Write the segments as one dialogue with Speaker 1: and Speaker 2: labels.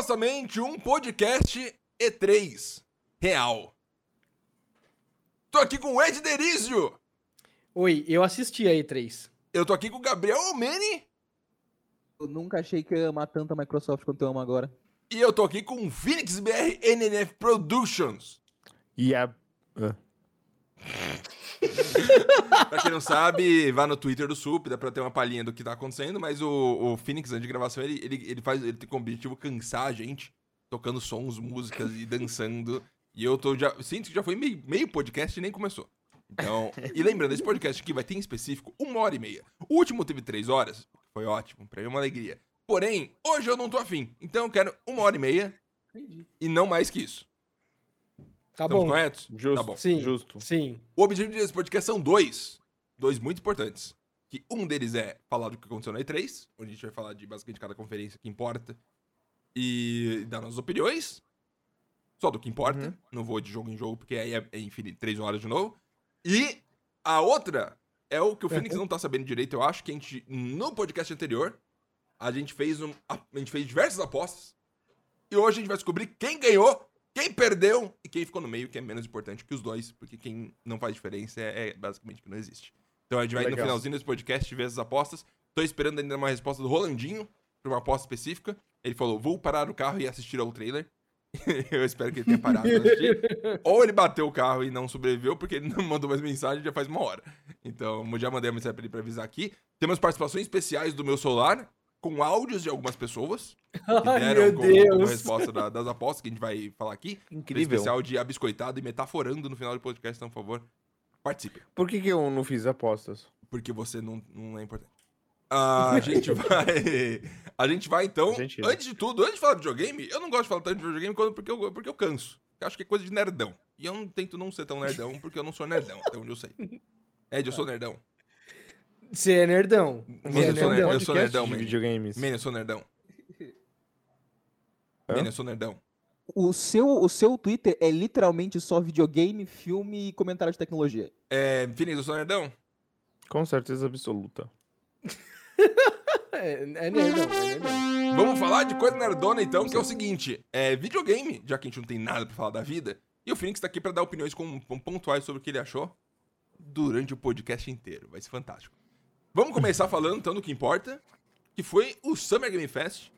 Speaker 1: Supostamente um podcast E3 real. Tô aqui com o Ed Derizio.
Speaker 2: Oi, eu assisti a E3.
Speaker 1: Eu tô aqui com o Gabriel Almeni.
Speaker 3: Eu nunca achei que eu ia amar tanto a Microsoft quanto eu amo agora.
Speaker 1: E eu tô aqui com o Phoenix BR NNF Productions.
Speaker 4: E a. ah,
Speaker 1: Pra quem não sabe, vá no Twitter do Sup, dá pra ter uma palhinha do que tá acontecendo, mas o, o Phoenix, antes de gravação, ele, ele, ele faz. Ele tem como objetivo cansar a gente, tocando sons, músicas e dançando. E eu tô já. Sinto que já foi meio, meio podcast e nem começou. Então. e lembrando, esse podcast aqui vai ter em específico uma hora e meia. O último teve três horas, foi ótimo, pra mim é uma alegria. Porém, hoje eu não tô afim. Então eu quero uma hora e meia e não mais que isso.
Speaker 2: Tá
Speaker 1: Estamos
Speaker 2: bom.
Speaker 1: corretos?
Speaker 4: Justo.
Speaker 1: Tá bom.
Speaker 2: Sim.
Speaker 4: Justo.
Speaker 2: Sim.
Speaker 1: O objetivo desse podcast são dois. Dois muito importantes. Que um deles é falar do que aconteceu na E3, onde a gente vai falar de basicamente cada conferência que importa. E dar nossas opiniões. Só do que importa.
Speaker 4: Uhum.
Speaker 1: Não vou de jogo em jogo, porque aí é, é infinito, três horas de novo. E a outra é o que o Phoenix não tá sabendo direito. Eu acho que a gente, no podcast anterior, a gente fez um. A gente fez diversas apostas. E hoje a gente vai descobrir quem ganhou, quem perdeu e quem ficou no meio, que é menos importante que os dois, porque quem não faz diferença é, é basicamente que não existe. Então a gente vai no
Speaker 4: Legal.
Speaker 1: finalzinho desse podcast ver essas apostas. Tô esperando ainda uma resposta do Rolandinho pra uma aposta específica. Ele falou: vou parar o carro e assistir ao trailer. Eu espero que ele tenha parado. Ou ele bateu o carro e não sobreviveu, porque ele não mandou mais mensagem já faz uma hora. Então, já mandei a mensagem pra ele pra avisar aqui. Temos participações especiais do meu celular, com áudios de algumas pessoas que
Speaker 2: Ai,
Speaker 1: deram
Speaker 2: meu
Speaker 1: como, como
Speaker 2: Deus.
Speaker 1: resposta da- das apostas que a gente vai falar aqui.
Speaker 4: Incrível.
Speaker 1: Especial de abiscoitado e metaforando no final do podcast, então, por favor, participe.
Speaker 4: Por que, que eu não fiz apostas?
Speaker 1: Porque você não, não é importante. Ah, a gente vai. A gente vai então.
Speaker 4: Gente,
Speaker 1: Antes de tudo, antes de falar de videogame, eu não gosto de falar tanto de videogame porque eu, porque eu canso. Eu acho que é coisa de nerdão. E eu não tento não ser tão nerdão, porque eu não sou nerdão, até onde eu sei. Ed, eu sou nerdão.
Speaker 2: Você é nerdão.
Speaker 1: Mas
Speaker 2: Você é
Speaker 1: eu sou
Speaker 2: nerdão.
Speaker 1: nerd- eu sou nerdão, man.
Speaker 4: videogames.
Speaker 1: Man, eu sou nerdão. Man, eu sou nerdão.
Speaker 3: O seu, o seu Twitter é literalmente só videogame, filme e comentário de tecnologia.
Speaker 1: É, Finis, eu sou nerdão?
Speaker 4: Com certeza absoluta.
Speaker 2: É, é nerdão, é nerdão.
Speaker 1: Vamos falar de coisa nerdona então, que é o seguinte: é videogame, já que a gente não tem nada pra falar da vida, e o Phoenix tá aqui pra dar opiniões com, com pontuais sobre o que ele achou durante o podcast inteiro. Vai ser fantástico. Vamos começar falando então do que importa, que foi o Summer Game Fest,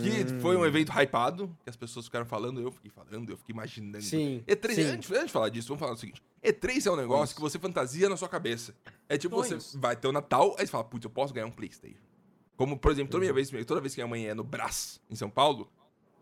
Speaker 1: que foi um evento hypado, que as pessoas ficaram falando, eu fiquei falando, eu fiquei imaginando.
Speaker 2: Sim,
Speaker 1: E3,
Speaker 2: sim.
Speaker 1: Antes, antes de falar disso, vamos falar o seguinte: E3 é um negócio que você fantasia na sua cabeça. É tipo, você
Speaker 3: Sonhos.
Speaker 1: vai ter o Natal, aí você fala, putz, eu posso ganhar um PlayStation. Como, por exemplo, toda, minha vez, toda vez que minha mãe é no Brás, em São Paulo,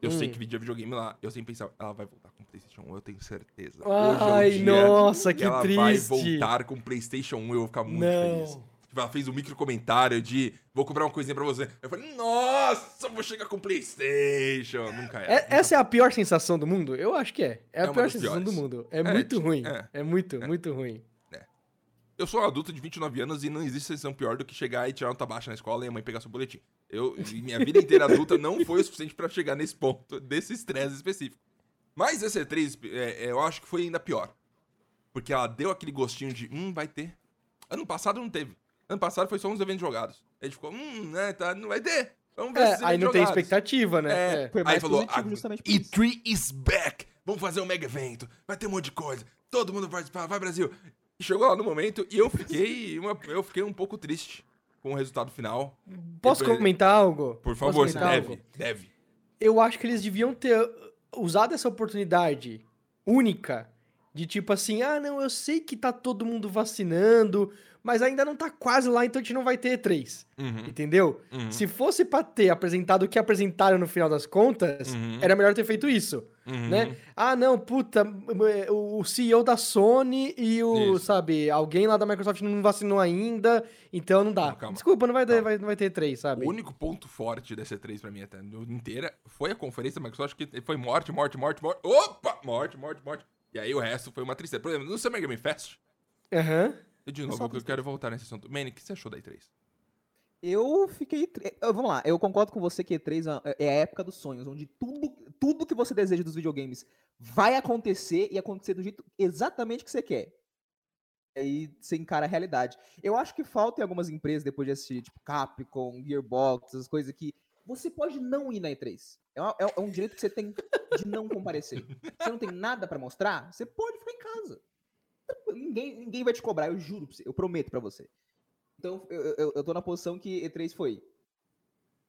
Speaker 1: eu sei
Speaker 2: Hum.
Speaker 1: que vídeo videogame lá, eu sempre pensava, ela vai voltar com o PlayStation 1, eu tenho certeza. Hoje é
Speaker 2: Ai,
Speaker 1: dia
Speaker 2: nossa, que
Speaker 1: ela vai
Speaker 2: triste.
Speaker 1: voltar com o PlayStation 1, eu vou ficar muito feliz.
Speaker 2: Não.
Speaker 1: Tipo, ela fez um micro comentário de vou comprar uma coisinha pra você. Eu falei, nossa, vou chegar com o PlayStation. Nunca é.
Speaker 2: É- essa é a pior sensação do mundo? Eu acho que é. É
Speaker 1: É
Speaker 2: a pior sensação do
Speaker 1: piores.
Speaker 2: mundo. É,
Speaker 1: É,
Speaker 2: muito ruim.
Speaker 1: é.
Speaker 2: É, muito, muito ruim.
Speaker 1: Eu sou um adulto de 29 anos e não existe sensação pior do que chegar e tirar nota baixa na escola e a mãe pegar seu boletim. Eu, minha vida inteira adulta não foi o suficiente pra chegar nesse ponto, desse estresse específico. Mas esse E3, é, é, eu acho que foi ainda pior. Porque ela deu aquele gostinho de, hum, vai ter. Ano passado não teve. Ano passado foi só uns eventos jogados. A gente ficou, hum, né, tá, não vai ter. Vamos ver
Speaker 2: É,
Speaker 1: esses
Speaker 2: aí não tem
Speaker 1: jogados.
Speaker 2: expectativa, né?
Speaker 1: É,
Speaker 2: É.
Speaker 3: Foi
Speaker 1: aí
Speaker 3: mais
Speaker 1: falou,
Speaker 3: positivo
Speaker 1: "Ah,
Speaker 3: justamente por isso."
Speaker 1: E3 is back. Vamos fazer um mega evento. Vai ter um monte de coisa. Todo mundo vai participar. Vai, Brasil. Chegou lá no momento e eu fiquei, uma- eu fiquei um pouco triste com o resultado final.
Speaker 2: Posso
Speaker 1: Depois-
Speaker 2: comentar algo?
Speaker 1: Por favor, você deve.
Speaker 2: algo?
Speaker 1: Deve.
Speaker 2: eu acho que eles deviam ter usado essa oportunidade única de tipo assim, ah, não, eu sei que tá todo mundo vacinando, mas ainda não tá quase lá, então a gente não vai ter E3.
Speaker 1: Uhum,
Speaker 2: Entendeu?
Speaker 1: uhum,
Speaker 2: Se fosse pra ter apresentado o que apresentaram no final das contas,
Speaker 1: Uhum.
Speaker 2: era melhor ter feito isso,
Speaker 1: uhum.
Speaker 2: né? Ah, não, puta, o o CEO da Sony e o,
Speaker 1: Isso.
Speaker 2: sabe, alguém lá da Microsoft não vacinou ainda, então não dá.
Speaker 1: Não.
Speaker 2: Desculpa, não vai, ter, vai, não vai ter E3, sabe?
Speaker 1: O único ponto forte dessa E3 pra mim até inteira foi a conferência da Microsoft que foi morte, morte, morte, morte. Opa! Morte, morte, morte. E aí o resto foi uma tristeza. Por exemplo, no Summer Game Fest,
Speaker 2: Aham.
Speaker 1: eu de novo, eu
Speaker 3: tristeza.
Speaker 1: quero voltar nesse assunto. Manny, o que você achou da E3?
Speaker 3: Eu fiquei. eu- Vamos lá, eu concordo com você que E3 é é a época dos sonhos, onde tudo, tudo que você deseja dos videogames vai acontecer e acontecer do jeito exatamente que você quer. aí você encara a realidade. Eu acho que falta em algumas empresas, depois de assistir, tipo Capcom, Gearbox, essas coisas que você pode não ir na E3. É, é- é um direito que você tem de não comparecer. Você não tem nada pra mostrar, você pode ficar em casa. Ninguém, ninguém vai te cobrar, eu juro pra você, eu prometo pra você. Então, eu, eu, eu tô na posição que E3 foi.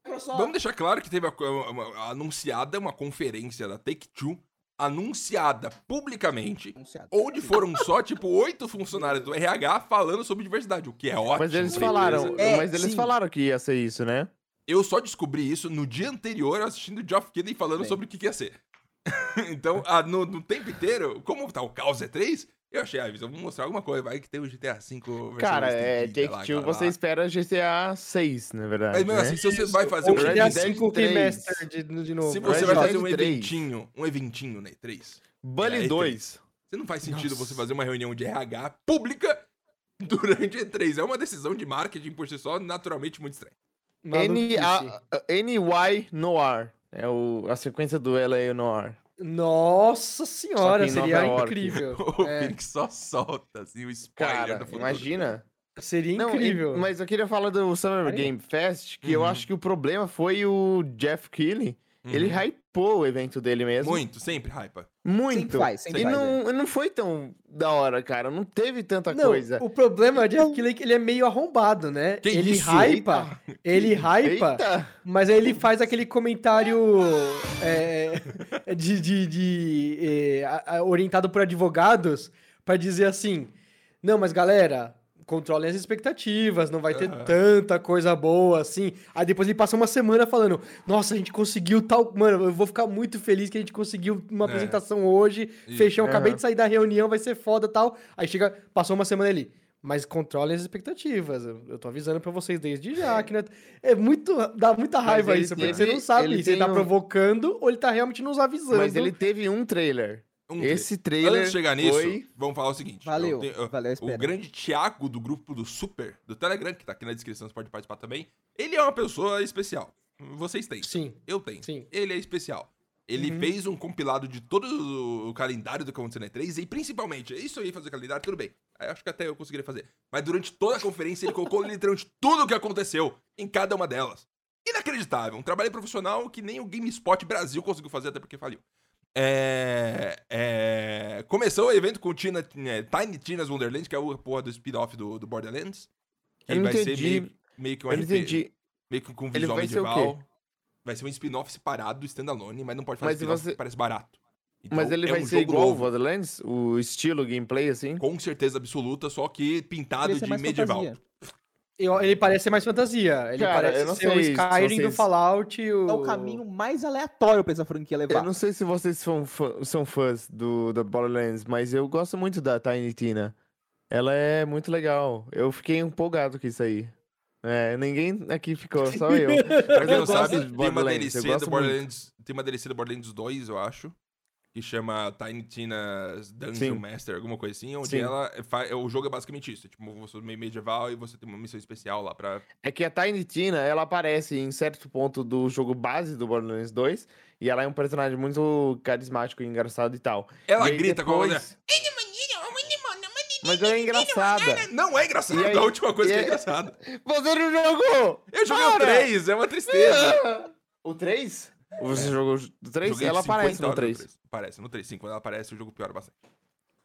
Speaker 3: Microsoft,
Speaker 1: Vamos deixar claro que teve a, uma- uma- anunciada uma conferência da Take-Two, anunciada publicamente,
Speaker 3: anunciado.
Speaker 1: onde foram só, tipo, oito funcionários do RH falando sobre diversidade, o que é ótimo.
Speaker 4: Mas eles falaram.
Speaker 3: É,
Speaker 4: mas eles
Speaker 3: sim.
Speaker 4: falaram que ia ser isso, né?
Speaker 1: Eu só descobri isso no dia anterior assistindo o Geoff Keighley falando
Speaker 3: Bem.
Speaker 1: sobre o que, que ia ser. então, ah, no, no tempo inteiro, como tá o caos E3, eu achei, ah, eles vão mostrar alguma coisa, vai que tem o GTA V versão
Speaker 4: Cara, é
Speaker 1: estendida lá,
Speaker 4: Take-Two,
Speaker 1: aquela
Speaker 4: você
Speaker 1: lá.
Speaker 4: espera GTA 6, na verdade.
Speaker 1: Mas mesmo
Speaker 4: né?
Speaker 1: assim, se você vai fazer
Speaker 2: Ou
Speaker 1: um
Speaker 2: GTA
Speaker 4: Red
Speaker 1: evento,
Speaker 4: Dead
Speaker 2: 5
Speaker 4: 3.
Speaker 2: Remaster de, de novo.
Speaker 1: se você
Speaker 4: Red
Speaker 1: vai
Speaker 4: Dead
Speaker 1: fazer um
Speaker 4: 3.
Speaker 1: eventinho, um eventinho na E3,
Speaker 4: Bully
Speaker 1: É,
Speaker 4: 2.
Speaker 1: Você não faz sentido
Speaker 4: Nossa.
Speaker 1: você fazer uma reunião de RH pública durante E3. É uma decisão de marketing por si só, naturalmente muito estranha.
Speaker 4: NY Noir. É o, a sequência do LA Noir.
Speaker 2: Nossa senhora, seria
Speaker 4: York.
Speaker 2: incrível.
Speaker 1: O
Speaker 2: É,
Speaker 1: Phoenix só solta, assim, o spoiler
Speaker 4: Cara,
Speaker 1: do futuro.
Speaker 4: imagina.
Speaker 2: seria
Speaker 4: Não,
Speaker 2: incrível.
Speaker 4: e- mas eu queria falar do Summer. Game Fest, que eu
Speaker 1: Uhum.
Speaker 4: acho que o problema foi o Jeff Keighley.
Speaker 1: Uhum.
Speaker 4: Ele hypou o evento dele mesmo.
Speaker 1: Muito, sempre hypa.
Speaker 4: Muito.
Speaker 3: Sempre faz, sempre
Speaker 4: e
Speaker 3: faz,
Speaker 4: não, não foi tão da hora, cara. Não teve tanta
Speaker 2: Não,
Speaker 4: coisa.
Speaker 2: o problema é Jeff Keighley que ele é meio arrombado, né?
Speaker 1: Que
Speaker 2: ele
Speaker 1: isso?
Speaker 2: hypa, ele hypa,
Speaker 4: Eita!
Speaker 2: mas aí ele faz aquele comentário é, de, de- de, é, orientado por advogados pra dizer assim, não, mas galera, controlem as expectativas, não vai ter
Speaker 1: Aham.
Speaker 2: tanta coisa boa assim. Aí depois ele passa uma semana falando, nossa, a gente conseguiu tal, mano, eu vou ficar muito feliz que a gente conseguiu uma
Speaker 1: É.
Speaker 2: apresentação hoje,
Speaker 1: Isso.
Speaker 2: fechamos, acabei
Speaker 4: Aham.
Speaker 2: de sair da reunião, vai ser foda tal. Aí chega, passou uma semana ali. Mas controlem as expectativas. Eu, tô avisando pra vocês desde já. Que não é, é muito. Dá muita raiva
Speaker 4: ele
Speaker 2: isso, porque você não sabe
Speaker 4: ele
Speaker 2: se ele tá
Speaker 4: tem um-
Speaker 2: provocando ou ele tá realmente nos avisando.
Speaker 4: Mas ele teve um trailer.
Speaker 1: Um
Speaker 4: Esse trailer
Speaker 1: Antes de chegar nisso,
Speaker 4: foi...
Speaker 1: vamos falar o seguinte.
Speaker 3: Valeu,
Speaker 1: eu tenho- eu-
Speaker 3: valeu
Speaker 1: o grande Thiago do grupo do Super, do Telegram, que tá aqui na descrição, você pode participar também. Ele é uma pessoa especial. Vocês têm.
Speaker 2: Sim.
Speaker 1: Eu tenho.
Speaker 2: Sim.
Speaker 1: Ele é especial. Ele
Speaker 2: Uhum.
Speaker 1: fez um compilado de todo o calendário do que aconteceu na E3 e principalmente, isso aí, fazer calendário, tudo bem. Acho que até eu conseguiria fazer. Mas durante toda a conferência ele colocou literalmente tudo o que aconteceu em cada uma delas. Inacreditável. Um trabalho profissional que nem o GameSpot Brasil conseguiu fazer, até porque faliu. É, é, começou o evento com Tina, é, Tiny Tina's Wonderland, que é o porra do spin-off do, do Borderlands.
Speaker 4: Não
Speaker 1: vai ser
Speaker 4: entendi.
Speaker 1: meio, meio que um
Speaker 4: Eu não
Speaker 1: RP,
Speaker 4: entendi.
Speaker 1: meio que com
Speaker 4: Ele
Speaker 1: visual
Speaker 4: vai ser
Speaker 1: medieval.
Speaker 4: quê?
Speaker 1: Vai ser um spin-off separado, standalone, mas não pode fazer
Speaker 4: Mas
Speaker 1: spin-off
Speaker 4: você-
Speaker 1: porque parece barato.
Speaker 4: Mas
Speaker 1: Então,
Speaker 4: ele
Speaker 1: é
Speaker 4: vai
Speaker 1: um
Speaker 4: ser igual ao Borderlands? O estilo gameplay, assim?
Speaker 1: Com certeza absoluta, só que pintado
Speaker 3: ser
Speaker 1: de medieval.
Speaker 3: fantasia.
Speaker 2: Eu- ele parece ser mais fantasia. Ele
Speaker 4: Cara,
Speaker 2: parece
Speaker 4: eu não
Speaker 2: ser o
Speaker 4: se
Speaker 2: Skyrim do Fallout. O...
Speaker 3: É o caminho mais aleatório pra essa franquia
Speaker 4: Eu
Speaker 3: levar.
Speaker 4: não sei se vocês são, fã- são fãs do, do Borderlands, mas eu gosto muito da Tiny Tina. Ela é muito legal. Eu fiquei empolgado com isso aí. É, ninguém aqui ficou, só eu.
Speaker 1: Pra
Speaker 4: Mas
Speaker 1: quem
Speaker 4: eu
Speaker 1: não sabe, tem uma DLC
Speaker 4: eu
Speaker 1: do
Speaker 4: muito.
Speaker 1: Borderlands. Tem uma DLC do Borderlands 2, eu acho. Que chama Tiny Tina's Dungeon
Speaker 4: Sim.
Speaker 1: Master, alguma coisa assim, onde
Speaker 4: Sim.
Speaker 1: ela faz. O jogo é basicamente isso. Tipo, você é meio medieval e você tem uma missão especial lá pra.
Speaker 4: É que a Tiny Tina, ela aparece em certo ponto do jogo base do Borderlands 2, e ela é um personagem muito carismático e engraçado e tal.
Speaker 1: Ela
Speaker 4: E
Speaker 1: grita com a
Speaker 4: depois- Mas ela é engraçada.
Speaker 1: Não é engraçado,
Speaker 4: E aí-
Speaker 1: a última coisa que é engraçado.
Speaker 4: Você não jogou!
Speaker 1: Eu joguei o
Speaker 4: Para!
Speaker 1: 3, é uma tristeza.
Speaker 4: O 3? Você jogou o 3?
Speaker 1: Joguei
Speaker 4: Ela
Speaker 1: 50
Speaker 4: aparece no
Speaker 1: horas
Speaker 4: 3.
Speaker 1: Aparece no 3, sim. Quando ela aparece, o jogo piora bastante.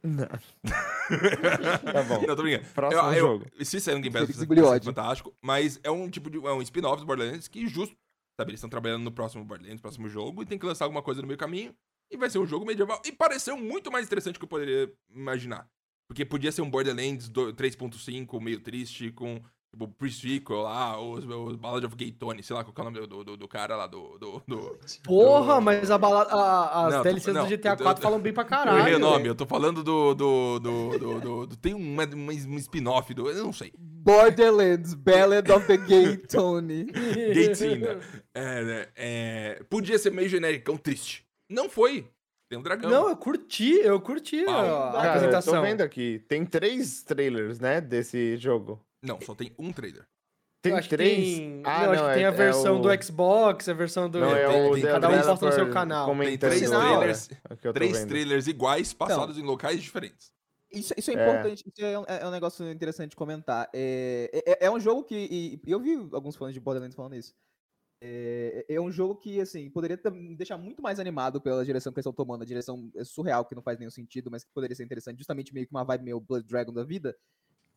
Speaker 4: Não. tá bom.
Speaker 1: Não, tô brincando.
Speaker 4: Próximo
Speaker 1: Eu- eu-
Speaker 4: jogo.
Speaker 1: Se sair um Game Pass, vai ser fantástico. Mas é um tipo de. É um spin-off dos Borderlands que justo. Sabe, eles estão trabalhando no próximo Borderlands, no próximo jogo, e tem que lançar alguma coisa no meio caminho. E vai ser um jogo medieval. E pareceu muito mais interessante do que eu poderia imaginar. Porque podia ser um Borderlands do- 3.5, meio triste, com tipo, pre-sequel lá, os, os Ballad of Gay Tony, sei lá qual que é o nome do, do, do cara lá do. do, do...
Speaker 2: Porra,
Speaker 1: do-
Speaker 2: mas a bala- a- as
Speaker 1: Não, tô-
Speaker 2: DLCs
Speaker 1: não,
Speaker 2: do GTA
Speaker 1: eu-
Speaker 2: 4
Speaker 1: eu-
Speaker 2: falam bem pra
Speaker 1: eu
Speaker 2: caralho.
Speaker 1: errei o nome, eu tô falando do. do, do, do, do- do- tem uma, uma, um spin-off do. Eu não sei.
Speaker 3: Borderlands, Ballad of the Gay Tony.
Speaker 1: Gatesinda. É, né, é, podia ser meio genericão triste. Não foi. Tem um dragão.
Speaker 2: Não, eu curti, eu curti
Speaker 1: Pau.
Speaker 2: a,
Speaker 4: Cara, eu tô
Speaker 2: apresentação.
Speaker 4: vendo aqui. Tem três trailers, né, desse jogo.
Speaker 1: Não, só tem um trailer.
Speaker 4: Tem três?
Speaker 2: tem-
Speaker 4: Ah,
Speaker 2: não, acho que tem
Speaker 4: é-
Speaker 2: a
Speaker 4: é
Speaker 2: versão
Speaker 4: o-
Speaker 2: do Xbox, a versão do.
Speaker 4: Não,
Speaker 1: É,
Speaker 4: é
Speaker 1: tem-
Speaker 4: o
Speaker 1: tem-
Speaker 2: cada um posta no seu canal.
Speaker 1: Tem três trailers-
Speaker 4: é
Speaker 1: Três trailers iguais passados em locais diferentes.
Speaker 3: Isso, isso é
Speaker 4: É.
Speaker 3: importante, isso é um, é um negócio interessante de comentar. É, é, é um jogo que. E, eu vi alguns fãs de Borderlands falando isso. É, é um jogo que, assim, poderia deixar muito mais animado pela direção que eles estão tomando. A direção é surreal, que não faz nenhum sentido, mas que poderia ser interessante, justamente meio que uma vibe meio Blood Dragon da vida.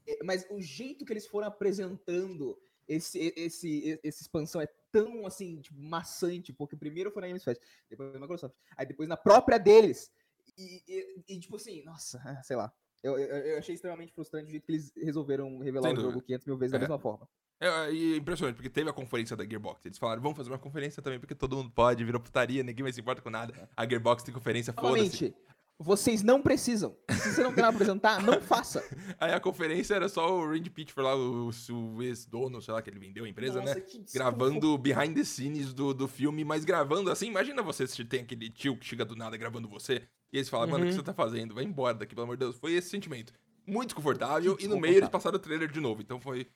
Speaker 3: É, mas o jeito que eles foram apresentando esse, esse, essa expansão é tão, assim, tipo, maçante, porque primeiro foi na Games Fest, depois na Microsoft, aí depois na própria deles. E, e- e, tipo assim, nossa, é, sei lá. Eu, eu, eu achei extremamente frustrante o jeito que eles resolveram revelar
Speaker 1: Sem
Speaker 3: o jogo
Speaker 1: dúvida.
Speaker 3: 500 mil vezes da
Speaker 1: É.
Speaker 3: mesma forma.
Speaker 1: É, é impressionante, porque teve a conferência da Gearbox. Eles falaram, vamos fazer uma conferência também, porque todo mundo pode, virou putaria, ninguém mais se importa com nada. A Gearbox tem conferência, foda-se.
Speaker 3: Vocês não precisam. Se você não quer apresentar, não faça.
Speaker 1: Aí a conferência era só o Randy Pitchford lá, o, o ex-dono, sei lá, que ele vendeu a empresa, né?
Speaker 3: Nossa, que
Speaker 1: Gravando behind the scenes do, do filme, mas gravando assim, imagina você se tem aquele tio que chega do nada gravando você, e eles falam, mano, o que
Speaker 2: Uhum.
Speaker 1: você tá fazendo? Vai embora daqui, pelo amor de Deus. Foi esse sentimento. Muito desconfortável,
Speaker 3: Que
Speaker 1: e no meio eles passaram o trailer de novo, então foi.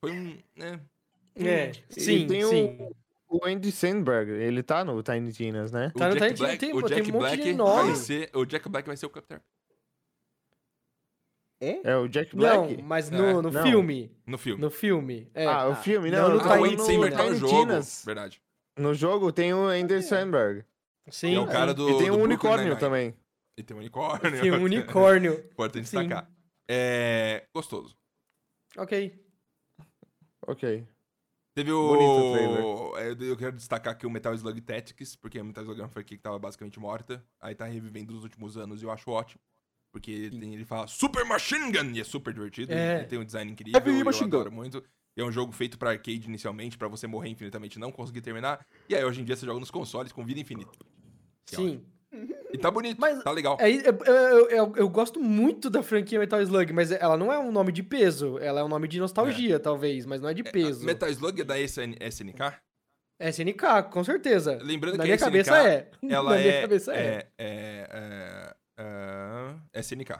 Speaker 1: Foi um. né?
Speaker 2: É,
Speaker 4: E
Speaker 2: sim,
Speaker 4: tem
Speaker 2: sim.
Speaker 4: O Andy Sandberg, ele tá no Tiny Tinas, né?
Speaker 1: O
Speaker 2: Tá no
Speaker 1: Jack
Speaker 2: Tiny
Speaker 1: Black,
Speaker 2: tem-
Speaker 1: o
Speaker 2: tem
Speaker 1: Jack
Speaker 2: um monte de
Speaker 1: Black
Speaker 2: nome.
Speaker 1: vai ser. O Jack Black vai ser o Capitão
Speaker 3: É?
Speaker 4: É o Jack
Speaker 2: Não,
Speaker 4: Black?
Speaker 2: mas
Speaker 1: É.
Speaker 2: no, no
Speaker 4: Não.
Speaker 2: filme.
Speaker 1: no filme.
Speaker 2: No filme. É.
Speaker 4: ah, o
Speaker 3: ah,
Speaker 4: filme?
Speaker 2: não
Speaker 4: Não,
Speaker 1: Ah,
Speaker 4: tava
Speaker 1: o
Speaker 2: Tiny
Speaker 1: Andy
Speaker 4: no
Speaker 1: Samberg tá no jogo.
Speaker 4: Tinas.
Speaker 1: Verdade.
Speaker 4: No jogo tem o Andy Sandberg.
Speaker 2: Sim.
Speaker 1: é o cara do.
Speaker 4: E tem
Speaker 1: do
Speaker 4: um unicórnio também.
Speaker 1: E tem um unicórnio.
Speaker 2: Tem um unicórnio.
Speaker 1: Importante
Speaker 2: Sim.
Speaker 1: destacar. É. Gostoso.
Speaker 2: ok.
Speaker 4: Ok.
Speaker 1: Teve
Speaker 4: Bonito
Speaker 1: o. é, Eu quero destacar aqui o Metal Slug Tactics, porque a Metal Slug é uma franquia que tava basicamente morta. Aí tá revivendo nos últimos anos e eu acho ótimo. Porque tem, ele fala Super Machine Gun! E é super divertido.
Speaker 2: É.
Speaker 1: Ele tem um design incrível. E eu
Speaker 3: Machine Gun.
Speaker 1: adoro muito. E é um jogo feito pra arcade inicialmente, pra você morrer infinitamente e não conseguir terminar. E aí hoje em dia você joga nos consoles com vida infinita.
Speaker 2: Sim.
Speaker 1: E tá bonito,
Speaker 2: Mas
Speaker 1: tá legal.
Speaker 2: É, eu, eu, eu, eu gosto muito da franquia Metal Slug, mas ela não é um nome de peso. Ela é um nome de nostalgia, talvez, mas não é de peso.
Speaker 1: Metal Slug é da SN SNK?
Speaker 2: SNK, com certeza.
Speaker 1: Lembrando
Speaker 2: Na
Speaker 1: que
Speaker 2: minha
Speaker 1: a SNK,
Speaker 2: cabeça é.
Speaker 1: Ela
Speaker 2: Na
Speaker 1: é,
Speaker 2: minha cabeça é.
Speaker 1: é, é, é, é SNK.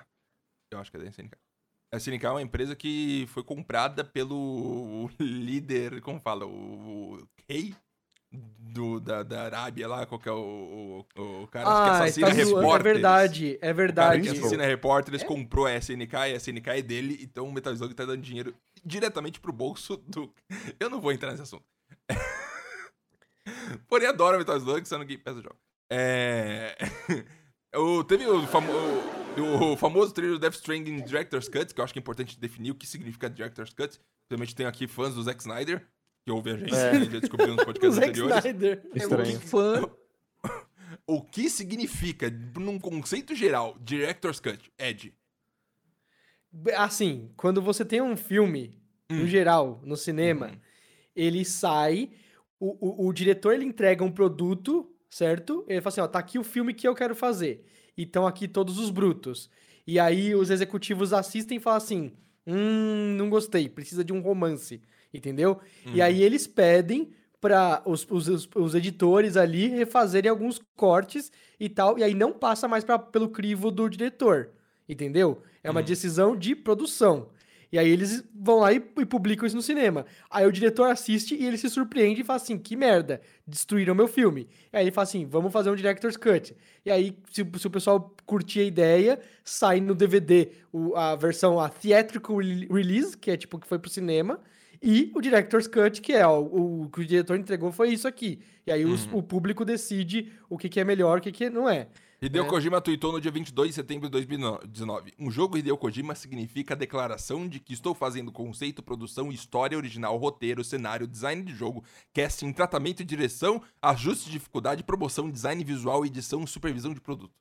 Speaker 1: Eu acho que é da SNK. A SNK é uma empresa que foi comprada pelo líder, como fala, o, o rei do, da, da Arábia lá, qual que é o, o, o cara que
Speaker 2: Ah,
Speaker 1: assassina
Speaker 2: tá. É
Speaker 1: repórteres.
Speaker 2: verdade, é
Speaker 1: O cara
Speaker 2: verdade.
Speaker 1: que assassina repórteres
Speaker 3: É?
Speaker 1: comprou a SNK e a SNK é dele, então o Metal Slug tá dando dinheiro diretamente pro bolso do. Eu não vou entrar nesse assunto. Porém, adoro Metal Slug, sendo que peça o jogo. É. o, teve o, famo... o, o famoso trailer do Death Stranding Director's Cut, que eu acho que é importante definir o que significa Director's Cut. Principalmente tem aqui fãs do Zack Snyder, que ouvem a gente,
Speaker 4: É.
Speaker 1: já descobriram nos
Speaker 2: O
Speaker 1: podcasts anteriores.
Speaker 2: Snyder.
Speaker 4: Estranho.
Speaker 3: Fã.
Speaker 1: O que significa, num conceito geral, Director's Cut? Ed.
Speaker 2: Assim, quando você tem um filme, no
Speaker 1: Hum.
Speaker 2: geral, no cinema,
Speaker 1: Uhum.
Speaker 2: ele sai, o, o, o diretor ele entrega um produto, certo? Ele fala assim, ó, tá aqui o filme que eu quero fazer. E estão aqui todos os brutos. E aí os executivos assistem e falam assim, hum, não gostei, precisa de um romance, entendeu? E
Speaker 1: Uhum.
Speaker 2: aí eles pedem para os, os, os- editores ali refazerem alguns cortes e tal, e aí não passa mais pra, pelo crivo do diretor, entendeu? É uma
Speaker 1: Uhum.
Speaker 2: decisão de produção. E aí eles vão lá e, e publicam isso no cinema. Aí o diretor assiste e ele se surpreende e fala assim, que merda, destruíram meu filme. E aí ele fala assim, vamos fazer um director's cut. E aí, se, se o pessoal curtir a ideia, sai no DVD o- a versão, a theatrical re- release, que é tipo que foi pro cinema, e o director's cut, que é ó, o, que o diretor entregou foi isso aqui. E aí os-
Speaker 1: Uhum.
Speaker 2: o público decide o que, que é melhor, o que, que não é.
Speaker 1: Hideo
Speaker 2: É.
Speaker 1: Kojima tweetou no dia 22 de setembro de 2019. Um jogo Hideo Kojima significa a declaração de que estou fazendo conceito, produção, história original, roteiro, cenário, design de jogo, casting, tratamento e direção, ajuste de dificuldade, promoção, design visual, edição e supervisão de produto.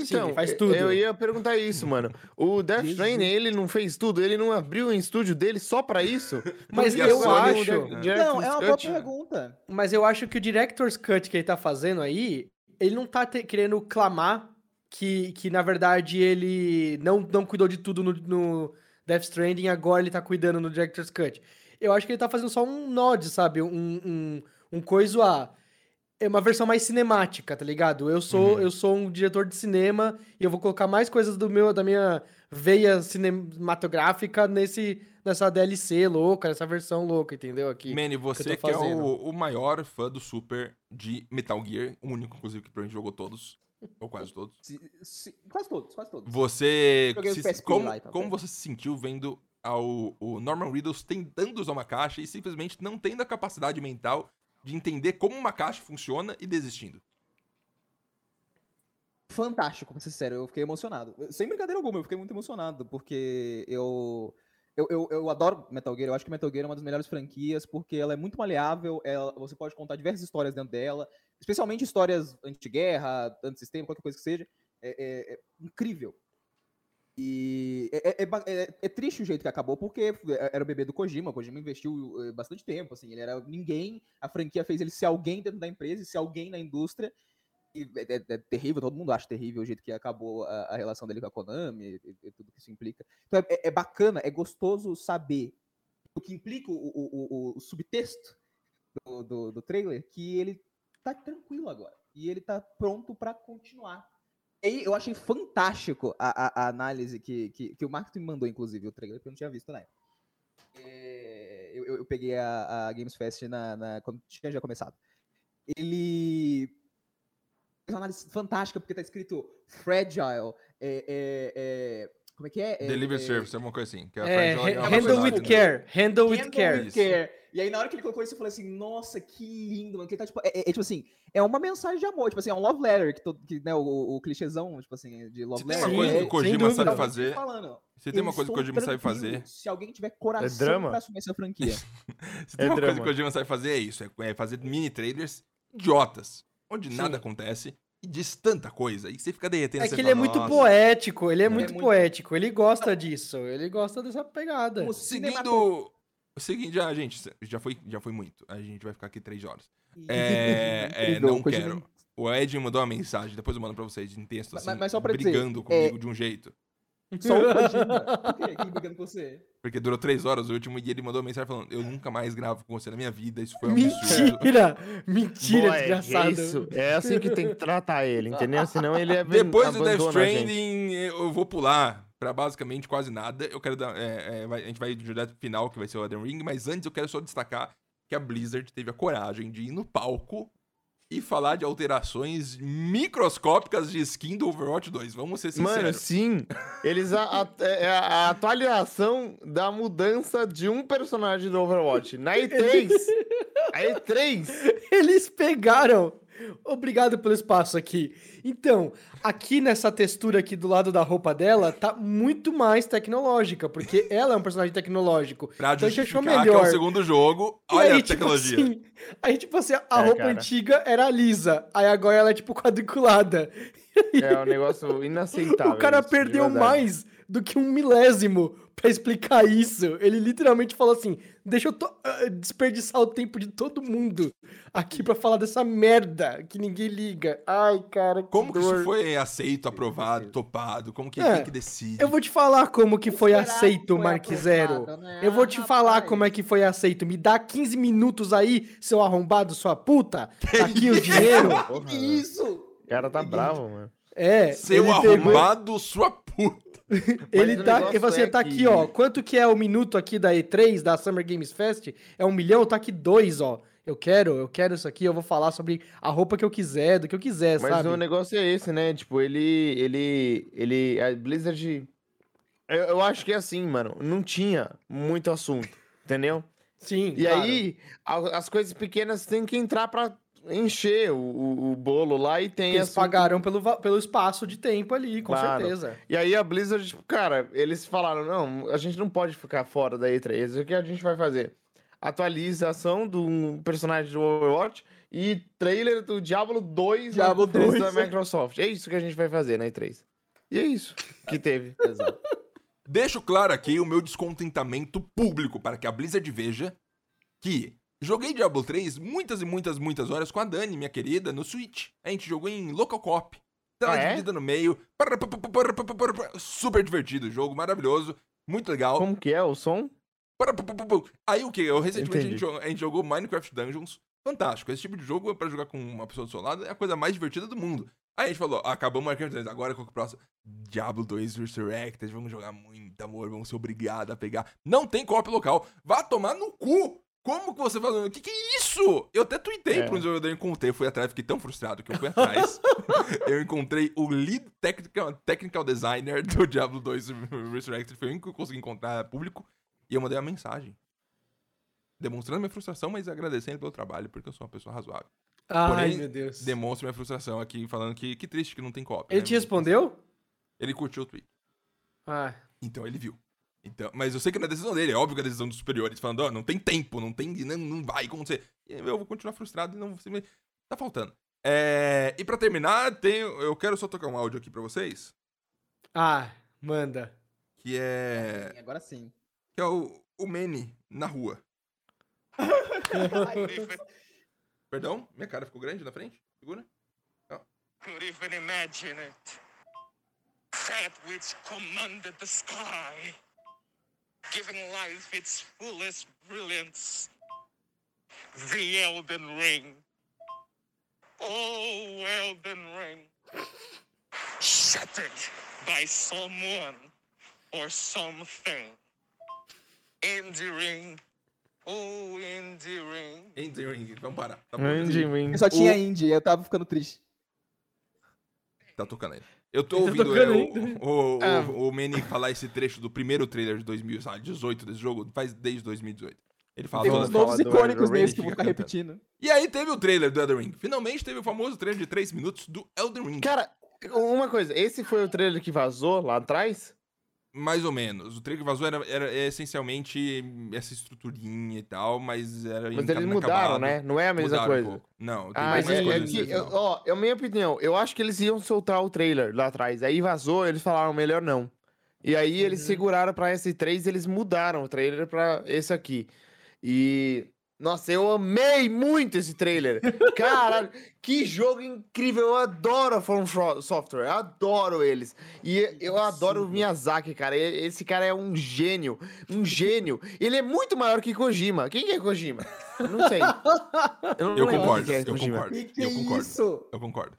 Speaker 2: Sim,
Speaker 4: Então,
Speaker 2: ele faz
Speaker 4: eu-
Speaker 2: tudo.
Speaker 4: Eu ia perguntar isso, mano. O Death
Speaker 2: Jesus.
Speaker 4: Stranding, ele não fez tudo? Ele não abriu um estúdio dele só pra isso?
Speaker 2: Mas
Speaker 1: Porque a
Speaker 2: eu acho...
Speaker 3: Não, é uma boa pergunta.
Speaker 2: Mas eu acho que o director's cut que ele tá fazendo aí, ele não tá te- querendo clamar que, que, na verdade, ele não, não cuidou de tudo no, no Death Stranding, agora ele tá cuidando no director's cut. Eu acho que ele tá fazendo só um nod, sabe? Um, um, um coisa a... É uma versão mais cinemática, tá ligado? Eu sou,
Speaker 1: Uhum.
Speaker 2: eu sou um diretor de cinema e eu vou colocar mais coisas do meu, da minha veia cinematográfica nesse, nessa DLC louca, nessa versão louca, entendeu? Aqui.
Speaker 1: Manny, você
Speaker 2: tô
Speaker 1: que, é o, o maior fã do Super de Metal Gear, o único, inclusive, que provavelmente jogou todos. Ou quase todos.
Speaker 3: Se- se- quase todos, quase todos.
Speaker 1: Você. Se-
Speaker 3: o PSP
Speaker 1: como,
Speaker 3: lá e tal,
Speaker 1: como
Speaker 3: é.
Speaker 1: você se sentiu vendo ao, o Norman Reedus tentando usar uma caixa e simplesmente não tendo a capacidade mental de entender como uma caixa funciona e desistindo?
Speaker 3: fantástico, pra ser sincero. Eu fiquei emocionado. Sem brincadeira alguma, eu fiquei muito emocionado, porque eu. Eu, eu, eu adoro Metal Gear, eu acho que Metal Gear é uma das melhores franquias, porque ela é muito maleável, ela, você pode contar diversas histórias dentro dela, especialmente histórias anti-guerra, anti-sistema, qualquer coisa que seja. É, é- é incrível. E é, é- é é- é triste o jeito que acabou, porque era o bebê do Kojima, o Kojima investiu eh, bastante tempo, assim, ele era ninguém, a franquia fez ele ser alguém dentro da empresa ser alguém na indústria, e é, é- é terrível, todo mundo acha terrível o jeito que acabou a, a relação dele com a Konami e, e tudo que isso implica. Então é, é- é bacana, é gostoso saber o que implica o, o- o- o subtexto do, do, do trailer, que ele tá tranquilo agora. E ele tá pronto pra continuar. Eu achei fantástico a, a- a análise que, que, que o Marcos me mandou, inclusive, o trailer, porque eu não tinha visto na época. É, eu, eu- peguei a, a Games Fest na, na- quando tinha já começado. Ele uma análise fantástica, porque tá escrito fragile, é, é, é, como é que é? É-
Speaker 1: Delivery
Speaker 3: é-
Speaker 1: service, é uma coisa assim. Que
Speaker 2: É,
Speaker 1: é
Speaker 2: handle
Speaker 1: coisa
Speaker 2: with
Speaker 1: assim.
Speaker 2: care. Handle with care.
Speaker 3: with care. E aí, na hora que ele colocou isso, eu falei assim, nossa, que lindo, mano. Que ele tá, tipo, é, é- é, tipo assim, é uma mensagem de amor, tipo assim, é um love letter, que, todo, que né, o, o clichêzão, tipo assim, de love
Speaker 1: Se tem
Speaker 3: letter.
Speaker 1: uma coisa que o Kojima sabe fazer,
Speaker 3: Falando,
Speaker 1: se tem uma coisa que o Kojima sabe fazer,
Speaker 3: Se alguém tiver coração
Speaker 4: drama?
Speaker 3: pra assumir essa franquia.
Speaker 1: se tem
Speaker 4: É
Speaker 1: uma coisa que
Speaker 4: drama.
Speaker 1: o Kojima sabe fazer é isso, é, é fazer mini trailers idiotas, onde
Speaker 2: Sim.
Speaker 1: nada acontece diz tanta coisa, e você fica derretendo.
Speaker 2: É que ele é
Speaker 1: fala,
Speaker 2: muito
Speaker 1: "Nossa".
Speaker 2: poético, ele é
Speaker 3: É
Speaker 2: muito
Speaker 3: muito-
Speaker 2: poético, ele gosta disso, ele gosta dessa pegada.
Speaker 3: Cinematográfico.
Speaker 1: Seguindo. Seguindo, já, gente, já foi, já foi muito. A gente vai ficar aqui três horas. É, é, não quero. O Ed mandou uma mensagem, depois eu mando pra vocês em texto,
Speaker 3: Mas-
Speaker 1: assim,
Speaker 3: mas só pra dizer,
Speaker 1: brigando comigo de um jeito.
Speaker 3: Só o Kojima. Por quê? Quem brigando com você?
Speaker 1: Porque durou três horas o último e ele mandou uma mensagem falando: Eu nunca mais gravo com você na minha vida, isso foi um absurdo.
Speaker 2: Mentira! Mentira,
Speaker 4: Boy,
Speaker 2: desgraçado.
Speaker 4: É isso. É assim que tem que tratar ele, entendeu? Senão ele é
Speaker 1: Depois do Death. Stranding, eu vou pular pra basicamente quase nada. Eu quero dar. é, é, a gente vai direto pro final, que vai ser o Elden Ring, mas antes eu quero só destacar que a Blizzard teve a coragem de ir no palco e falar de alterações microscópicas de skin do Overwatch 2. Vamos ser sinceros.
Speaker 4: Mano, sim. Eles a, a- é a- a atualização da mudança de um personagem do Overwatch. Na E3. A E3.
Speaker 2: Eles pegaram. Obrigado pelo espaço aqui. Então, aqui nessa textura aqui do lado da roupa dela, tá muito mais tecnológica, porque ela é um personagem tecnológico.
Speaker 1: Pra
Speaker 2: Então a gente achou
Speaker 1: justificar que é
Speaker 2: melhor.
Speaker 1: o segundo jogo,
Speaker 2: E
Speaker 1: olha
Speaker 2: aí,
Speaker 1: a
Speaker 2: tipo
Speaker 1: tecnologia.
Speaker 2: assim, aí, tipo assim, a
Speaker 4: É,
Speaker 2: roupa
Speaker 4: cara.
Speaker 2: antiga era lisa, aí agora ela é, tipo, quadriculada.
Speaker 4: É um negócio inaceitável.
Speaker 2: o cara
Speaker 4: isso, de
Speaker 2: perdeu mais do que um milésimo pra explicar isso. Ele literalmente falou assim: deixa eu to- ah, desperdiçar o tempo de todo mundo aqui pra falar dessa merda que ninguém liga. Ai, cara, que
Speaker 1: Como que
Speaker 2: dor.
Speaker 1: isso foi aceito, aprovado, topado? Como que,
Speaker 2: É,
Speaker 1: quem que decide?
Speaker 2: Eu vou te falar como que foi aceito,
Speaker 3: foi
Speaker 2: Mark Zero.
Speaker 3: né?
Speaker 2: Eu vou te
Speaker 3: Ah,
Speaker 2: falar
Speaker 3: rapaz.
Speaker 2: como é que foi aceito. Me dá 15 minutos aí, seu arrombado, sua puta. Tá aqui o dinheiro.
Speaker 4: Porra,
Speaker 3: Que isso?
Speaker 4: O cara tá bravo, mano.
Speaker 2: É,
Speaker 1: Seu
Speaker 2: ele pegou-
Speaker 1: sua puta.
Speaker 2: Ele tá, ele assim,
Speaker 4: é
Speaker 2: tá
Speaker 4: que-
Speaker 2: aqui, ó. Quanto que é o minuto aqui da E3, da Summer Games Fest? É um milhão, tá aqui dois, ó. Eu quero, eu quero isso aqui, eu vou falar sobre a roupa que eu quiser, do que eu quiser,
Speaker 4: Mas
Speaker 2: sabe?
Speaker 4: o negócio é esse, né? Tipo, ele. Ele. Ele. A Blizzard. Eu, eu acho que é assim, mano. Não tinha muito assunto, entendeu?
Speaker 2: Sim,
Speaker 4: E
Speaker 2: claro.
Speaker 4: aí, a- as coisas pequenas têm que entrar pra encher o, o, o bolo lá e tem
Speaker 2: Eles
Speaker 4: assunto.
Speaker 2: pagaram pelo, pelo espaço de tempo ali, com
Speaker 4: Claro.
Speaker 2: certeza.
Speaker 4: E aí a Blizzard, tipo, cara, eles falaram, não, a gente não pode ficar fora da E3. O que a gente vai fazer? Atualização do personagem do Overwatch e trailer do Diablo 2 na
Speaker 3: Diablo
Speaker 4: conferência
Speaker 3: 2.
Speaker 4: da Microsoft. É isso que a gente vai fazer na E3. E é isso que teve.
Speaker 3: Exato.
Speaker 1: Deixo claro aqui o meu descontentamento público para que a Blizzard veja que joguei Diablo 3 muitas e muitas, muitas horas com a Dani, minha querida, no Switch. A gente jogou em Local Cop. Tela
Speaker 4: Ah, é?
Speaker 1: dividida no meio. Super divertido o jogo, maravilhoso. Muito legal.
Speaker 4: Como que é o som?
Speaker 1: Aí o que? Eu recentemente a gente, jogou, a gente jogou Minecraft Dungeons. Fantástico. Esse tipo de jogo pra jogar com uma pessoa do seu lado é a coisa mais divertida do mundo. Aí a gente falou, "Ah, acabamos Minecraft Dungeons, agora qual que é o próximo? Diablo 2 Resurrected, vamos jogar muito, amor, vamos ser obrigados a pegar. Não tem co-op local. Vá tomar no cu! Como que você falou? O que, que é isso? Eu até tuitei
Speaker 4: É.
Speaker 1: para um desenvolvedor, encontrei, fui atrás, fiquei tão frustrado que eu fui atrás. eu encontrei o lead technical, technical designer do Diablo 2 Resurrected, foi o único que eu consegui encontrar público, e eu mandei uma mensagem. Demonstrando minha frustração, mas agradecendo pelo trabalho, porque eu sou uma pessoa razoável.
Speaker 2: Ai,
Speaker 1: Porém,
Speaker 2: meu Deus.
Speaker 1: Demonstro minha frustração aqui, falando que, que triste que não tem cópia.
Speaker 2: Ele
Speaker 1: né?
Speaker 2: te respondeu?
Speaker 1: Ele curtiu o tweet.
Speaker 2: Ah,
Speaker 1: Então ele viu. Então, mas eu sei que não é decisão dele, é óbvio que é decisão dos superiores, falando, ó, não tem tempo, não tem, não, não vai acontecer. E eu vou continuar frustrado e não vou Tá faltando. É, e pra terminar, tenho, eu quero só tocar um áudio aqui pra vocês,
Speaker 2: ah manda.
Speaker 1: que é,
Speaker 3: Agora sim.
Speaker 1: que é o, o Manny na rua. Perdão, minha cara ficou grande na frente? Segura.
Speaker 5: could even imagine it. That which commanded the sky, giving life its fullest brilliance. The Elden Ring. Oh, Elden Ring. Shattered by someone or something. Enduring. Oh, enduring.
Speaker 1: Enduring, vamos parar. Tá,
Speaker 4: Wing.
Speaker 3: Eu só tinha
Speaker 4: O-
Speaker 3: indie, eu tava ficando triste.
Speaker 1: tá tocando ainda. Eu tô
Speaker 2: Tá
Speaker 1: ouvindo é,
Speaker 2: ainda.
Speaker 1: o, o,
Speaker 4: Ah.
Speaker 1: o, o Manny falar esse trecho do primeiro trailer de 2018 desse jogo, faz desde 2018. Ele fala
Speaker 3: Tem uns novos icônicos nesse que eu vou
Speaker 1: fica
Speaker 3: ficar repetindo.
Speaker 1: E aí teve o trailer do Elden Ring. Finalmente teve o famoso trailer de 3 minutos do Elden Ring.
Speaker 4: Cara, uma coisa, esse foi o trailer que vazou lá atrás?
Speaker 1: Mais ou menos. O trailer que vazou era, era essencialmente essa estruturinha e tal, mas era
Speaker 4: Mas eles mudaram,
Speaker 1: inacabado.
Speaker 4: né? Não é a mesma
Speaker 1: Mudaram um
Speaker 4: coisa.
Speaker 1: pouco. Não, tem
Speaker 4: Ah,
Speaker 1: mais
Speaker 2: mas
Speaker 4: é,
Speaker 1: coisas
Speaker 4: é que, eu- ó, é a minha opinião. Eu acho que eles iam soltar o trailer lá atrás. Aí vazou, eles falaram melhor não. E aí eles
Speaker 2: Uhum.
Speaker 4: seguraram pra esse 3 eles mudaram o trailer pra esse aqui. E. Nossa, eu amei muito esse trailer. Caralho, que jogo incrível. Eu adoro a From Fro- Software. Eu adoro eles. E eu adoro o Miyazaki, cara. Esse cara é um gênio. Um gênio. Ele é muito maior que Kojima. Quem que é Kojima? Eu Não sei. Eu, não
Speaker 1: Eu concordo,
Speaker 4: é
Speaker 1: eu concordo.
Speaker 3: Que que
Speaker 1: eu
Speaker 3: é
Speaker 1: concordo.
Speaker 3: isso?
Speaker 1: Eu concordo.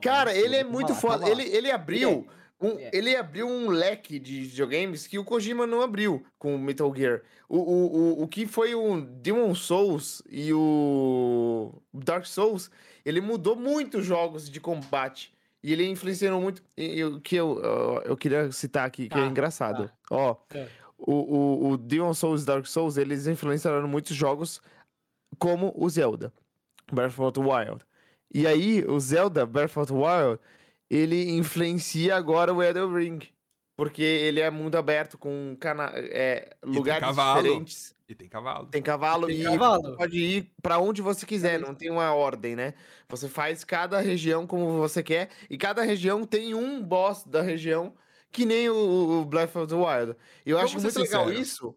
Speaker 4: Cara, ele é muito foda. Ele, ele abriu. Um,
Speaker 3: Ele é.
Speaker 4: ele abriu um leque de videogames que o Kojima não abriu com o Metal Gear. O, o, o, o que foi o Demon Souls e o Dark Souls, ele mudou muito jogos de combate. E ele influenciou muito. E, o que eu, eu, eu queria citar aqui, que é
Speaker 2: Tá,
Speaker 4: engraçado. Ó,
Speaker 2: É.
Speaker 4: o, o, o Demon Souls e Dark Souls, eles influenciaram muitos jogos como o Zelda, Breath of the Wild. E aí, o Zelda Breath of the Wild, ele influencia agora o Elden Ring. Porque ele é mundo aberto, com cana é, lugares
Speaker 1: cavalo.
Speaker 4: diferentes.
Speaker 1: E tem cavalo.
Speaker 4: Tem cavalo
Speaker 2: Tem
Speaker 4: e
Speaker 2: cavalo.
Speaker 4: pode ir pra onde você quiser, não tem uma ordem, né? Você faz cada região como você quer, e cada região tem um boss da região, que nem o, o Breath of the Wild. Eu
Speaker 1: Vamos
Speaker 4: acho muito legal
Speaker 1: sinceros.
Speaker 4: isso,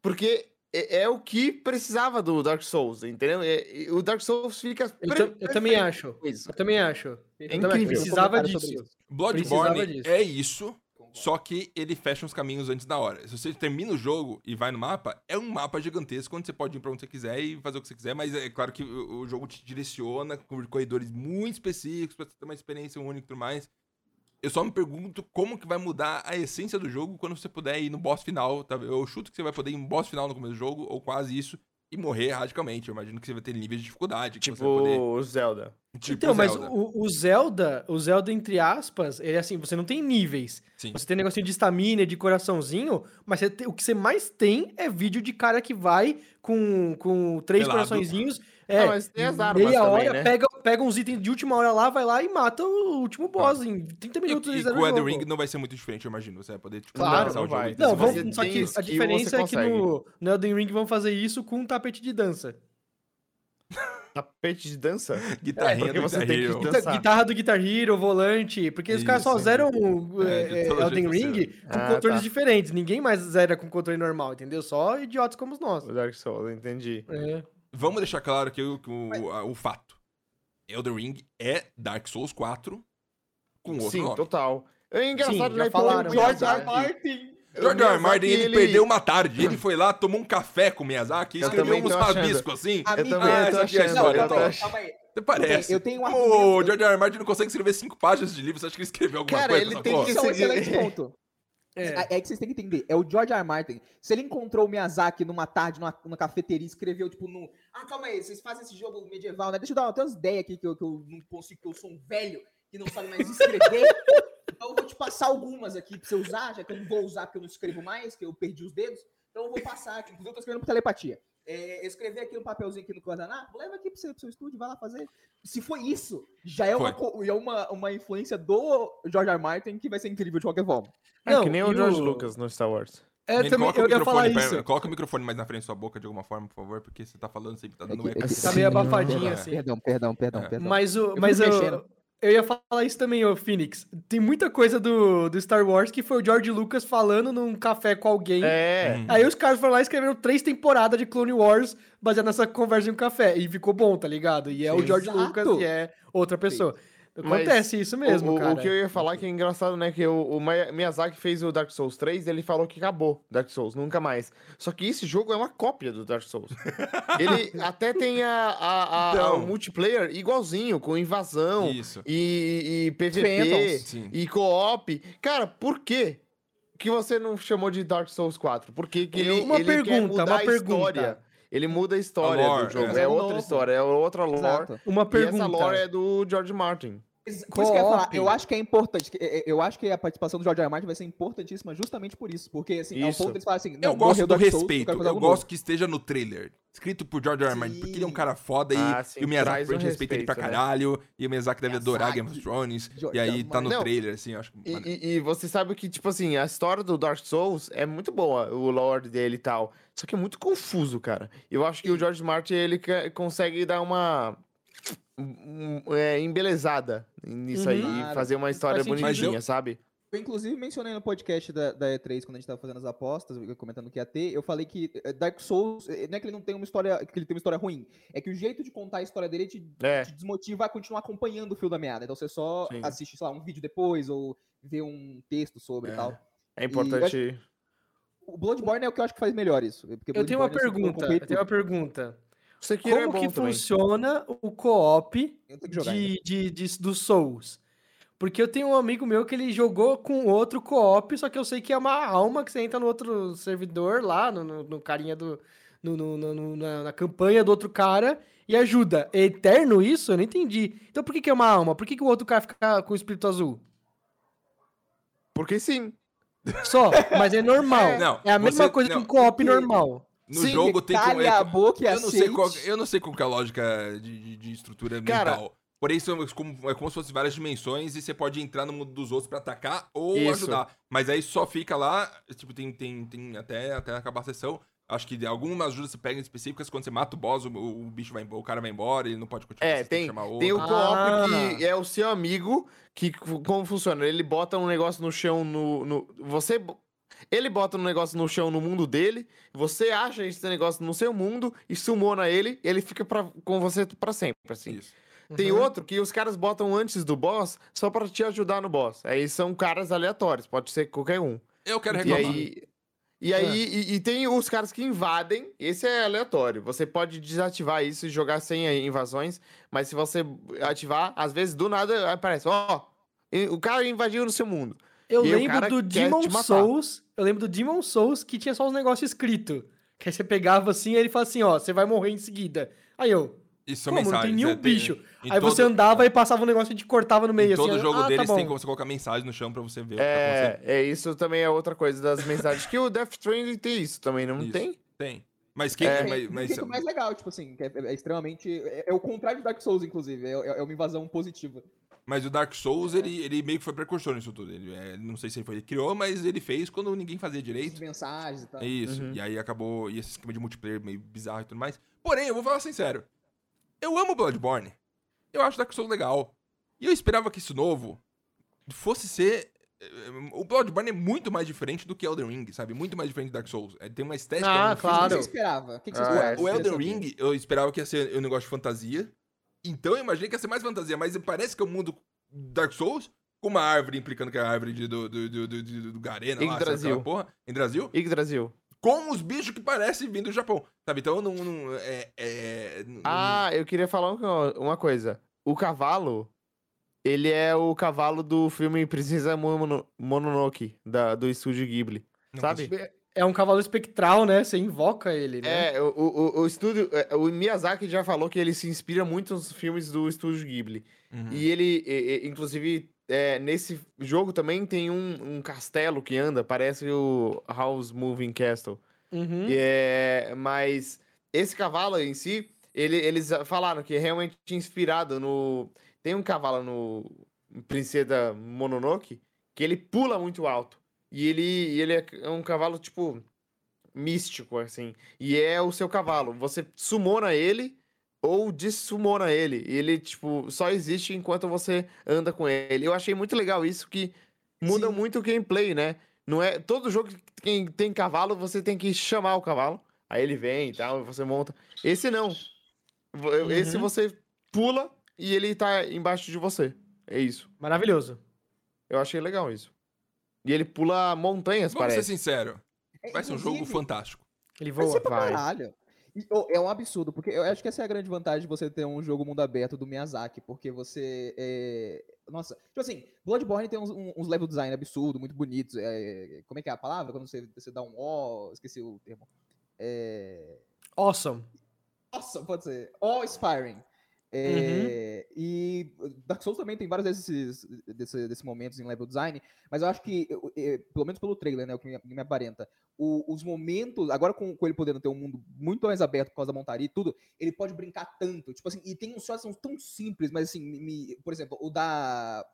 Speaker 4: porque é, é o que precisava do Dark Souls, entendeu? É- é- o Dark Souls fica.
Speaker 2: Eu, eu também acho.
Speaker 4: com isso.
Speaker 2: Eu também acho. Acho.
Speaker 4: incrível.
Speaker 2: Precisava disso.
Speaker 3: isso.
Speaker 1: Bloodborne
Speaker 2: Precisava disso.
Speaker 1: é isso, só que ele fecha os caminhos antes da hora. Se você termina o jogo e vai no mapa, é um mapa gigantesco onde você pode ir pra onde você quiser e fazer o que você quiser, mas é claro que o, jogo te direciona por corredores muito específicos pra você ter uma experiência única e tudo mais. Eu só me pergunto como que vai mudar a essência do jogo quando você puder ir no boss final. Tá? Eu chuto que você vai poder ir no boss final no começo do jogo, ou quase isso, e morrer radicalmente. Eu imagino que você vai ter níveis de dificuldade. Que
Speaker 4: Tipo
Speaker 1: você vai poder,
Speaker 4: o Zelda.
Speaker 1: tipo
Speaker 2: Então, mas
Speaker 1: Zelda.
Speaker 2: o, o Zelda, o Zelda, entre aspas, ele é assim, você não tem níveis.
Speaker 1: Sim.
Speaker 2: Você tem negocinho de estamina, de coraçãozinho, mas você tem- o que você mais tem é vídeo de cara que vai com, com três
Speaker 1: Pelado.
Speaker 2: coraçõezinhos. É,
Speaker 4: Ah, mas tem as armas
Speaker 2: meia
Speaker 4: também,
Speaker 2: hora,
Speaker 4: né?
Speaker 2: pega, pega uns itens de última hora lá, vai lá e mata o último boss em 30
Speaker 1: E,
Speaker 2: minutos.
Speaker 1: e com o Elden. Ring não vai ser muito diferente, eu imagino. Você vai poder, tipo,
Speaker 4: Claro, não
Speaker 1: o
Speaker 4: vai.
Speaker 1: e
Speaker 2: Não, vamos, só que a diferença é que no, no Elden Ring vão fazer isso com um tapete de dança.
Speaker 4: Tapete de dança?
Speaker 1: Guitarrinha
Speaker 4: porque
Speaker 1: do
Speaker 4: você
Speaker 1: Guitar
Speaker 4: tem que
Speaker 1: Hero.
Speaker 2: Guitarra do Guitar Hero, volante, porque os caras só
Speaker 1: Isso.
Speaker 2: zeram
Speaker 1: É,
Speaker 2: é, é,
Speaker 1: todo
Speaker 2: Elden Ring com
Speaker 4: Ah,
Speaker 2: controles
Speaker 4: tá.
Speaker 2: diferentes. Ninguém mais zera com controle normal, entendeu? Só idiotas como nós.
Speaker 4: O Dark Souls, entendi.
Speaker 2: É.
Speaker 1: Vamos deixar claro aqui o, o, o fato. Elden Ring é Dark Souls 4 com outro
Speaker 4: Sim,
Speaker 1: nome.
Speaker 4: total. É engraçado,
Speaker 2: Sim,
Speaker 4: né?
Speaker 2: falaram,
Speaker 4: o
Speaker 3: George R. Martin.
Speaker 4: o
Speaker 1: George R. Martin,
Speaker 4: Miyazaki,
Speaker 1: ele, perdeu uma tarde. Ele foi lá, tomou um café com o Miyazaki e
Speaker 4: Eu
Speaker 1: escreveu uns rabiscos assim.
Speaker 3: A
Speaker 4: Eu
Speaker 3: minha-
Speaker 4: também
Speaker 1: Ah, essa aqui é a história,
Speaker 4: eu achando.
Speaker 3: Calma aí.
Speaker 1: Você parece.
Speaker 3: eu tenho um
Speaker 1: O
Speaker 3: argumento.
Speaker 1: George R. R. Martin não consegue escrever cinco páginas de livro. Você acha que ele escreveu alguma
Speaker 4: Cara,
Speaker 1: coisa
Speaker 4: ele
Speaker 1: nessa
Speaker 4: tem que
Speaker 3: Isso é um excelente ponto.
Speaker 2: É.
Speaker 3: É, é que vocês têm que entender. É o George R. R. Martin. Se ele encontrou o Miyazaki numa tarde, numa, numa cafeteria, e escreveu, tipo, no. Ah, calma aí, vocês fazem esse jogo medieval, né? Deixa eu dar tem umas ideias aqui que eu, que eu não consigo, que eu sou um velho que não sabe mais escrever. então eu vou te passar algumas aqui pra você usar, já que eu não vou usar porque eu não escrevo mais, que eu perdi os dedos. Então eu vou passar aqui. Inclusive, eu tô escrevendo por telepatia. É, eu escrevi aqui um papelzinho aqui no guardanapo, leva aqui pro seu, pro seu estúdio, vai lá fazer. Se foi isso, já é, uma, é uma, uma influência do George R. Martin que vai ser incrível de qualquer forma.
Speaker 4: É
Speaker 2: Não,
Speaker 4: que nem o George
Speaker 2: o-
Speaker 4: Lucas no Star Wars.
Speaker 2: É, também,
Speaker 1: coloca o
Speaker 2: eu ia falar
Speaker 1: microfone
Speaker 2: isso.
Speaker 1: Coloca o microfone mais na frente da sua boca de alguma forma, por favor, porque você tá falando sempre, tá dando
Speaker 3: É que-
Speaker 1: eco.
Speaker 3: é que-
Speaker 2: Tá meio abafadinho,
Speaker 1: É.
Speaker 2: assim.
Speaker 3: Perdão, perdão, perdão,
Speaker 1: É.
Speaker 3: perdão.
Speaker 2: Mas, o, mas eu,
Speaker 3: mexendo.
Speaker 2: Eu ia falar isso também, ô Phoenix. Tem muita coisa do, do Star Wars que foi o George Lucas falando num café com alguém.
Speaker 4: É.
Speaker 1: Hum.
Speaker 2: Aí os caras foram lá e escreveram três temporadas de Clone Wars baseado nessa conversa em um café. E ficou bom, tá ligado? E é o
Speaker 4: Sim.
Speaker 2: George
Speaker 3: Exato.
Speaker 2: Lucas e é outra pessoa.
Speaker 4: Mas
Speaker 2: Acontece isso mesmo,
Speaker 4: o, o-
Speaker 2: cara.
Speaker 4: O que eu ia falar que é engraçado, né? Que o, o Mi- Miyazaki fez o Dark Souls 3, ele falou que acabou Dark Souls, nunca mais. Só que esse jogo é uma cópia do Dark Souls. ele até tem a, a- a- a-
Speaker 1: Então.
Speaker 4: o multiplayer igualzinho, com invasão
Speaker 1: Isso.
Speaker 4: e, e PVP e co-op. Cara, por quê? Que você não chamou de Dark Souls 4? Porque que ele,
Speaker 2: Uma
Speaker 4: ele quer
Speaker 2: pergunta,
Speaker 4: mudar
Speaker 2: uma
Speaker 4: a
Speaker 2: pergunta.
Speaker 4: história. Ele muda a história
Speaker 1: lore,
Speaker 4: do jogo.
Speaker 1: é.
Speaker 4: É, outra
Speaker 3: novo.
Speaker 4: história, é outra lore.
Speaker 3: Exato.
Speaker 2: Uma
Speaker 4: E
Speaker 2: pergunta.
Speaker 4: essa lore é do George Martin.
Speaker 3: Por isso que eu ia falar, eu acho que é importante. é- é- Eu acho que a participação do George R. Martin vai ser importantíssima justamente por isso. Porque, assim, ao
Speaker 4: Isso.
Speaker 3: ponto deles falarem assim, não,
Speaker 1: Eu gosto do
Speaker 3: Dark Souls, eu
Speaker 1: respeito. gosto
Speaker 3: novo.
Speaker 1: que esteja no trailer. Escrito por George R. R. Martin, porque ele é um cara foda e,
Speaker 4: Ah, sim,
Speaker 1: e o Miyazaki a
Speaker 4: um
Speaker 1: gente respeita ele pra
Speaker 4: respeito, né?
Speaker 1: caralho. E o Miyazaki deve adorar Game of Thrones.
Speaker 3: George
Speaker 1: E aí tá no
Speaker 4: Não.
Speaker 1: trailer, assim, eu acho.
Speaker 4: E, e- e você sabe que, tipo assim, a história do Dark Souls é muito boa, o lore dele e tal. Só que é muito confuso, cara. Eu acho que o George Martin, ele consegue dar uma... um- um- é, embelezada nisso aí
Speaker 3: Claro.
Speaker 4: e fazer uma história.
Speaker 1: Mas eu-
Speaker 4: bonitinha, sabe?
Speaker 3: Eu, inclusive, mencionei no podcast da, da E3, quando a gente tava fazendo as apostas, comentando que ia ter, eu falei que eh, Dark Souls, eh, não é que ele não tem uma história, que ele tem uma história ruim, é que o jeito de contar a história dele te,
Speaker 4: É.
Speaker 3: te desmotiva a continuar acompanhando o fio da meada. Então você só
Speaker 4: Sim.
Speaker 3: assiste, sei lá, um vídeo depois, ou vê um texto sobre
Speaker 1: É.
Speaker 3: e tal.
Speaker 4: É importante...
Speaker 3: O Bloodborne é o que eu acho que faz melhor isso. porque
Speaker 2: Eu tenho uma
Speaker 3: eu
Speaker 2: pergunta. Eu tenho uma pergunta.
Speaker 4: É
Speaker 2: Como
Speaker 4: bom
Speaker 2: que
Speaker 4: também.
Speaker 2: funciona o co-op de, de, de, do Souls? Porque eu tenho um amigo meu que ele jogou com outro co-op, só que eu sei que é uma alma que você entra no outro servidor lá, no, no, no carinha do. no- no- no- no- na, na campanha do outro cara e ajuda. É eterno isso? Eu não entendi. Então por que, que é uma alma? Por que, que o outro cara fica com o espírito azul?
Speaker 4: Porque sim.
Speaker 2: Só, mas é normal.
Speaker 1: É, não,
Speaker 2: é a mesma
Speaker 1: você-
Speaker 2: coisa que
Speaker 1: não,
Speaker 2: um co-op normal.
Speaker 1: No
Speaker 4: Sim,
Speaker 1: jogo tem como.
Speaker 3: Calha a boca e
Speaker 1: Eu não, sei qual, eu não sei qual que é a lógica de, de- de estrutura
Speaker 4: Cara-
Speaker 1: mental. Porém, são como, é como se fossem várias dimensões e você pode entrar no mundo dos outros pra atacar ou
Speaker 4: Isso.
Speaker 1: ajudar. Mas aí só fica lá, tipo, tem, tem, tem até, até acabar a sessão. Acho que algumas ajudas você pega específicas, quando você mata o boss, o, o bicho vai embora, o cara vai embora, ele não pode continuar.
Speaker 4: É,
Speaker 1: você
Speaker 4: tem,
Speaker 1: que chamar outro.
Speaker 4: tem o co-op
Speaker 2: Ah.
Speaker 4: que é o seu amigo, que como funciona? Ele bota um negócio no chão no. no- você. Ele bota um negócio no chão no mundo dele, você acha esse negócio no seu mundo e sumona ele, e ele fica pra, com você pra sempre, assim.
Speaker 1: Isso.
Speaker 4: Tem
Speaker 2: Uhum.
Speaker 4: outro que os caras botam antes do boss só pra te ajudar no boss. Aí são caras aleatórios, pode ser qualquer um.
Speaker 1: Eu quero
Speaker 4: E
Speaker 1: reclamar.
Speaker 4: aí. E aí, e, e tem os caras que invadem, esse é aleatório. Você pode desativar isso e jogar sem eh, invasões, mas se você ativar, às vezes do nada aparece, ó, e- o cara invadiu no seu mundo.
Speaker 2: Eu
Speaker 4: E
Speaker 2: lembro do Demon. Souls. Eu lembro do Demon Souls que tinha só uns negócios escritos. Que aí você pegava assim e ele falava assim, ó, você vai morrer em seguida. Aí eu,
Speaker 1: Isso são
Speaker 2: como? Não tem
Speaker 1: mensagens.
Speaker 2: nenhum
Speaker 1: é, tem-
Speaker 2: bicho. Aí você
Speaker 1: todo-
Speaker 2: andava e passava um negócio e te cortava no meio
Speaker 1: Em
Speaker 2: assim.
Speaker 1: todo
Speaker 2: eu,
Speaker 1: jogo
Speaker 2: ah,
Speaker 1: deles
Speaker 2: tá
Speaker 1: tem como você colocar mensagem no chão pra você ver o que tá acontecendo.
Speaker 4: É, é, isso também é outra coisa das mensagens. que o Death Stranding tem isso também, não
Speaker 1: Isso.
Speaker 4: tem?
Speaker 1: Tem. Mas quem.
Speaker 4: É.
Speaker 1: mas, mas-
Speaker 3: jeito mais legal, tipo assim, que é, é extremamente. É, é o contrário de Dark Souls, inclusive. É, é uma invasão positiva.
Speaker 1: Mas o Dark Souls, ele, ele meio que foi precursor nisso tudo. Ele, é, não sei se ele foi ele criou, mas ele fez quando ninguém fazia
Speaker 3: As
Speaker 1: direito.
Speaker 3: mensagens e tal.
Speaker 1: É isso.
Speaker 4: Uhum.
Speaker 1: E aí acabou. E esse esquema de multiplayer meio bizarro e tudo mais. Porém, eu vou falar sincero. Eu amo Bloodborne. Eu acho Dark Souls legal. E eu esperava que isso novo fosse ser. eh, O Bloodborne é muito mais diferente do que Elden Ring, sabe? Muito mais diferente do Dark Souls. É, Tem uma estética.
Speaker 2: Ah,
Speaker 1: um
Speaker 3: O que
Speaker 2: claro.
Speaker 3: você esperava? O que, que você
Speaker 4: Ah,
Speaker 3: esperava?
Speaker 4: é,
Speaker 1: O
Speaker 3: Queria
Speaker 1: Elden. Ring, eu esperava que ia ser um negócio de fantasia. Então eu imaginei que ia ser mais fantasia, mas parece que é o mundo Dark Souls, com uma árvore implicando que é a árvore de- do, do, do, do, do, do Garena lá, sabe
Speaker 4: Yggdrasil.
Speaker 1: porra, em Brasil,
Speaker 4: Yggdrasil.
Speaker 1: Com os bichos que parecem vindo do Japão, sabe? Então não... não é, é, não-
Speaker 4: Ah, eu queria falar uma- uma coisa. O cavalo Ele é o cavalo do filme Princesa Mono- Mononoke, da, do estúdio Ghibli.
Speaker 1: Não
Speaker 4: sabe?
Speaker 1: consigo-
Speaker 2: É um cavalo espectral, né? Você invoca ele, né?
Speaker 4: É, o, o, o estúdio. é, O Miyazaki já falou que ele se inspira muito nos filmes do estúdio Ghibli.
Speaker 1: Uhum.
Speaker 4: E ele, e- e, inclusive, é, nesse jogo também tem um, um castelo que anda, parece o House Moving Castle.
Speaker 2: Uhum.
Speaker 4: E É, mas esse cavalo em si, ele- eles falaram que é realmente inspirado no. Tem um cavalo no Princesa Mononoke que ele pula muito alto. E ele, ele é um cavalo, tipo, místico, assim. E é o seu cavalo. Você sumona ele ou dessumona ele. E ele, tipo, só existe enquanto você anda com ele. Eu achei muito legal isso, que muda
Speaker 3: Sim.
Speaker 4: muito o gameplay, né? Não é todo jogo que tem, cavalo, você tem que chamar o cavalo. Aí ele vem e tal, você monta. Esse não. Esse
Speaker 2: Uhum.
Speaker 4: você pula e ele tá embaixo de você. É isso.
Speaker 2: Maravilhoso.
Speaker 4: Eu achei legal isso. E ele pula montanhas,
Speaker 1: Vamos ser
Speaker 4: parece.
Speaker 1: sincero. Vai ser um jogo fantástico.
Speaker 2: Ele
Speaker 3: Vai
Speaker 2: voa.
Speaker 3: ser pra
Speaker 4: vai.
Speaker 3: caralho. E, ô, é um absurdo, porque eu acho que essa é a grande vantagem de você ter um jogo mundo aberto do Miyazaki, porque você. é, Nossa, tipo assim, Bloodborne tem uns, uns level design absurdo, muito bonitos. é, Como é que é a palavra? Quando você, você dá um O, esqueci o termo. É...
Speaker 2: Awesome.
Speaker 3: Nossa, pode ser. Awe-inspiring. É, E Dark Souls também tem vários desses, desse, desses momentos em level design, mas eu acho que, eu- eh, pelo menos pelo trailer, né, o que me, me aparenta, o- os momentos, agora com, com ele podendo ter um mundo muito mais aberto por causa da montaria e tudo, ele pode brincar tanto, tipo assim, e tem uns shots tão simples, mas assim, me- por exemplo, o da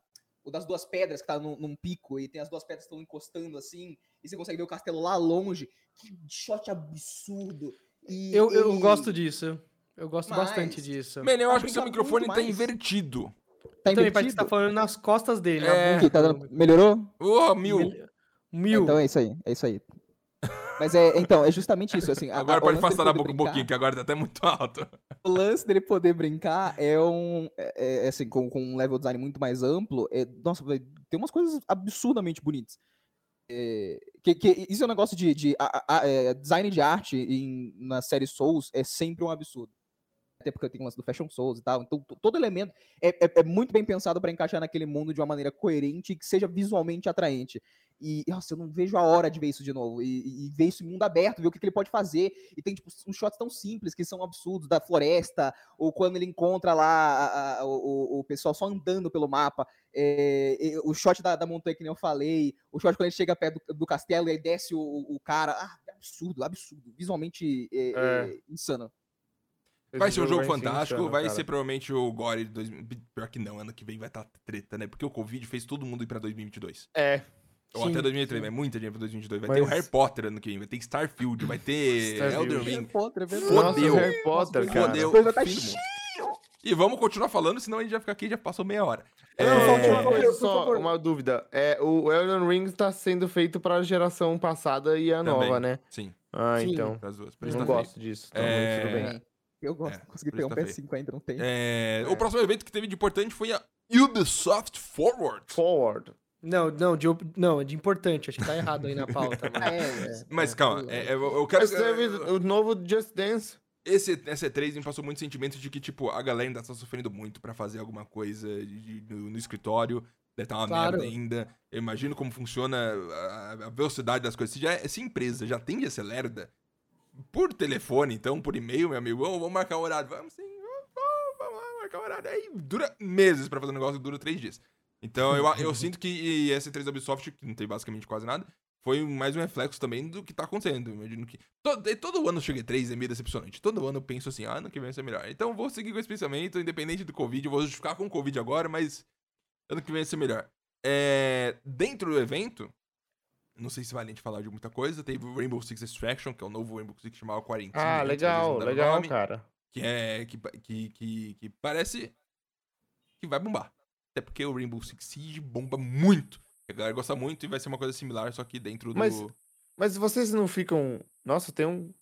Speaker 3: o das duas pedras que tá num, num pico e tem as duas pedras que estão encostando assim, e você consegue ver o castelo lá longe, que shot absurdo. E
Speaker 2: Eu, eu gosto disso. Eu gosto
Speaker 3: Mas-
Speaker 2: bastante disso.
Speaker 1: Mano, eu acho que seu microfone tá
Speaker 3: mais.
Speaker 1: invertido.
Speaker 3: Tá
Speaker 2: Também parece que você tá
Speaker 3: invertido?
Speaker 2: falando nas costas dele.
Speaker 1: É.
Speaker 2: na
Speaker 3: Aqui, tá dando- Melhorou?
Speaker 1: Ô, mil.
Speaker 2: Mil. Mil.
Speaker 3: Então é isso aí, é isso aí. Mas é, então, é justamente isso, assim. a-
Speaker 1: Agora
Speaker 3: a-
Speaker 1: pode afastar da boca um pouquinho, que agora tá até muito alto.
Speaker 3: O lance dele poder brincar é um. É, é, assim, com, com um level design muito mais amplo. É, nossa, tem umas coisas absurdamente bonitas. É, que, que isso é um negócio de. de a- a- a- é, design de arte em, na série Souls é sempre um absurdo. Até porque tem o lance do Fashion Souls e tal. Então, to- todo elemento é, é- é muito bem pensado para encaixar naquele mundo de uma maneira coerente e que seja visualmente atraente. E, nossa, eu não vejo a hora de ver isso de novo. E, e- ver isso em mundo aberto, ver o que, que ele pode fazer. E tem, tipo, uns shots tão simples que são absurdos da floresta, ou quando ele encontra lá a- a- o, o- pessoal só andando pelo mapa. É, e o shot da, da montanha, que nem eu falei. O shot quando ele chega perto do, do castelo e aí desce o, o cara. Ah, absurdo, absurdo. Visualmente é,
Speaker 4: É.
Speaker 3: é, insano.
Speaker 1: Vai ser um jogo fantástico,
Speaker 4: insano,
Speaker 1: vai
Speaker 4: cara.
Speaker 1: ser provavelmente o Gore de 2000. Pior que não, ano que vem vai estar treta, né? Porque o Covid fez todo mundo ir pra 2022.
Speaker 4: É.
Speaker 1: Ou
Speaker 2: Sim,
Speaker 1: até 2023, mas muita gente pra 2022. Vai ter o
Speaker 4: Mas-
Speaker 1: Harry Potter ano que vem, vai ter Starfield, vai ter
Speaker 4: Starfield.
Speaker 1: Elden Ring.
Speaker 3: Potter, é verdade.
Speaker 1: Fodeu.
Speaker 4: Nossa, Harry Potter, cara.
Speaker 1: Fodeu.
Speaker 3: Coisa tá.
Speaker 1: E vamos continuar falando, senão a gente vai ficar aqui e já passou meia hora.
Speaker 4: Não,
Speaker 1: É,
Speaker 4: só uma
Speaker 3: por
Speaker 4: coisa,
Speaker 3: favor.
Speaker 4: só uma dúvida. É, o Elden Ring tá sendo feito pra geração passada e a
Speaker 1: Também.
Speaker 4: nova, né?
Speaker 1: Sim,
Speaker 4: Ah,
Speaker 2: Sim.
Speaker 4: então.
Speaker 1: pras duas. Por
Speaker 4: não
Speaker 1: tá
Speaker 4: gosto disso. Tá
Speaker 1: É,
Speaker 4: muito tudo bem.
Speaker 3: Eu gosto.
Speaker 1: É,
Speaker 3: Consegui
Speaker 1: isso
Speaker 3: um
Speaker 1: tá feio.
Speaker 3: PS5 ainda, não tem.
Speaker 1: É, O próximo evento que teve de importante foi a Ubisoft Forward.
Speaker 4: Forward.
Speaker 2: Não, não, de, não, de importante. Acho que tá errado aí na pauta. Mas-
Speaker 3: é, é.
Speaker 1: Mas calma, é, é, eu eu quero.
Speaker 4: Mas teve o novo Just Dance.
Speaker 1: Esse, essa E3 me passou muito sentimento de que, tipo, a galera ainda tá sofrendo muito pra fazer alguma coisa de- de- no, no escritório. Deve estar uma
Speaker 2: Claro.
Speaker 1: merda ainda. Eu imagino como funciona a, a velocidade das coisas. Se, já, é- se a empresa já tende a ser lerda, por telefone, então, por e-mail, meu amigo, "Ô, vamos marcar o horário. Vamos sim, vamos, vamos, lá marcar o horário. Aí dura meses pra fazer um negócio que dura três dias. Então, eu, eu sinto que essa E3 da Ubisoft, que não tem basicamente quase nada, foi mais um reflexo também do que tá acontecendo. Imagino que. Todo, todo ano chega 3 é meio decepcionante. Todo ano eu penso assim, ah, ano que vem vai ser melhor. Então vou seguir com esse pensamento, independente do Covid. Eu vou justificar com o Covid agora, mas ano que vem vai ser melhor. É, dentro do evento, não sei se vale a gente falar de muita coisa. Teve o Rainbow Six Extraction, que é o novo Rainbow Six que chamava Quarentena.
Speaker 4: Ah, legal, legal,
Speaker 1: nome,
Speaker 4: cara.
Speaker 1: Que é. Que, que, que, que parece que vai bombar. Até porque o Rainbow Six Siege bomba muito. A galera gosta muito e vai ser uma coisa similar, só que dentro do.
Speaker 4: Mas- Mas vocês não ficam. Nossa, tem um.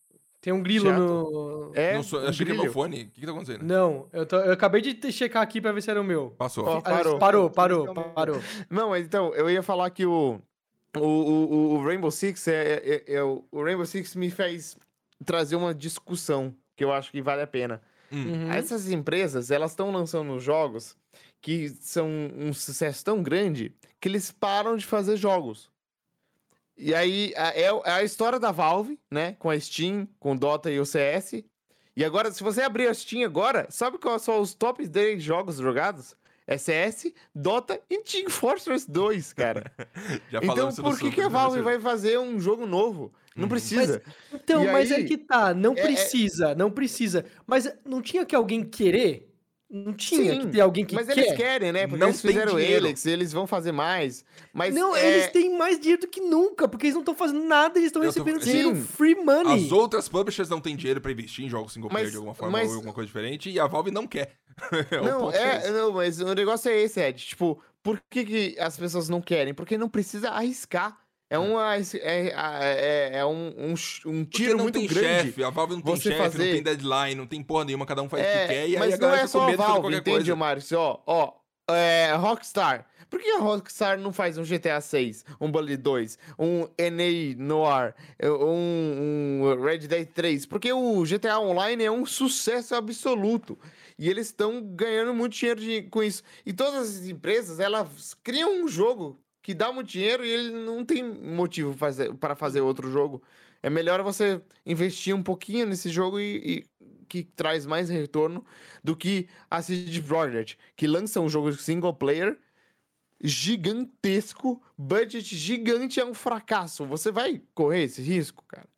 Speaker 2: Tem um grilo
Speaker 4: Chato.
Speaker 2: no.
Speaker 4: É,
Speaker 1: não sou,
Speaker 4: um
Speaker 1: eu achei que é meu fone. O que, que tá acontecendo?
Speaker 2: Não, eu, tô- eu acabei de checar aqui pra ver se era o meu.
Speaker 1: Passou.
Speaker 2: Ah,
Speaker 4: parou.
Speaker 2: Parou, parou, parou.
Speaker 4: Não, mas então, eu ia falar que o. O, o, o Rainbow Six é, é, é- o o Rainbow Six me fez trazer uma discussão que eu acho que vale a pena.
Speaker 2: Uhum.
Speaker 4: Essas empresas, elas estão lançando jogos que são um sucesso tão grande que eles param de fazer jogos. E aí a- é, é a história da Valve, né? Com a Steam, com o Dota e o CS. E agora, se você abrir a Steam agora, sabe quais são os top 10 jogos jogados? É CS, Dota e Team Fortress 2, cara.
Speaker 1: Já
Speaker 4: então por que, que a Valve vai fazer um jogo novo? Não
Speaker 1: Uhum.
Speaker 4: precisa.
Speaker 2: Então,
Speaker 4: E
Speaker 2: mas
Speaker 4: aí-
Speaker 2: aí que tá, não
Speaker 4: é- é-
Speaker 2: precisa, não precisa. Mas não tinha que alguém querer? Não tinha
Speaker 4: Sim,
Speaker 2: que ter alguém que
Speaker 4: Mas
Speaker 2: quer?
Speaker 4: eles querem, né? Porque
Speaker 1: Não
Speaker 4: eles fizeram
Speaker 1: dinheiro.
Speaker 4: Helix, eles vão fazer mais. Mas
Speaker 2: não,
Speaker 4: é...
Speaker 2: eles têm mais dinheiro do que nunca, porque eles não estão fazendo nada, eles estão
Speaker 1: Eu tô-
Speaker 2: recebendo
Speaker 1: Sim.
Speaker 2: dinheiro free money.
Speaker 1: As outras publishers não têm dinheiro pra investir em jogos single player
Speaker 4: Mas-
Speaker 1: de alguma forma
Speaker 4: mas-
Speaker 1: ou alguma coisa diferente, e a Valve não quer. É
Speaker 4: Não, é,
Speaker 1: esse.
Speaker 4: não, mas o negócio é esse, Ed. Tipo, por que, que as pessoas não querem? Porque não precisa arriscar. É, uma, é, é, é um, um, um
Speaker 1: Porque
Speaker 4: tiro
Speaker 1: não
Speaker 4: muito grande.
Speaker 1: chefe, a Valve não tem chefe, não
Speaker 4: fazer-
Speaker 1: tem deadline, não tem porra nenhuma, cada um faz o que
Speaker 4: É,
Speaker 1: quer, e aí
Speaker 4: mas
Speaker 1: a
Speaker 4: não é só a Valve, entende. Márcio? Ó, ó, é, Rockstar. Por que a Rockstar não faz um GTA 6, um Bully 2, um NA Noir, é, um, um Red Dead 3? Porque o GTA Online é um sucesso absoluto. E eles estão ganhando muito dinheiro de- com isso. E todas as empresas, elas criam um jogo que dá muito dinheiro e ele não tem motivo fazer- para fazer outro jogo. É melhor você investir um pouquinho nesse jogo e, e que traz mais retorno do que a CD Projekt, que lança um jogo single player gigantesco, budget gigante, é um fracasso. Você vai correr esse risco, cara?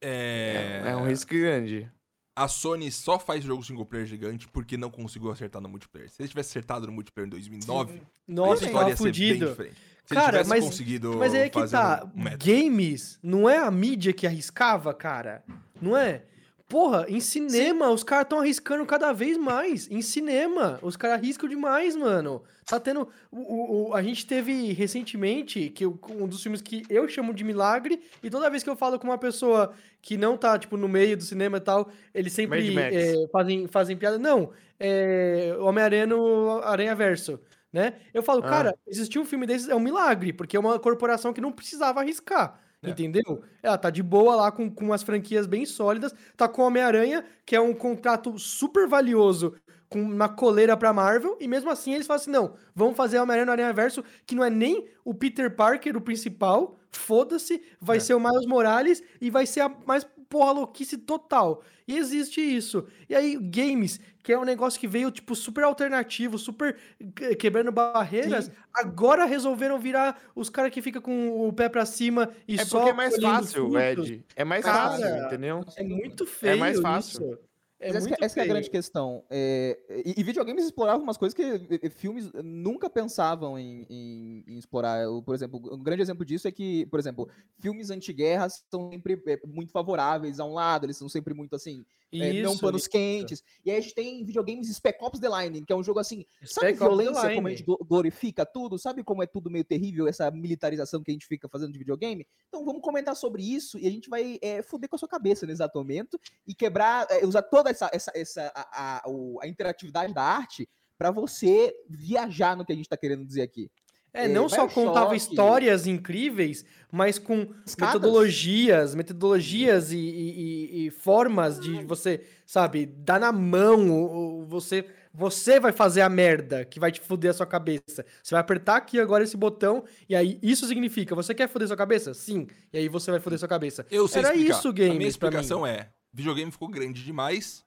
Speaker 1: É...
Speaker 4: É, um risco grande.
Speaker 1: A Sony só faz jogo single player gigante porque não conseguiu acertar no multiplayer. Se eles tivessem acertado no multiplayer em 2009,
Speaker 2: Nossa,
Speaker 1: a história ia ser bem diferente. Se
Speaker 2: Cara, mas-
Speaker 1: conseguido
Speaker 2: Mas aí é que tá.
Speaker 1: um.
Speaker 2: Games não é a mídia que arriscava, cara. Não é? Porra, em cinema, os caras estão arriscando cada vez mais. Em cinema, os caras arriscam demais, mano. Tá tendo. O, o- a gente teve recentemente que um dos filmes que eu chamo de milagre, e toda vez que eu falo com uma pessoa que não tá, tipo, no meio do cinema e tal, eles sempre é, fazem, fazem piada. Não, é. Homem-Aranha no Aranha Verso. Né? Eu falo,
Speaker 4: Ah.
Speaker 2: cara, existir um filme desses é um milagre, porque é uma corporação que não precisava arriscar.
Speaker 1: É.
Speaker 2: Entendeu? Ela tá de boa lá com, com umas franquias bem sólidas. Tá com o Homem-Aranha, que é um contrato super valioso com uma coleira pra Marvel. E mesmo assim eles falam assim: não, vamos fazer Homem-Aranha no Aranha Verso, que não é nem o Peter Parker o principal. Foda-se, vai
Speaker 1: É.
Speaker 2: ser o Miles Morales e vai ser a mais porra louquice total. E existe isso. E aí, games, que é um negócio que veio, tipo, super alternativo, super que- quebrando barreiras, agora resolveram virar os caras que ficam com o pé pra cima e
Speaker 4: É
Speaker 2: só
Speaker 4: porque é mais fácil. Ed. É mais
Speaker 2: Cara,
Speaker 4: fácil, entendeu?
Speaker 2: É muito feio
Speaker 4: mais fácil.
Speaker 2: isso. É
Speaker 3: essa, que-
Speaker 2: muito
Speaker 3: essa é a grande questão. É, e, e videogames exploravam umas coisas que e- filmes nunca pensavam em, em- em explorar. Eu, por exemplo, um grande exemplo disso é que, por exemplo, filmes anti-guerra são sempre é, muito favoráveis a um lado, eles são sempre muito assim, é, não
Speaker 2: Isso,
Speaker 3: panos
Speaker 2: isso.
Speaker 3: quentes. E aí a gente tem videogames Spec Ops The Line, que é um jogo assim, sabe
Speaker 2: Spec The
Speaker 3: violência, como a gente glo- glorifica tudo? Sabe como é tudo meio terrível, essa militarização que a gente fica fazendo de videogame? Então vamos comentar sobre isso e a gente vai é, foder com a sua cabeça nesse exato momento e quebrar, é, usar toda essa, essa, essa a, a, o- a interatividade da arte para você viajar no que a gente tá querendo dizer aqui.
Speaker 2: É,
Speaker 3: É,
Speaker 2: não só
Speaker 3: Bioshock.
Speaker 2: contava histórias incríveis, mas com
Speaker 3: Escadas.
Speaker 2: metodologias, metodologias e, e- e- e formas de você, sabe, dar na mão, você, você vai fazer a merda que vai te foder a sua cabeça. Você vai apertar aqui agora esse botão e aí isso significa, você quer foder sua cabeça? Sim. E aí você vai foder sua cabeça.
Speaker 1: Eu sei
Speaker 2: Era
Speaker 1: explicar.
Speaker 2: isso,
Speaker 1: A minha
Speaker 2: games, pra mim.
Speaker 1: explicação é, videogame ficou grande demais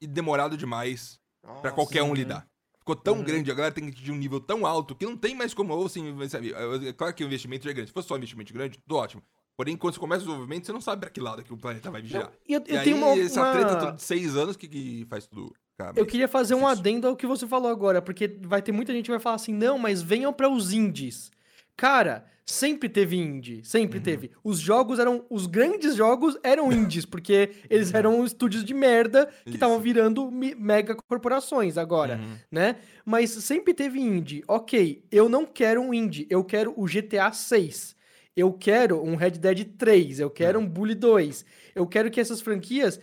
Speaker 1: e demorado demais pra qualquer um lidar. Ficou tão
Speaker 2: Uhum.
Speaker 1: grande, a galera tem que atingir um nível tão alto que não tem mais como, ou assim, sabe, é claro que o investimento já é grande. Se fosse só um investimento grande, tudo ótimo. Porém, quando você começa o desenvolvimento, você não sabe pra que lado que o planeta vai vigiar.
Speaker 2: E eu,
Speaker 1: E
Speaker 2: eu
Speaker 1: aí,
Speaker 2: uma,
Speaker 1: essa
Speaker 2: uma-
Speaker 1: treta de seis anos que, que faz tudo. ficar
Speaker 2: Eu queria fazer um
Speaker 1: difícil.
Speaker 2: adendo ao que você falou agora, porque vai ter muita gente que vai falar assim, não, mas venham para os indies. Cara, sempre teve indie, sempre
Speaker 1: Uhum.
Speaker 2: teve. Os jogos eram, os grandes jogos eram indies, porque eles
Speaker 1: Uhum.
Speaker 2: eram estúdios de merda que estavam virando mega corporações agora,
Speaker 1: Uhum.
Speaker 2: né? Mas sempre teve indie. Ok, eu não quero um indie, eu quero o GTA 6. Eu quero um Red Dead 3, eu quero
Speaker 1: É.
Speaker 2: um Bully 2. Eu quero que essas franquias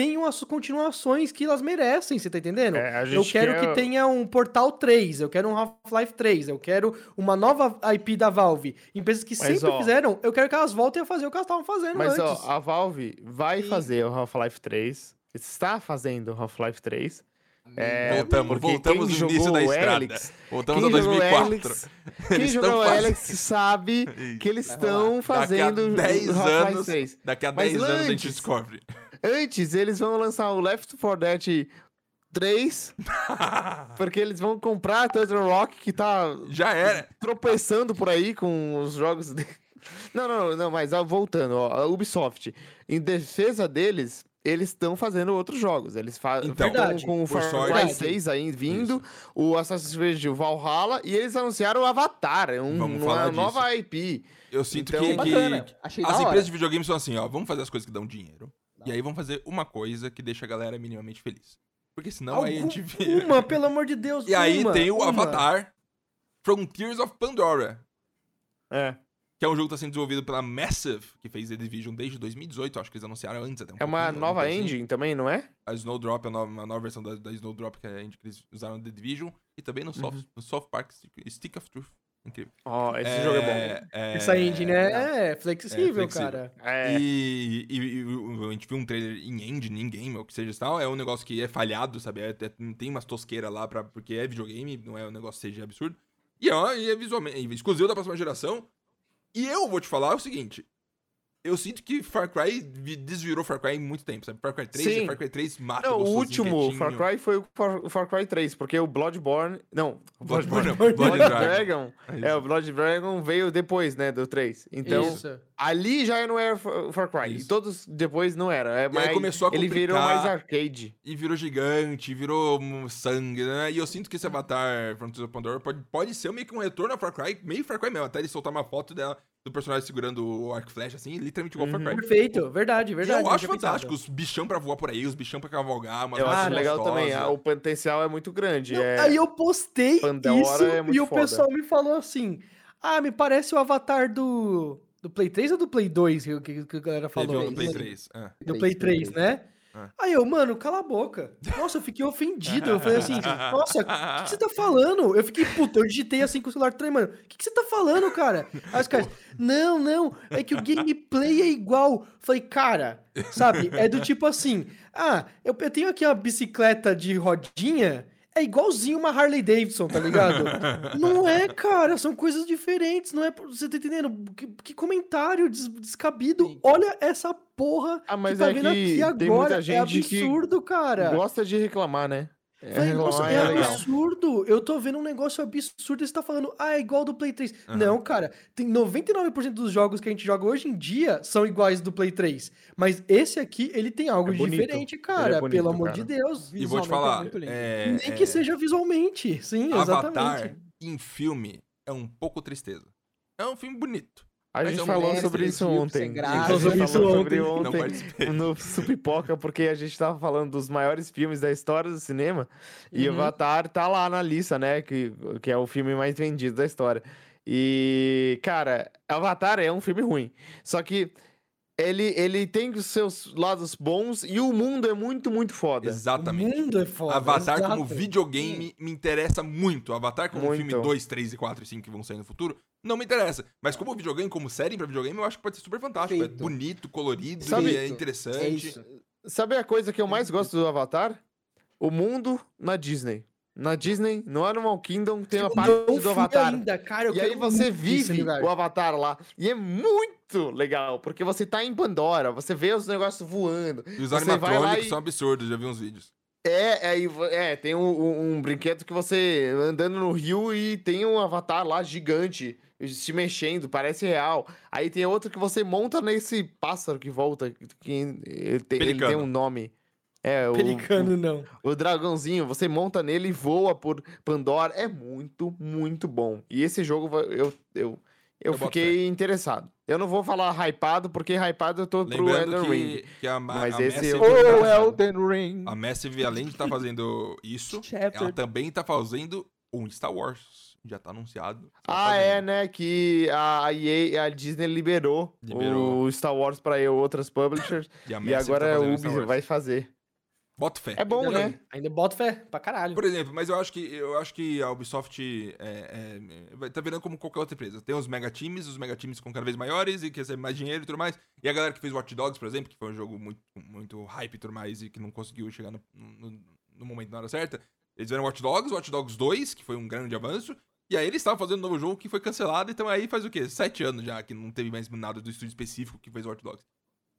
Speaker 2: tenham as suas continuações que elas merecem, você tá entendendo?
Speaker 4: É, a
Speaker 2: Eu quero
Speaker 4: quer-
Speaker 2: que tenha um Portal 3, eu quero um Half-Life 3, eu quero uma nova IP da Valve. Empresas que
Speaker 4: Mas,
Speaker 2: sempre
Speaker 4: ó,
Speaker 2: fizeram, eu quero que elas voltem a fazer o que elas estavam fazendo
Speaker 4: Mas
Speaker 2: antes.
Speaker 4: ó, a Valve vai
Speaker 2: E-
Speaker 4: fazer o Half-Life 3. está fazendo Half-Life 3. É,
Speaker 1: Voltamos, voltamos no início
Speaker 4: jogou
Speaker 1: da
Speaker 4: o
Speaker 1: estrada.
Speaker 4: Helix,
Speaker 1: Voltamos a
Speaker 4: jogou
Speaker 1: 2004.
Speaker 4: Helix, quem
Speaker 1: Eles
Speaker 4: jogou o
Speaker 1: fazendo-
Speaker 4: Helix sabe que eles estão fazendo
Speaker 1: Daqui a 10
Speaker 4: o Half-Life
Speaker 1: anos,
Speaker 4: 3.
Speaker 1: Daqui a
Speaker 4: Mas
Speaker 1: 10 anos a gente
Speaker 4: antes-
Speaker 1: descobre.
Speaker 4: Antes, eles vão lançar o Left 4 Dead 3, porque eles vão comprar a Turtle Rock, que tá
Speaker 1: Já era.
Speaker 4: tropeçando por aí com os jogos. de- Não, não, não, mas ó, voltando, ó, a Ubisoft, em defesa deles, eles estão fazendo outros jogos. Eles fazem
Speaker 1: Então,
Speaker 4: com o Far. Cry 6 aí vindo, o Assassin's Creed Valhalla, e eles anunciaram o Avatar, é um- uma
Speaker 1: falar
Speaker 4: nova IP.
Speaker 1: Eu sinto
Speaker 4: Então,
Speaker 1: que, que as
Speaker 3: hora.
Speaker 1: empresas de videogame são assim, ó. Vamos fazer as coisas que dão dinheiro. E aí vamos fazer uma coisa que deixa a galera minimamente feliz. Porque senão aí a gente vê.
Speaker 2: Uma, pelo amor de Deus.
Speaker 1: E aí
Speaker 2: uma,
Speaker 1: tem o
Speaker 2: uma.
Speaker 1: Avatar Frontiers of Pandora.
Speaker 4: É,
Speaker 1: Que é um jogo que tá sendo desenvolvido pela Massive, que fez The Division desde 2018. Acho que eles anunciaram antes até um
Speaker 4: é uma nova
Speaker 1: assim.
Speaker 4: engine também, não é?
Speaker 1: A Snowdrop é a nova, uma nova versão da, da Snowdrop, que é a engine que eles usaram no The Division. E também no Soft, no Soft Park Stick, Stick of Truth. Incrível.
Speaker 4: Ó, esse jogo é bom.
Speaker 1: é-
Speaker 2: Essa engine é, é flexível,
Speaker 1: É flexível.
Speaker 2: cara.
Speaker 4: É,
Speaker 1: E, e- e a gente viu um trailer em engine, em game, ou o que seja e tal. É um negócio que é falhado, sabe? É, é- tem umas tosqueiras lá, pra, porque é videogame, não é um negócio CG absurdo. E é, e é visualmente é exclusivo da próxima geração. E eu vou te falar o seguinte. Eu sinto que Far Cry vi- desvirou Far Cry em muito tempo, sabe? Far Cry 3
Speaker 4: Sim.
Speaker 1: Far Cry 3 mata
Speaker 4: Não, o último
Speaker 1: quietinho.
Speaker 4: Far Cry foi o Far, o Far Cry 3, porque o Bloodborne. Não,
Speaker 1: Bloodborne,
Speaker 4: Blood,
Speaker 1: Blood
Speaker 4: Dragon.
Speaker 1: Dragon.
Speaker 4: É, o Blood Dragon veio depois, né, do 3. Então,
Speaker 2: Isso.
Speaker 4: ali já não era Far Far Cry. E
Speaker 1: Isso.
Speaker 4: todos depois não era. É,
Speaker 1: E aí
Speaker 4: mais,
Speaker 1: começou a
Speaker 4: ele virou mais arcade.
Speaker 1: E virou gigante, virou sangue, né? E eu sinto que esse Avatar Frontiers of Pandora pode, pode ser meio que um retorno a Far Cry, meio Far Cry mesmo. Até ele soltar uma foto dela, do personagem segurando o arco e flecha, assim, literalmente igual Far Cry.
Speaker 2: Perfeito, verdade,
Speaker 1: E
Speaker 2: verdade.
Speaker 1: eu acho fantástico, os bichão pra voar por aí, os bichão pra cavalgar, umas
Speaker 4: Eu acho legal também. ah, O potencial é muito grande.
Speaker 2: Não,
Speaker 4: é...
Speaker 2: Aí eu postei
Speaker 4: Pandora
Speaker 2: isso
Speaker 4: é
Speaker 2: e o
Speaker 4: foda.
Speaker 2: pessoal me falou assim: Ah, me parece o avatar do. Do Play 3 ou do Play 2 que, que, que a galera
Speaker 1: Teve
Speaker 2: falou?
Speaker 1: um no Play
Speaker 2: Do
Speaker 1: 3. é.
Speaker 2: Do Play 3, né?
Speaker 1: É.
Speaker 2: Aí eu, mano, cala a boca. Nossa, eu fiquei ofendido. Eu falei assim, nossa, o que, que você tá falando? Eu fiquei, puta, eu digitei assim com o celular tremendo. mano, o que, que você tá falando, cara? Aí os caras, não, não, é que o gameplay é igual. Falei, cara, sabe? É do tipo assim, ah, eu, eu tenho aqui uma bicicleta de rodinha, é igualzinho uma Harley Davidson, tá ligado? não é, cara, são coisas diferentes, não é, você tá entendendo? Que, que comentário des- descabido.
Speaker 3: Sim.
Speaker 2: Olha essa porra
Speaker 4: Ah, mas
Speaker 2: que tá
Speaker 4: é
Speaker 2: vendo
Speaker 4: que
Speaker 2: aqui
Speaker 4: tem
Speaker 2: agora. é absurdo, cara.
Speaker 4: Gosta de reclamar, né? É,
Speaker 2: Falei, nossa, é,
Speaker 4: é
Speaker 2: absurdo. Eu tô vendo um negócio absurdo e você tá falando, ah, é igual do Play 3.
Speaker 1: Aham.
Speaker 2: Não, cara, tem 99% dos jogos que a gente joga hoje em dia são iguais do Play 3. Mas esse aqui, ele tem algo
Speaker 4: É
Speaker 2: diferente,
Speaker 4: é
Speaker 2: cara.
Speaker 4: bonito,
Speaker 2: pelo amor
Speaker 4: cara.
Speaker 2: de Deus.
Speaker 1: E vou te
Speaker 3: é
Speaker 1: falar,
Speaker 3: lindo.
Speaker 1: é,
Speaker 2: Nem
Speaker 1: é,
Speaker 2: que seja visualmente. Sim, exatamente.
Speaker 1: Avatar em filme é um pouco tristeza. É um filme bonito.
Speaker 4: A
Speaker 1: Mas
Speaker 4: gente
Speaker 1: é um
Speaker 4: falou sobre isso ontem. A gente
Speaker 2: Falou sobre isso
Speaker 4: falou sobre
Speaker 2: ontem.
Speaker 4: No Supipoca, porque a gente tava falando dos maiores filmes da história do cinema. E
Speaker 2: Uhum.
Speaker 4: Avatar tá lá na lista, né? Que, que é o filme mais vendido da história. E, cara, Avatar é um filme ruim. Só que ele, ele tem os seus lados bons e o mundo é muito, muito foda.
Speaker 1: Exatamente.
Speaker 2: O mundo é foda.
Speaker 1: Avatar como
Speaker 2: exato.
Speaker 1: videogame me interessa muito. Avatar como
Speaker 4: Muito.
Speaker 1: filme 2, 3 e 4 e 5 que vão sair no futuro, não me interessa. Mas como videogame, como série pra videogame, eu acho que pode ser super fantástico. É
Speaker 3: Perfeito.
Speaker 1: bonito, colorido,
Speaker 4: Sabe-
Speaker 1: e é interessante.
Speaker 3: É isso.
Speaker 4: Sabe a coisa que eu mais gosto do Avatar? O mundo na Disney. Na Disney, no Animal Kingdom, tem uma parte do Avatar.
Speaker 2: ainda, cara.
Speaker 4: E aí você vive o Avatar lá. E é muito legal, porque você tá em Pandora, você vê os negócios voando.
Speaker 1: E os animatrônicos
Speaker 4: e-
Speaker 1: são absurdos, já vi uns vídeos.
Speaker 4: É, aí vo- é, tem um, um- um brinquedo que você andando no rio e tem um avatar lá gigante se mexendo, parece real. Aí tem outro que você monta nesse pássaro que volta, que ele tem, ele tem um nome. É, o,
Speaker 2: Pelicano, não.
Speaker 4: o, o dragãozinho, você monta nele e voa por Pandora. É muito, muito bom. E esse jogo eu, eu, eu,
Speaker 1: Eu boto
Speaker 4: fiquei interessado. Eu não vou falar hypado, porque hypado eu tô pro
Speaker 1: Lembrando
Speaker 4: Elden Ring.
Speaker 1: que, a, Ma-
Speaker 4: Mas
Speaker 1: a
Speaker 4: esse
Speaker 1: Massive...
Speaker 4: eu-
Speaker 3: Oh,
Speaker 1: tá-
Speaker 3: Elden Ring.
Speaker 1: A Massive, além de estar fazendo isso, ela também tá fazendo um Star Wars. Já tá anunciado. Tá
Speaker 4: Ah, é, né? Que a EA, a Disney liberou,
Speaker 1: Liberou.
Speaker 4: o Star Wars para outras publishers
Speaker 1: E, a
Speaker 4: e
Speaker 1: Massive
Speaker 4: agora
Speaker 1: tá
Speaker 4: a
Speaker 1: fazendo
Speaker 4: Ubi
Speaker 1: Star Wars.
Speaker 4: vai fazer.
Speaker 1: Boto fé.
Speaker 4: É bom,
Speaker 2: Ainda-
Speaker 4: né?
Speaker 2: Ainda boto fé pra caralho.
Speaker 1: Por exemplo, mas eu acho que eu acho que a Ubisoft é, é, vai- tá virando como qualquer outra empresa. Tem os mega times, os mega times ficam cada vez maiores e que recebem mais dinheiro e tudo mais. E a galera que fez Watch Dogs, por exemplo, que foi um jogo muito, muito hype e tudo mais e que não conseguiu chegar no, no- no momento na hora certa. Eles fizeram Watch Dogs, Watch Dogs 2, que foi um grande avanço. E aí eles estavam fazendo um novo jogo que foi cancelado, então aí faz o quê? Sete anos já que não teve mais nada do estúdio específico que fez Watch Dogs.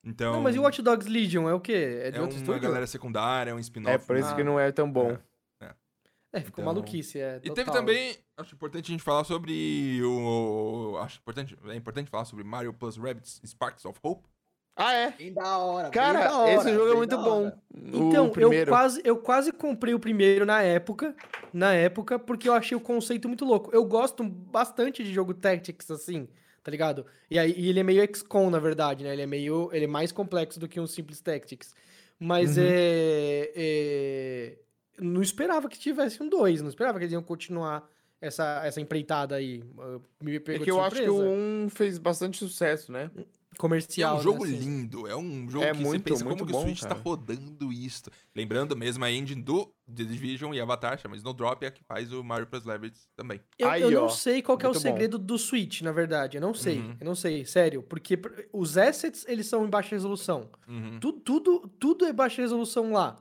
Speaker 1: Então.
Speaker 2: Não, mas e o Watch Dogs Legion é o quê? É de
Speaker 1: É
Speaker 2: outro
Speaker 1: uma
Speaker 2: estúdio?
Speaker 1: galera secundária, é um spin-off.
Speaker 4: É por isso
Speaker 2: Ah.
Speaker 4: que não é tão bom.
Speaker 2: É, ficou
Speaker 1: Então-
Speaker 2: maluquice, é.
Speaker 1: E teve
Speaker 2: total.
Speaker 1: também, acho importante a gente falar sobre o. Acho importante, é importante falar sobre Mario Plus Rabbids Sparks of Hope.
Speaker 4: Ah, é?
Speaker 3: Bem da hora.
Speaker 4: Cara,
Speaker 3: da hora,
Speaker 4: esse jogo é muito bom.
Speaker 2: Então, eu quase, eu quase comprei o primeiro na época, na época, porque eu achei o conceito muito louco. Eu gosto bastante de jogo Tactics, assim, tá ligado? E aí e ele é meio XCOM, na verdade, né? Ele é meio, ele é mais complexo do que um simples Tactics. Mas
Speaker 4: Uhum.
Speaker 2: é, é- Não esperava que tivesse um 2, não esperava que eles iam continuar essa, essa empreitada aí. Uh, Me
Speaker 4: É
Speaker 2: pegou
Speaker 4: que
Speaker 2: de
Speaker 4: eu acho que o
Speaker 2: surpresa.
Speaker 4: 1 fez bastante sucesso, né?
Speaker 1: E é
Speaker 2: comercial.
Speaker 1: um jogo
Speaker 2: né, assim.
Speaker 1: lindo, é um jogo
Speaker 4: É
Speaker 1: que
Speaker 4: muito,
Speaker 1: você pensa
Speaker 4: muito
Speaker 1: como que
Speaker 4: bom,
Speaker 1: o Switch tá
Speaker 4: cara.
Speaker 1: rodando isso. Lembrando, mesmo a engine do The Division e Avatar, chama Snowdrop, é a que faz o Mario Plus Rabbids também.
Speaker 2: Eu,
Speaker 4: Aí,
Speaker 2: eu não
Speaker 4: ó,
Speaker 2: sei qual que é o
Speaker 4: muito bom.
Speaker 2: segredo do Switch, na verdade. Eu não sei.
Speaker 1: Uhum.
Speaker 2: Eu não sei, sério. Porque os assets, eles são em baixa resolução.
Speaker 1: Uhum.
Speaker 2: Tu- Tudo, tudo é baixa resolução lá.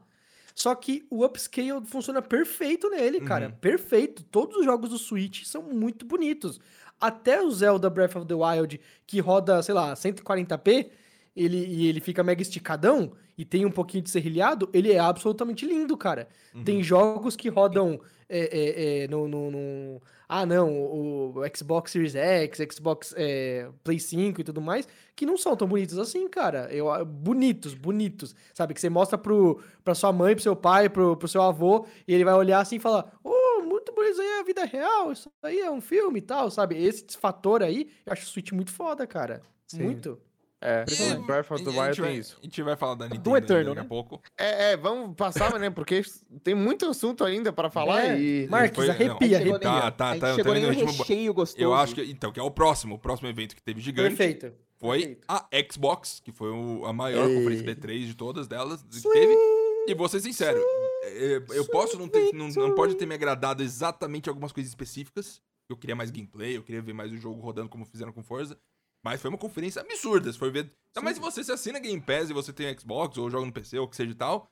Speaker 2: Só que o upscale funciona perfeito nele, cara.
Speaker 1: Uhum.
Speaker 2: Perfeito. Todos os jogos do Switch são muito bonitos. Até o Zelda Breath of the Wild, que roda, sei lá, 140p, ele, e ele fica mega esticadão e tem um pouquinho de serrilhado, ele é absolutamente lindo, cara.
Speaker 1: Uhum.
Speaker 2: Tem jogos que rodam é, é, é, no, no- no- Ah, não, o, Xbox Series X, Xbox é, Play 5 e tudo mais, que não são tão bonitos assim, cara. Eu, ah, bonitos, bonitos. Sabe? Que você mostra pro, pra sua mãe, pro seu pai, pro, pro seu avô, e ele vai olhar assim e falar: Oh, muito bonito, isso aí é a vida real, isso aí é um filme e tal, sabe? Esse fator aí, eu acho o Switch muito foda, cara.
Speaker 4: Sim.
Speaker 2: Muito.
Speaker 4: É,
Speaker 1: E-
Speaker 4: Breath of the
Speaker 1: a
Speaker 4: Wild
Speaker 1: gente vai-
Speaker 4: tem isso.
Speaker 1: A gente vai falar da Nintendo
Speaker 3: Doom Eternal,
Speaker 1: daqui a
Speaker 3: né?
Speaker 1: pouco.
Speaker 4: É, é, vamos passar, né? Porque tem muito assunto ainda pra falar
Speaker 2: É,
Speaker 4: e...
Speaker 2: Marques,
Speaker 1: não,
Speaker 2: arrepia,
Speaker 3: A chegou
Speaker 2: arrepia.
Speaker 1: Tá, tá,
Speaker 3: a gente
Speaker 1: tá,
Speaker 3: chegou nem
Speaker 1: ritmo bom.
Speaker 3: recheio gostoso.
Speaker 1: Eu acho que, então, que é o próximo. O próximo evento que teve gigante
Speaker 2: Perfeito.
Speaker 1: foi
Speaker 2: perfeito.
Speaker 1: a Xbox, que foi o- a maior
Speaker 4: Ei.
Speaker 1: conferência B3 de todas delas que teve. E vou ser sincero, é, eu posso não ter, não, não pode ter me agradado exatamente algumas coisas específicas. Eu queria mais gameplay, eu queria ver mais o jogo rodando como fizeram com Forza. Mas foi uma conferência absurda, se for ver. Ainda mais se você se assina Game Pass e você tem Xbox ou joga no PC ou que seja e tal.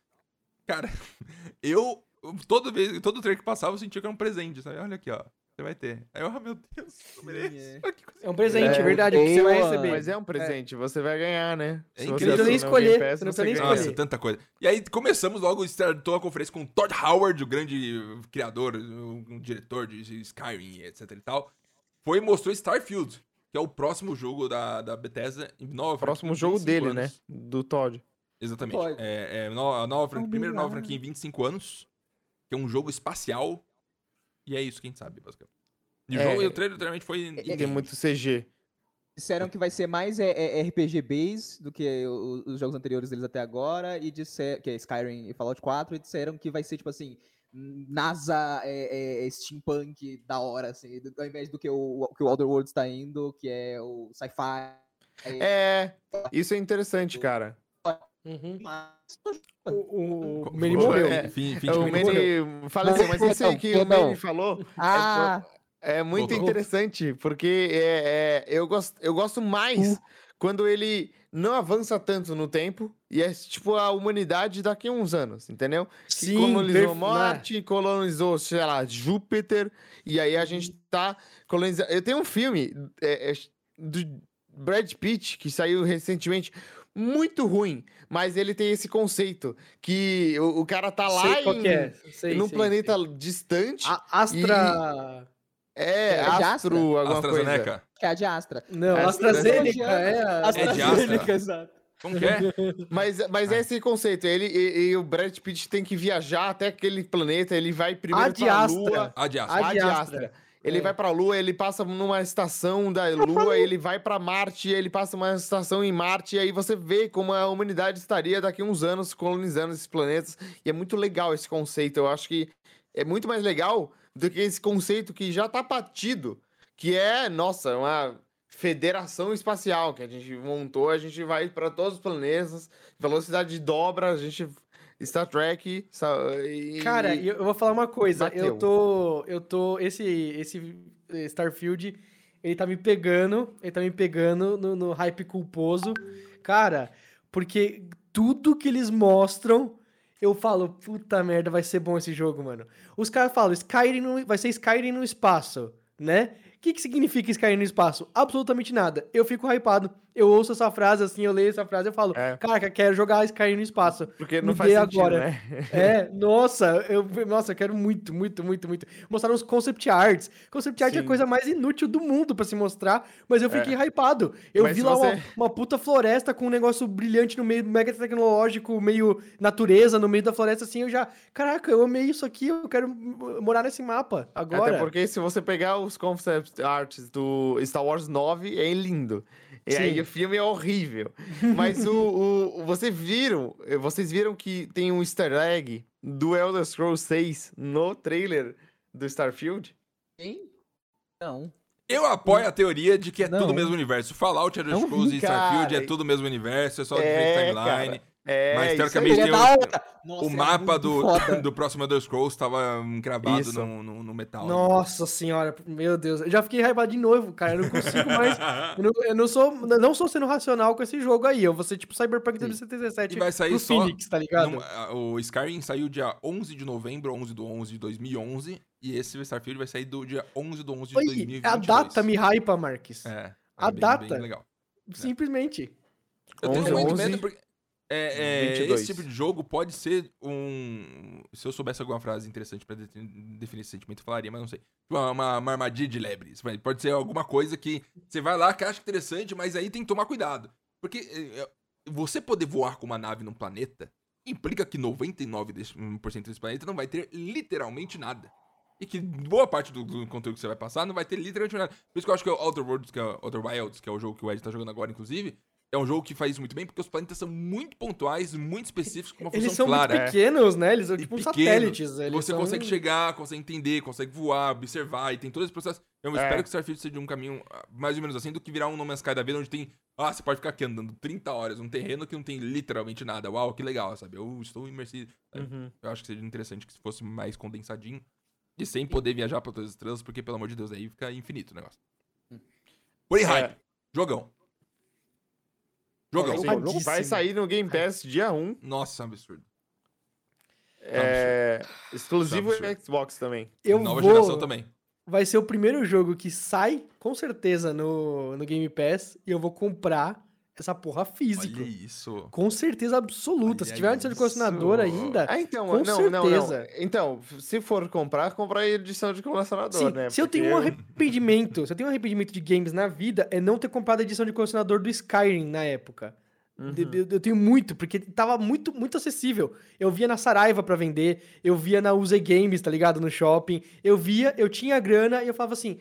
Speaker 1: Cara, eu toda vez, todo trailer que passava eu sentia que era um presente, sabe? Olha aqui, ó. Você vai ter. Aí eu, ah, meu Deus, eu mereço.
Speaker 3: é.
Speaker 2: É um presente, é,
Speaker 4: É,
Speaker 2: verdade, que você vai
Speaker 3: eu,
Speaker 2: receber.
Speaker 4: Mas é um presente, você vai ganhar, né?
Speaker 1: É
Speaker 4: Se
Speaker 1: incrível.
Speaker 4: você
Speaker 2: nem escolher,
Speaker 4: Pass,
Speaker 2: você não precisa nem escolher.
Speaker 1: Nossa, tanta coisa. E aí começamos logo, startou a conferência com o Todd Howard, o grande criador, o, o diretor de Skyrim, etc e tal. Foi e mostrou Starfield, que é o próximo jogo da, da Bethesda. em Nova
Speaker 4: O próximo jogo
Speaker 1: 25
Speaker 4: dele,
Speaker 1: anos.
Speaker 4: né? Do Todd.
Speaker 1: Exatamente.
Speaker 3: Pode.
Speaker 1: É, é nova,
Speaker 3: Oh,
Speaker 1: primeira nova franquia em 25 anos, que é um jogo espacial. E é isso que a gente sabe, basicamente. E o,
Speaker 4: É.
Speaker 1: jogo, e o trailer literalmente foi...
Speaker 4: E tem muito CG.
Speaker 3: Disseram que vai ser mais é, é, RPG base do que o- os jogos anteriores deles até agora, e disser, que é Skyrim e Fallout 4, e disseram que vai ser, tipo assim, NASA é, é, steampunk da hora, assim, do- ao invés do que o, que o Outer Worlds tá indo, que é o sci-fi.
Speaker 4: É, isso é interessante, cara.
Speaker 2: Uhum.
Speaker 3: Mas-
Speaker 2: O, o, o morreu.
Speaker 1: é, fim- fim
Speaker 4: É,
Speaker 1: de
Speaker 4: o.
Speaker 1: Manny
Speaker 4: faleceu, mas isso aí que o. Manny falou
Speaker 3: Ah,
Speaker 4: é muito
Speaker 1: Voltou.
Speaker 4: interessante, porque é, é, eu, gosto, eu gosto mais quando ele não avança tanto no tempo e é tipo a humanidade daqui a uns anos, entendeu? Que
Speaker 2: Sim,
Speaker 4: colonizou
Speaker 2: perfe-
Speaker 4: Marte, colonizou, sei lá, Júpiter, e aí a gente tá colonizando. Eu tenho um filme é, é, do Brad Pitt que saiu recentemente. Muito ruim, mas ele tem esse conceito que o, o cara tá lá
Speaker 2: sei qual
Speaker 4: em,
Speaker 2: é. Sei,
Speaker 4: num
Speaker 2: sei,
Speaker 4: planeta
Speaker 2: sei.
Speaker 4: distante.
Speaker 2: A- Astra...
Speaker 4: É,
Speaker 3: É de Astra?
Speaker 4: Astro, alguma coisa.
Speaker 1: AstraZeneca.
Speaker 3: que é a de Astra.
Speaker 2: Não,
Speaker 4: Astra-
Speaker 2: AstraZeneca, é. a-
Speaker 1: É de Astra?
Speaker 3: exato.
Speaker 1: Como que é?
Speaker 4: Mas, mas é esse conceito. Ele e, e o Brad Pitt tem que viajar até aquele planeta. Ele vai primeiro pra
Speaker 2: Astra.
Speaker 4: Lua.
Speaker 1: A de Astra.
Speaker 4: Ele
Speaker 2: É.
Speaker 4: vai pra Lua, ele passa numa estação da Lua, ele vai pra Marte, ele passa numa estação em Marte, e aí você vê como a humanidade estaria daqui a uns anos colonizando esses planetas. E é muito legal esse conceito. Eu acho que é muito mais legal do que esse conceito que já tá batido, que é, nossa, uma federação espacial que a gente montou, a gente vai para todos os planetas, velocidade de dobra, a gente Star Trek. E...
Speaker 2: Cara, eu, eu vou falar uma coisa.
Speaker 4: bateu.
Speaker 2: Eu tô. Eu tô. Esse, esse eh, Starfield, ele tá me pegando. Ele tá me pegando no, no hype culposo. Cara, porque tudo que eles mostram, eu falo, puta merda, vai ser bom esse jogo, mano. Os caras falam, Skyrim no- vai ser Skyrim no espaço, né? O que, que significa Skyrim no espaço? Absolutamente nada. Eu fico hypado. Eu ouço essa frase assim, eu leio essa frase, eu falo,
Speaker 4: É.
Speaker 2: caraca, quero jogar Skyrim no espaço.
Speaker 4: Porque não
Speaker 2: Me
Speaker 4: faz sentido,
Speaker 2: agora.
Speaker 4: né?
Speaker 2: É, nossa, eu, nossa, eu quero muito, muito, muito, muito. Mostraram os concept arts. Concept art é a
Speaker 4: Sim.
Speaker 2: coisa mais inútil do mundo pra se mostrar, mas eu fiquei
Speaker 4: É.
Speaker 2: hypado. Eu
Speaker 4: Mas
Speaker 2: vi lá uma,
Speaker 4: você-
Speaker 2: uma puta floresta com um negócio brilhante no meio, mega tecnológico, meio natureza, no meio da floresta, assim, eu já. Caraca, eu amei isso aqui, eu quero morar nesse mapa agora.
Speaker 4: Até porque se você pegar os concept arts do Star Wars 9, é lindo. E aí
Speaker 2: Sim.
Speaker 4: o filme é horrível. Mas o, o, vocês viram, vocês viram que tem um easter egg do Elder Scrolls 6 no trailer do Starfield?
Speaker 3: Hein? Não.
Speaker 1: Eu apoio a teoria de que é tudo
Speaker 3: Não.
Speaker 1: o mesmo universo. Fallout, Elder Scrolls e Starfield
Speaker 4: cara.
Speaker 1: é tudo o mesmo universo, é só
Speaker 4: É,
Speaker 1: diferente timeline.
Speaker 4: É,
Speaker 1: Mas, teoricamente, tem o-.
Speaker 3: Nossa,
Speaker 1: o
Speaker 3: é
Speaker 1: mapa do,
Speaker 3: foda.
Speaker 1: do próximo Elder Scrolls tava gravado
Speaker 4: Isso.
Speaker 1: no, no, no metal.
Speaker 2: Nossa senhora, meu Deus. Eu já fiquei hypado de novo, cara. Eu não consigo mais. Eu não, eu não sou, não sou sendo racional com esse jogo aí. Eu vou ser tipo Cyberpunk 2077
Speaker 1: E vai sair só
Speaker 2: Phoenix, tá ligado?
Speaker 1: Num- o Skyrim saiu dia 11 de novembro, 11 do 11 de 2011. E esse Starfield vai sair do dia 11 do 11 de
Speaker 2: Oi,
Speaker 1: 2022.
Speaker 2: a data me hypa, Marques.
Speaker 1: É,
Speaker 2: a
Speaker 1: é bem-
Speaker 2: data.
Speaker 1: bem legal.
Speaker 2: Simplesmente.
Speaker 1: Eu tenho
Speaker 4: 11,
Speaker 1: muito
Speaker 4: 11,
Speaker 1: medo porque é, é,
Speaker 4: 22.
Speaker 1: esse tipo de jogo pode ser um. Se eu soubesse alguma frase interessante pra de- definir esse sentimento, eu falaria, mas não sei. Uma, uma, uma armadilha de lebres. Pode ser alguma coisa que você vai lá, que acha interessante, mas aí tem que tomar cuidado. Porque é, é, você poder voar com uma nave num planeta implica que 99% desse, planeta não vai ter literalmente nada. E que boa parte do, do conteúdo que você vai passar não vai ter literalmente nada. Por isso que eu acho que o Outer Worlds, que é, Outer Wilds, que é o jogo que o Ed tá jogando agora, inclusive, é um jogo que faz isso muito bem, porque os planetas são muito pontuais, muito específicos, com uma função
Speaker 2: Eles são
Speaker 1: clara.
Speaker 2: muito pequenos, né? Eles são
Speaker 1: E
Speaker 2: tipo
Speaker 1: pequenos.
Speaker 2: satélites. Eles
Speaker 1: Você
Speaker 2: são-
Speaker 1: consegue chegar, consegue entender, consegue voar, observar, e tem todo esse processo. Eu
Speaker 4: É.
Speaker 1: espero que o Starfield seja um caminho ah, mais ou menos assim do que virar um No Man's Sky da vida, onde tem. Ah, você pode ficar aqui andando 30 horas num terreno que não tem literalmente nada. Uau, que legal, sabe? Eu estou imersivo.
Speaker 4: Uhum.
Speaker 1: Eu acho que seria interessante que se fosse mais condensadinho. E sem poder viajar pra todas as estrelas, porque, pelo amor de Deus, aí fica infinito o negócio. Porém,
Speaker 4: É.
Speaker 1: hype. Jogão.
Speaker 4: Vai sair no Game Pass dia 1.
Speaker 1: Nossa, absurdo.
Speaker 4: É, exclusivo
Speaker 1: Absurdo.
Speaker 4: Xbox também.
Speaker 2: Eu
Speaker 1: Nova
Speaker 2: vou...
Speaker 1: geração também.
Speaker 2: Vai ser o primeiro jogo que sai, com certeza, no, no Game Pass. E eu vou comprar essa porra física.
Speaker 1: Olha isso.
Speaker 2: Com certeza absoluta. Se
Speaker 1: Olha
Speaker 2: tiver uma edição de colecionador ainda...
Speaker 4: Ah, então,
Speaker 2: Com
Speaker 4: não, não, não.
Speaker 2: certeza.
Speaker 4: Então, se for comprar, comprar a edição de colecionador,
Speaker 2: Sim,
Speaker 4: né?
Speaker 2: se eu tenho um
Speaker 4: Porque-
Speaker 2: arrependimento, se eu tenho um arrependimento de games na vida, é não ter comprado a edição de colecionador do Skyrim na época.
Speaker 4: Uhum.
Speaker 2: De- Eu tenho muito, porque tava muito, muito acessível. Eu via na Saraiva pra vender, eu via na Use Games, tá ligado? No shopping. Eu via, eu tinha grana e eu falava assim: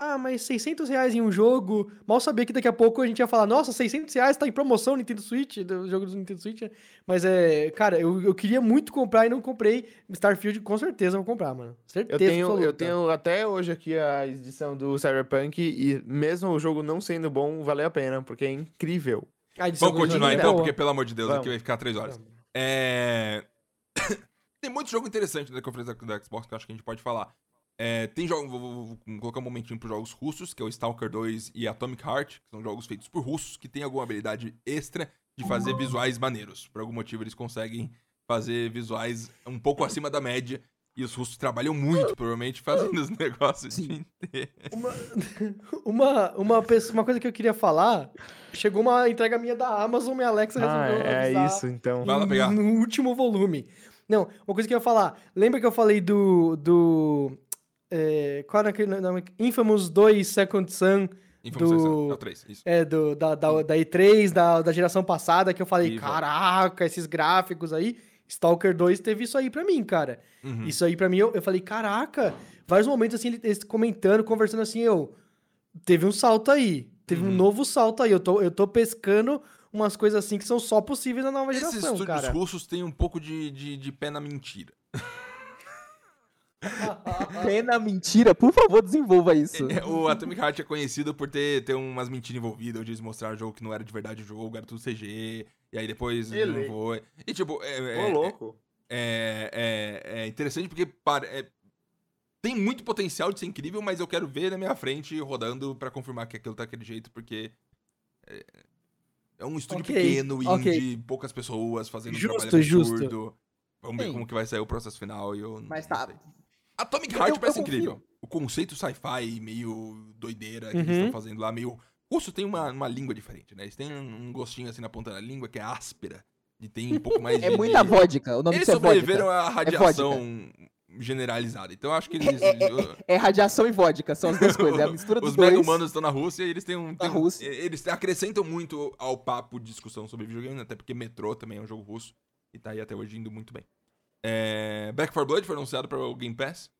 Speaker 2: ah, mas 600 reais em um jogo. Mal sabia que daqui a pouco a gente ia falar: nossa, 600 reais tá em promoção no Nintendo Switch, do jogo do Nintendo Switch. Mas é, cara, eu, eu queria muito comprar e não comprei. Starfield, com certeza eu vou comprar, mano. Certeza.
Speaker 4: Eu tenho, eu tenho até hoje aqui a edição do Cyberpunk e mesmo o jogo não sendo bom, valeu a pena, porque é incrível.
Speaker 1: Vamos continuar
Speaker 2: é
Speaker 1: então, porque pelo amor de Deus,
Speaker 4: Vamos.
Speaker 1: aqui vai ficar três horas. É... tem muito jogo interessante da conferência da Xbox que eu acho que a gente pode falar. É, tem jogos, vou, vou- vou colocar um momentinho para jogos russos, que é o Stalker 2 e Atomic Heart, que são jogos feitos por russos, que tem alguma habilidade extra de fazer visuais maneiros. Por algum motivo eles conseguem fazer visuais um pouco acima da média. E os russos trabalham muito, provavelmente, fazendo os negócios dia inteiro.
Speaker 2: Uma, uma, uma, pessoa- uma coisa que eu queria falar, chegou uma entrega minha da Amazon, minha Alexa
Speaker 4: Ah,
Speaker 2: resolveu
Speaker 4: é isso, então.
Speaker 1: Vai lá pegar.
Speaker 2: No último volume. Não, uma coisa que eu ia falar. Lembra que eu falei do. do é, qual era aquele nome? Infamous 2 Second Son,
Speaker 1: Infamous
Speaker 2: Do-
Speaker 1: Second- é o 3, isso.
Speaker 2: é, do, da, da, da E3, da, da geração passada, que eu falei, caraca, esses gráficos aí. Stalker 2 teve isso aí pra mim, cara.
Speaker 1: Uhum.
Speaker 2: Isso aí pra mim, eu, eu falei, caraca. Vários momentos assim, ele- eles comentando, conversando assim, eu. Teve um salto aí. Teve um
Speaker 1: Uhum.
Speaker 2: novo salto aí. Eu tô, eu tô pescando umas coisas assim que são só possíveis na nova
Speaker 1: Esses
Speaker 2: geração,
Speaker 1: estúdios
Speaker 2: cara.
Speaker 1: russos têm um pouco de, de, de pé na mentira.
Speaker 3: Pena mentira, por favor, desenvolva isso.
Speaker 1: É, O Atomic Heart é conhecido por ter, ter umas mentiras envolvidas, onde eles mostraram o jogo que não era de verdade o jogo, era tudo CG, e aí depois
Speaker 4: Ele.
Speaker 1: não foi. E tipo, é,
Speaker 4: Ô,
Speaker 1: é-
Speaker 4: louco.
Speaker 1: é, é, é interessante porque para- é- tem muito potencial de ser incrível, mas eu quero ver na minha frente rodando pra confirmar que aquilo tá daquele jeito, porque é, é um estúdio
Speaker 2: Ok,
Speaker 1: pequeno, indie,
Speaker 3: ok.
Speaker 1: poucas pessoas fazendo um
Speaker 2: Justo,
Speaker 1: trabalho
Speaker 2: justo.
Speaker 1: absurdo. Vamos ver
Speaker 3: Sim.
Speaker 1: como que vai sair o processo final e eu
Speaker 3: Mas tá.
Speaker 1: sei. Atomic Heart
Speaker 3: eu-
Speaker 1: parece
Speaker 3: eu
Speaker 1: incrível. O conceito sci-fi meio doideira que eles
Speaker 2: Uhum.
Speaker 1: estão fazendo lá, meio. Russo tem uma, uma língua diferente, né? Eles têm um gostinho assim na ponta da língua que é áspera. E tem um pouco mais de.
Speaker 3: É muita vodka. O nome
Speaker 1: Eles
Speaker 3: é vodka.
Speaker 1: sobreviveram à
Speaker 3: vodka.
Speaker 1: radiação generalizada. Então eu acho que eles.
Speaker 3: É radiação e vodka, são as duas coisas. É a mistura dos
Speaker 1: Os
Speaker 3: dois.
Speaker 1: mega humanos estão na Rússia e eles têm um. têm um-
Speaker 3: Rússia.
Speaker 1: Eles acrescentam muito ao papo de discussão sobre videogame, até porque Metro também é um jogo russo e tá aí até hoje indo muito bem. É, Back 4 Blood foi anunciado para o Game Pass,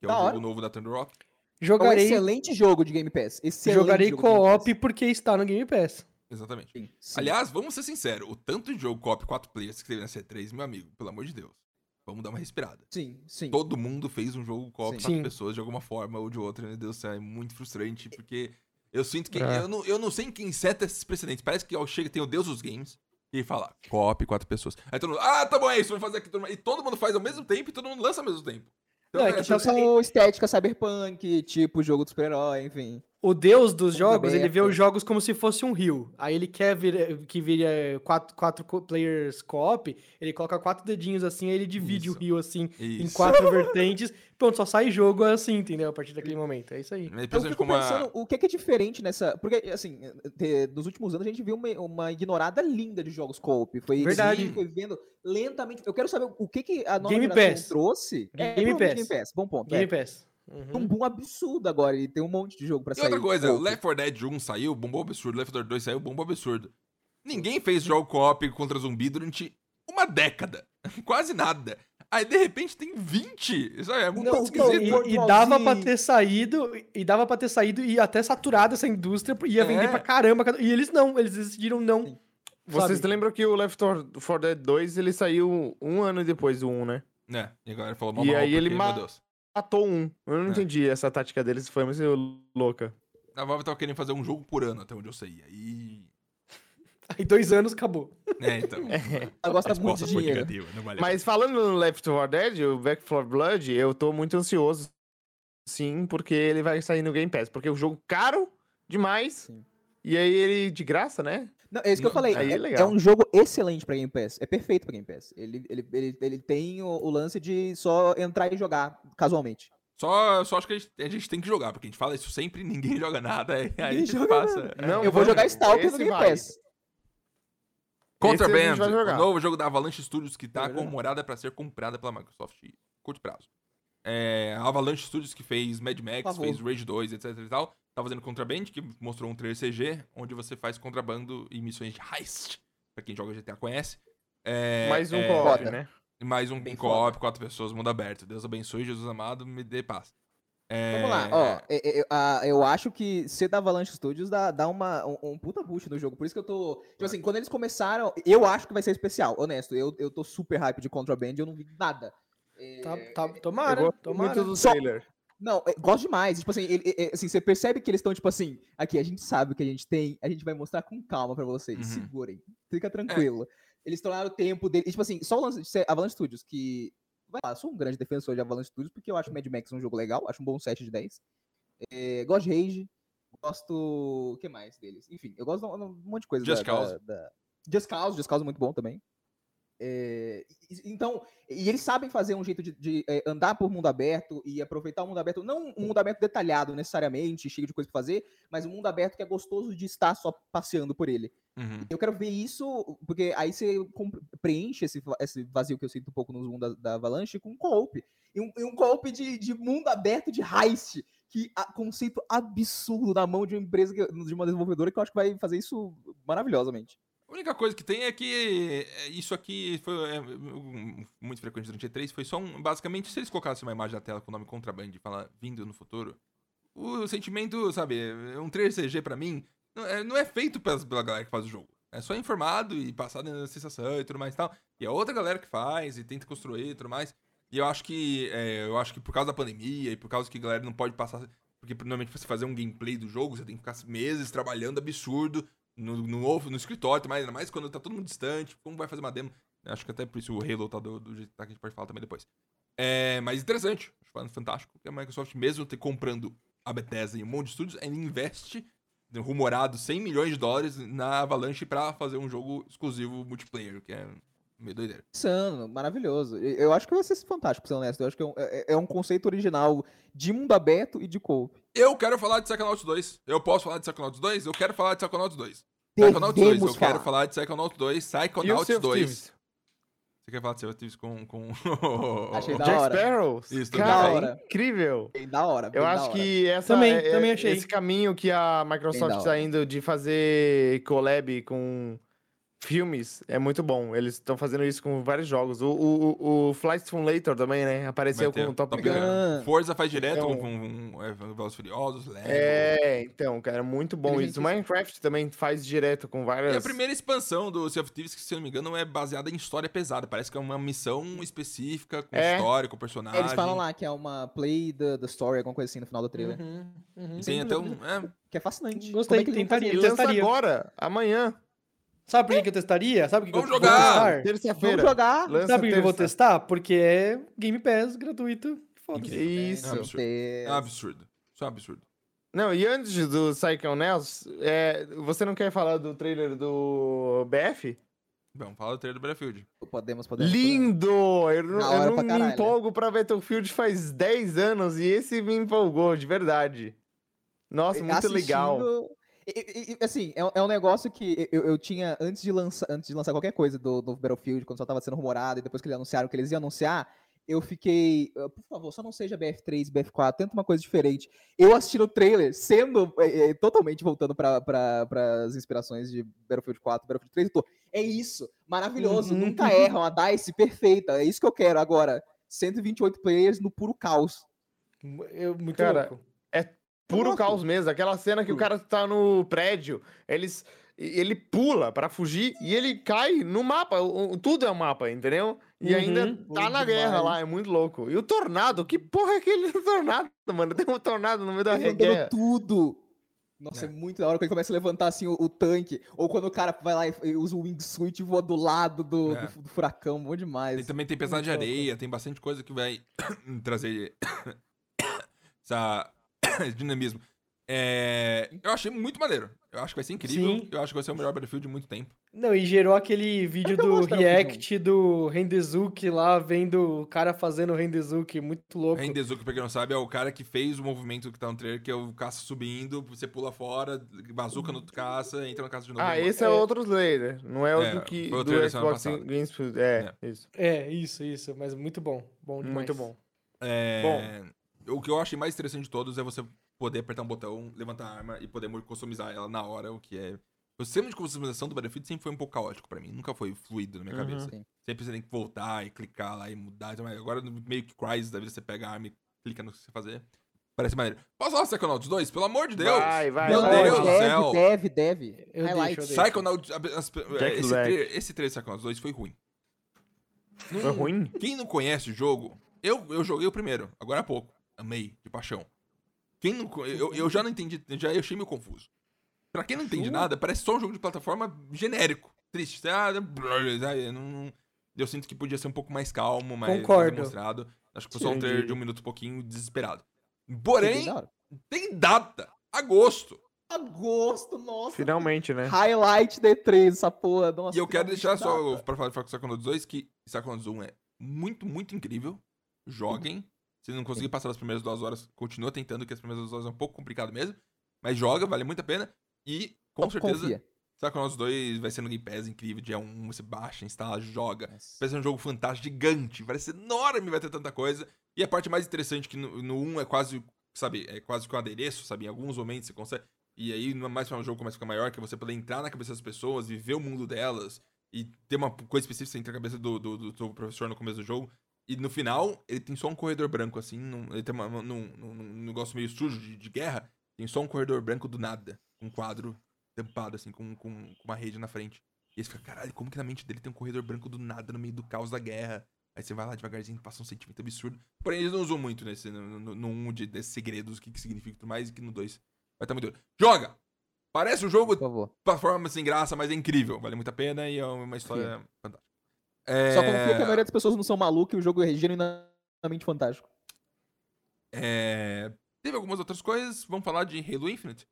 Speaker 1: que é
Speaker 3: Da
Speaker 1: o
Speaker 3: hora.
Speaker 1: jogo novo da Thunder Rock.
Speaker 3: É um
Speaker 2: Jogarei,
Speaker 3: excelente jogo de Game Pass. Excelente
Speaker 2: jogarei co-op porque está no Game Pass.
Speaker 1: Exatamente.
Speaker 3: Sim, sim.
Speaker 1: Aliás, vamos ser sinceros, o tanto de jogo co-op 4 players que teve na C3, meu amigo, pelo amor de Deus. Vamos dar uma respirada.
Speaker 3: sim, sim.
Speaker 1: Todo mundo fez um jogo co-op
Speaker 3: Sim.
Speaker 1: 4
Speaker 2: Sim.
Speaker 1: pessoas de alguma forma ou de outra, meu Deus do céu, é muito frustrante, porque eu sinto que.
Speaker 4: É.
Speaker 1: Eu, não, eu não sei em quem seta esses precedentes. Parece que ó, chega, tem o Deus dos games. E ele fala, co-op, quatro pessoas. Aí todo mundo, ah, tá bom, é isso, vamos fazer aqui. todo mundo- E todo mundo faz ao mesmo tempo e todo mundo lança ao mesmo tempo.
Speaker 2: Não, é
Speaker 1: é,
Speaker 2: que
Speaker 1: tipo,
Speaker 2: tá-
Speaker 3: Tipo estética cyberpunk, tipo jogo de super-herói, enfim.
Speaker 2: O deus dos jogos, ele vê os jogos como se fosse um rio. Aí ele quer vir, que vire eh, quatro, quatro players co-op, ele coloca quatro dedinhos assim, aí ele divide
Speaker 1: Isso.
Speaker 2: o rio assim em
Speaker 1: Isso.
Speaker 2: quatro vertentes. Pronto, só sai jogo assim, entendeu? A partir daquele momento. É isso aí.
Speaker 1: É
Speaker 3: Eu fico
Speaker 1: como a-
Speaker 3: pensando o que é, que é diferente nessa. Porque, assim, te- nos últimos anos a gente viu uma, uma ignorada linda de jogos co-op. Foi
Speaker 2: Verdade.
Speaker 3: Foi vendo lentamente. Eu quero saber o que, que a nova
Speaker 2: Game
Speaker 3: geração
Speaker 2: Pass.
Speaker 3: trouxe. É,
Speaker 2: Game Pass.
Speaker 3: Game Pass. Bom ponto.
Speaker 2: Game
Speaker 3: é.
Speaker 2: Pass.
Speaker 3: Um
Speaker 2: Uhum.
Speaker 3: boom absurdo agora e tem um monte de jogo pra
Speaker 1: E
Speaker 3: sair.
Speaker 1: outra coisa. Left 4 Dead 1 saiu, bombou absurdo. Left 4 Dead 2 saiu, bombou absurdo. Ninguém fez jogo co-op contra zumbi durante uma década. Quase nada. Aí, de repente, tem 20. Isso é muito
Speaker 3: Não,
Speaker 1: esquisito.
Speaker 3: não,
Speaker 2: E, e dava pra ter saído, e dava pra ter saído e até saturado essa indústria, ia vender
Speaker 1: É.
Speaker 2: pra caramba. E eles não, eles decidiram não.
Speaker 3: Sim.
Speaker 4: Vocês
Speaker 2: sabe?
Speaker 4: lembram que o Left 4 Dead 2 ele saiu um ano depois do 1, né?
Speaker 1: É, e agora ele falou mal
Speaker 4: E
Speaker 1: mal
Speaker 4: aí ele ma-
Speaker 1: meu Deus.
Speaker 4: Matou um. Eu não
Speaker 1: É.
Speaker 4: entendi essa tática deles, foi muito louca.
Speaker 1: A Valve tava querendo fazer um jogo por ano, até onde eu sei. Aí...
Speaker 2: Aí dois anos acabou.
Speaker 1: É, então.
Speaker 3: Ela gosta
Speaker 1: a
Speaker 3: muito de dinheiro.
Speaker 1: negativa, vale
Speaker 4: Mas falando no Left 4 Dead, o Back 4 Blood, eu tô muito ansioso. Sim, porque ele vai sair no Game Pass. Porque é um jogo caro demais.
Speaker 3: Sim.
Speaker 4: E aí ele de graça, né?
Speaker 3: Não, é isso que eu falei.
Speaker 4: aí é
Speaker 3: É, é um jogo excelente pra Game Pass. É perfeito pra Game Pass. Ele, ele, ele, ele tem o, o lance de só entrar e jogar casualmente.
Speaker 1: Só, só acho que a gente, a gente tem que jogar, porque a gente fala isso sempre, ninguém joga nada, aí a gente
Speaker 3: joga
Speaker 1: passa.
Speaker 4: Não,
Speaker 3: eu vou
Speaker 4: vamos,
Speaker 3: jogar Stalker no Game
Speaker 4: vai.
Speaker 3: Pass.
Speaker 1: Contraband, o novo jogo da Avalanche Studios que tá
Speaker 3: Vai jogar.
Speaker 1: com morada pra ser comprada pela Microsoft curto prazo. É, a Avalanche Studios que fez Mad Max, fez Rage 2, etc e tal, tá fazendo Contraband, que mostrou um trailer CG, onde você faz contrabando e missões de heist, pra quem joga GTA conhece. É,
Speaker 4: Mais um
Speaker 1: é,
Speaker 4: co-op, né?
Speaker 1: Mais um co-op, quatro pessoas, mundo aberto. Deus abençoe, Jesus amado, me dê paz. É,
Speaker 3: Vamos lá, ó. é- é- é, a- eu acho que ser da Avalanche Studios dá, dá uma, um, um puta boost no jogo. Por isso que eu tô. Tipo assim, quando eles começaram, eu acho que vai ser especial, honesto. Eu, eu tô super hype de Contraband, eu não vi nada.
Speaker 2: Tá, tá,
Speaker 4: Eu
Speaker 2: tomara, tomara.
Speaker 4: muito do
Speaker 3: Só-
Speaker 4: trailer.
Speaker 3: Não, é, gosto demais. Tipo assim, ele- é, assim, você percebe que eles estão, tipo assim, aqui, a gente sabe o que a gente tem, a gente vai mostrar com calma pra vocês.
Speaker 1: Uhum.
Speaker 3: Segurem. Fica tranquilo. Eles tornaram o tempo dele. e, Tipo assim, só o lance de Avalanche Studios, que. Vai lá, sou um grande defensor de Avalanche Studios, porque eu acho Mad Max um jogo legal, acho um bom 7 de 10. É, gosto de Rage, gosto. O que mais deles? Enfim, eu gosto de um, um monte de coisa.
Speaker 1: Just
Speaker 3: da,
Speaker 1: Cause.
Speaker 3: Da, da... Just Cause, Just Cause é muito bom também. É, então, e eles sabem fazer um jeito de, de, é, andar por mundo aberto e aproveitar o mundo aberto, não um mundo aberto detalhado necessariamente, cheio de coisa pra fazer, mas um mundo aberto que é gostoso de estar só passeando por ele.
Speaker 1: uhum.
Speaker 3: Eu quero ver isso, porque aí você preenche esse, esse vazio que eu sinto um pouco no mundo da, da Avalanche com um co-op. E um, e um co-op de, de mundo aberto de heist, que a, conceito absurdo na mão de uma empresa, que- de uma desenvolvedora que eu acho que vai fazer isso maravilhosamente.
Speaker 1: A única coisa que tem é que é, isso aqui foi é, muito frequente durante a E3, foi só um. Basicamente, se eles colocassem uma imagem na tela com o nome Contraband e falar vindo no futuro, o sentimento, sabe, um trailer CG pra mim, não é, não é feito pela galera que faz o jogo. É só informado e passado na sensação e tudo mais e tal. E é outra galera que faz e tenta construir e tudo mais. E eu acho que. é, eu acho que por causa da pandemia e por causa que a galera não pode passar. Porque normalmente pra você fazer um gameplay do jogo, você tem que ficar meses trabalhando absurdo no, no, no escritório, mas ainda mais quando tá todo mundo distante. Como vai fazer uma demo? Acho que até por isso o Halo tá do, do jeito que tá, a gente pode falar também depois. É, mas interessante. Acho fantástico que a Microsoft, mesmo ter comprando a Bethesda e um monte de estúdios, ainda investe rumorado 100 milhões de dólares na Avalanche pra fazer um jogo exclusivo multiplayer, que é meio doideira.
Speaker 3: Insano, maravilhoso. Eu acho que vai ser fantástico, pra ser honesto. Eu acho que é um, é- é um conceito original de mundo aberto e de co-op.
Speaker 1: Eu quero falar de Psychonauts 2. Eu posso falar de Psychonauts 2? Eu quero falar de Psychonauts 2. Psychonauts 2. Eu
Speaker 3: Devemos
Speaker 1: quero
Speaker 3: falar.
Speaker 1: falar de Psychonauts 2.
Speaker 4: E o
Speaker 1: Psychonauts
Speaker 4: Sea of
Speaker 1: 2.
Speaker 4: Thieves?
Speaker 1: Você quer falar de Sea of Thieves com... com...
Speaker 3: Achei da
Speaker 4: Jack
Speaker 3: hora.
Speaker 4: Sparrow?
Speaker 1: Isso, também.
Speaker 4: Cara,
Speaker 3: Da hora.
Speaker 4: incrível.
Speaker 3: Bem da hora. bem
Speaker 4: Eu
Speaker 3: da
Speaker 4: acho
Speaker 3: hora.
Speaker 4: que essa
Speaker 2: Também,
Speaker 4: é- é-
Speaker 2: também achei.
Speaker 4: esse caminho que a Microsoft está indo de fazer collab com filmes é muito bom. Eles estão fazendo isso com vários jogos. O, o, o- Flight Simulator também, né? Apareceu com o Top,
Speaker 3: Gun.
Speaker 4: Gun.
Speaker 1: Forza faz direto
Speaker 4: Então-
Speaker 1: com, com é, Velozes e Furiosos, Lego.
Speaker 4: É, então, cara, muito bom isso. O Minecraft também faz direto com
Speaker 1: E
Speaker 4: várias.
Speaker 1: a primeira expansão do Sea of Thieves, que se eu não me engano, é baseada em história pesada. Parece que é uma missão específica, com
Speaker 4: É.
Speaker 1: história, com personagem.
Speaker 3: Eles falam lá que é uma play the, the story, alguma coisa assim no final do trailer.
Speaker 2: Uhum, uhum.
Speaker 1: Tem até um... É,
Speaker 3: Que é fascinante.
Speaker 2: Gostei,
Speaker 3: Como é que
Speaker 2: tentaria.
Speaker 4: E lança agora, amanhã,
Speaker 2: Sabe por que, que eu testaria? Sabe por que,
Speaker 1: Vamos
Speaker 2: que eu
Speaker 1: jogar!
Speaker 2: vou testar?
Speaker 3: isso?
Speaker 4: terça-feira.
Speaker 3: Vamos jogar.
Speaker 4: Lança
Speaker 2: Sabe por que eu vou testar? Porque é Game Pass gratuito. Foda-se.
Speaker 4: Isso.
Speaker 1: É um absurdo.
Speaker 3: É,
Speaker 1: é um absurdo. Isso é um absurdo.
Speaker 4: Não, e antes do Psychonauts, é, você não quer falar do trailer do BF?
Speaker 1: Vamos falar do trailer do Battlefield.
Speaker 3: Podemos, podemos.
Speaker 4: Lindo! Eu, não- eu não
Speaker 3: pra
Speaker 4: me empolgo pra Battlefield faz 10 anos e esse me empolgou, de verdade. Nossa, muito legal.
Speaker 3: Assistindo- E- e- e, assim, é, um- é um negócio que eu, eu tinha, antes de, lançar, antes de lançar qualquer coisa do, do Battlefield, quando só tava sendo rumorado, e depois que eles anunciaram que eles iam anunciar, eu fiquei, "Ah, por favor, só não seja BF3, BF4, tenta uma coisa diferente. Eu assistindo o trailer, sendo é, é, totalmente voltando para as inspirações de Battlefield 4, Battlefield 3, eu tô, é isso, maravilhoso,
Speaker 2: Uhum.
Speaker 3: nunca erram, a DICE perfeita, é isso que eu quero agora. 128 players no puro caos.
Speaker 2: Eu, muito
Speaker 4: Cara,
Speaker 2: louco.
Speaker 4: Puro caos mesmo. Aquela cena que o cara tá no prédio, eles, ele pula pra fugir e ele cai no mapa. tudo é um mapa, entendeu? E
Speaker 2: Uhum.
Speaker 4: ainda tá na guerra
Speaker 3: demais.
Speaker 4: lá, é muito louco. E o tornado, que porra é aquele tornado, mano? Tem um tornado no meio da guerra.
Speaker 3: tudo. Nossa, é.
Speaker 1: É.
Speaker 3: muito da hora quando ele começa a levantar assim o, o tanque. Ou quando o cara vai lá e, usa o wingsuit e voa do lado do,
Speaker 1: É.
Speaker 3: do, do furacão. Bom demais.
Speaker 1: Também tem pesado de areia, tem bastante coisa que vai trazer essa dinamismo. É, eu achei muito maneiro. Eu acho que vai ser incrível.
Speaker 2: Sim.
Speaker 1: Eu acho que vai ser o melhor Battlefield de muito tempo.
Speaker 2: Não, e gerou aquele vídeo
Speaker 3: eu
Speaker 2: do react do Rendezuki lá, vendo o cara fazendo o Rendezuki, muito louco.
Speaker 1: Rendezuki, pra quem não sabe, é o cara que fez o movimento que tá no trailer, que é o caça subindo, você pula fora, bazuca no caça, entra no caça de novo.
Speaker 4: Ah,
Speaker 1: e
Speaker 4: esse é,
Speaker 2: É.
Speaker 4: outro trailer. Não é o
Speaker 1: É,
Speaker 4: do, que,
Speaker 1: o
Speaker 4: do Xbox. Games Studio. É, isso.
Speaker 2: É, isso, isso, mas muito bom. Bom demais.
Speaker 4: Muito bom.
Speaker 1: É, O que eu achei mais interessante de todos é você poder apertar um botão, levantar a arma e poder customizar ela na hora, o que é. O sistema de customização do Battlefield sempre foi um pouco caótico pra mim, nunca foi fluido na minha
Speaker 4: Uhum.
Speaker 1: cabeça.
Speaker 3: Sim.
Speaker 1: Sempre você tem que voltar e clicar lá e mudar. e mais. Agora, meio que Crysis, da vida você pega a arma e clica no que você fazer. Parece maneiro. Posso falar Psychonauts 2? Pelo amor de Deus!
Speaker 4: Vai, vai,
Speaker 1: Meu
Speaker 4: vai.
Speaker 1: Deus do
Speaker 3: deve,
Speaker 1: céu!
Speaker 3: deve, deve.
Speaker 2: Eu
Speaker 3: Highlight.
Speaker 2: deixo, eu deixo.
Speaker 1: Psychonauts. as- as- esse,
Speaker 4: Black.
Speaker 1: trailer, esse trailer de Psychonauts 2 foi ruim.
Speaker 4: Foi ruim?
Speaker 1: Quem não conhece o jogo, eu, eu joguei o primeiro, agora há pouco. Amei, de paixão. Quem não, eu, eu já não entendi, já achei meio confuso. Pra quem não entende nada, parece só um jogo de plataforma genérico. Triste. Ah, blá, eu, não- eu sinto que podia ser um pouco mais calmo, mais, demonstrado. Acho que foi só um trailer de um minuto e pouquinho desesperado. Porém, tem data. Agosto.
Speaker 3: Agosto, nossa.
Speaker 4: Finalmente, né?
Speaker 3: Highlight D3, essa porra. Nossa,
Speaker 1: E eu quero deixar só,
Speaker 3: data.
Speaker 1: pra falar de Psychonauts 2, que Psychonauts 1 é muito, muito incrível. Joguem. Se não conseguir passar as primeiras duas horas, continua tentando, que as primeiras duas horas é um pouco complicado mesmo. Mas joga, vale muito a pena. E, com certeza,
Speaker 3: Confia.
Speaker 1: Psychonauts 2 vai ser no Game Pass incrível. Dia 1, você baixa, instala, joga.
Speaker 3: Nossa.
Speaker 1: Vai ser um jogo fantástico, gigante. Vai ser enorme, vai ter tanta coisa. E a parte mais interessante é que no, no 1 é quase, sabe, é quase que um adereço, sabe? Em alguns momentos você consegue. E aí, mais pra um jogo começa a ficar maior, que é você poder entrar na cabeça das pessoas, viver o mundo delas. E ter uma coisa específica entre a cabeça do, do, do seu professor no começo do jogo. E no final, ele tem só um corredor branco, assim. num- ele tem uma, num, num- negócio meio sujo de, de guerra. Tem só um corredor branco do nada. Um quadro tampado, assim, com, com, com uma rede na frente. E aí você fica, caralho, como que na mente dele tem um corredor branco do nada no meio do caos da guerra? Aí você vai lá devagarzinho, passa um sentimento absurdo. Porém, eles não usam muito nesse, no, no, no um de, desses segredos, o que, que significa e tudo mais, e que no 2 vai estar muito doido. Joga! Parece um jogo plataforma sem graça, mas é incrível. Vale muito a pena e é uma história fantástica. É,
Speaker 3: Só confia que a maioria das pessoas não são malucas e o jogo é genuinamente fantástico.
Speaker 1: é, Teve algumas outras coisas. Vamos falar de Halo Infinite?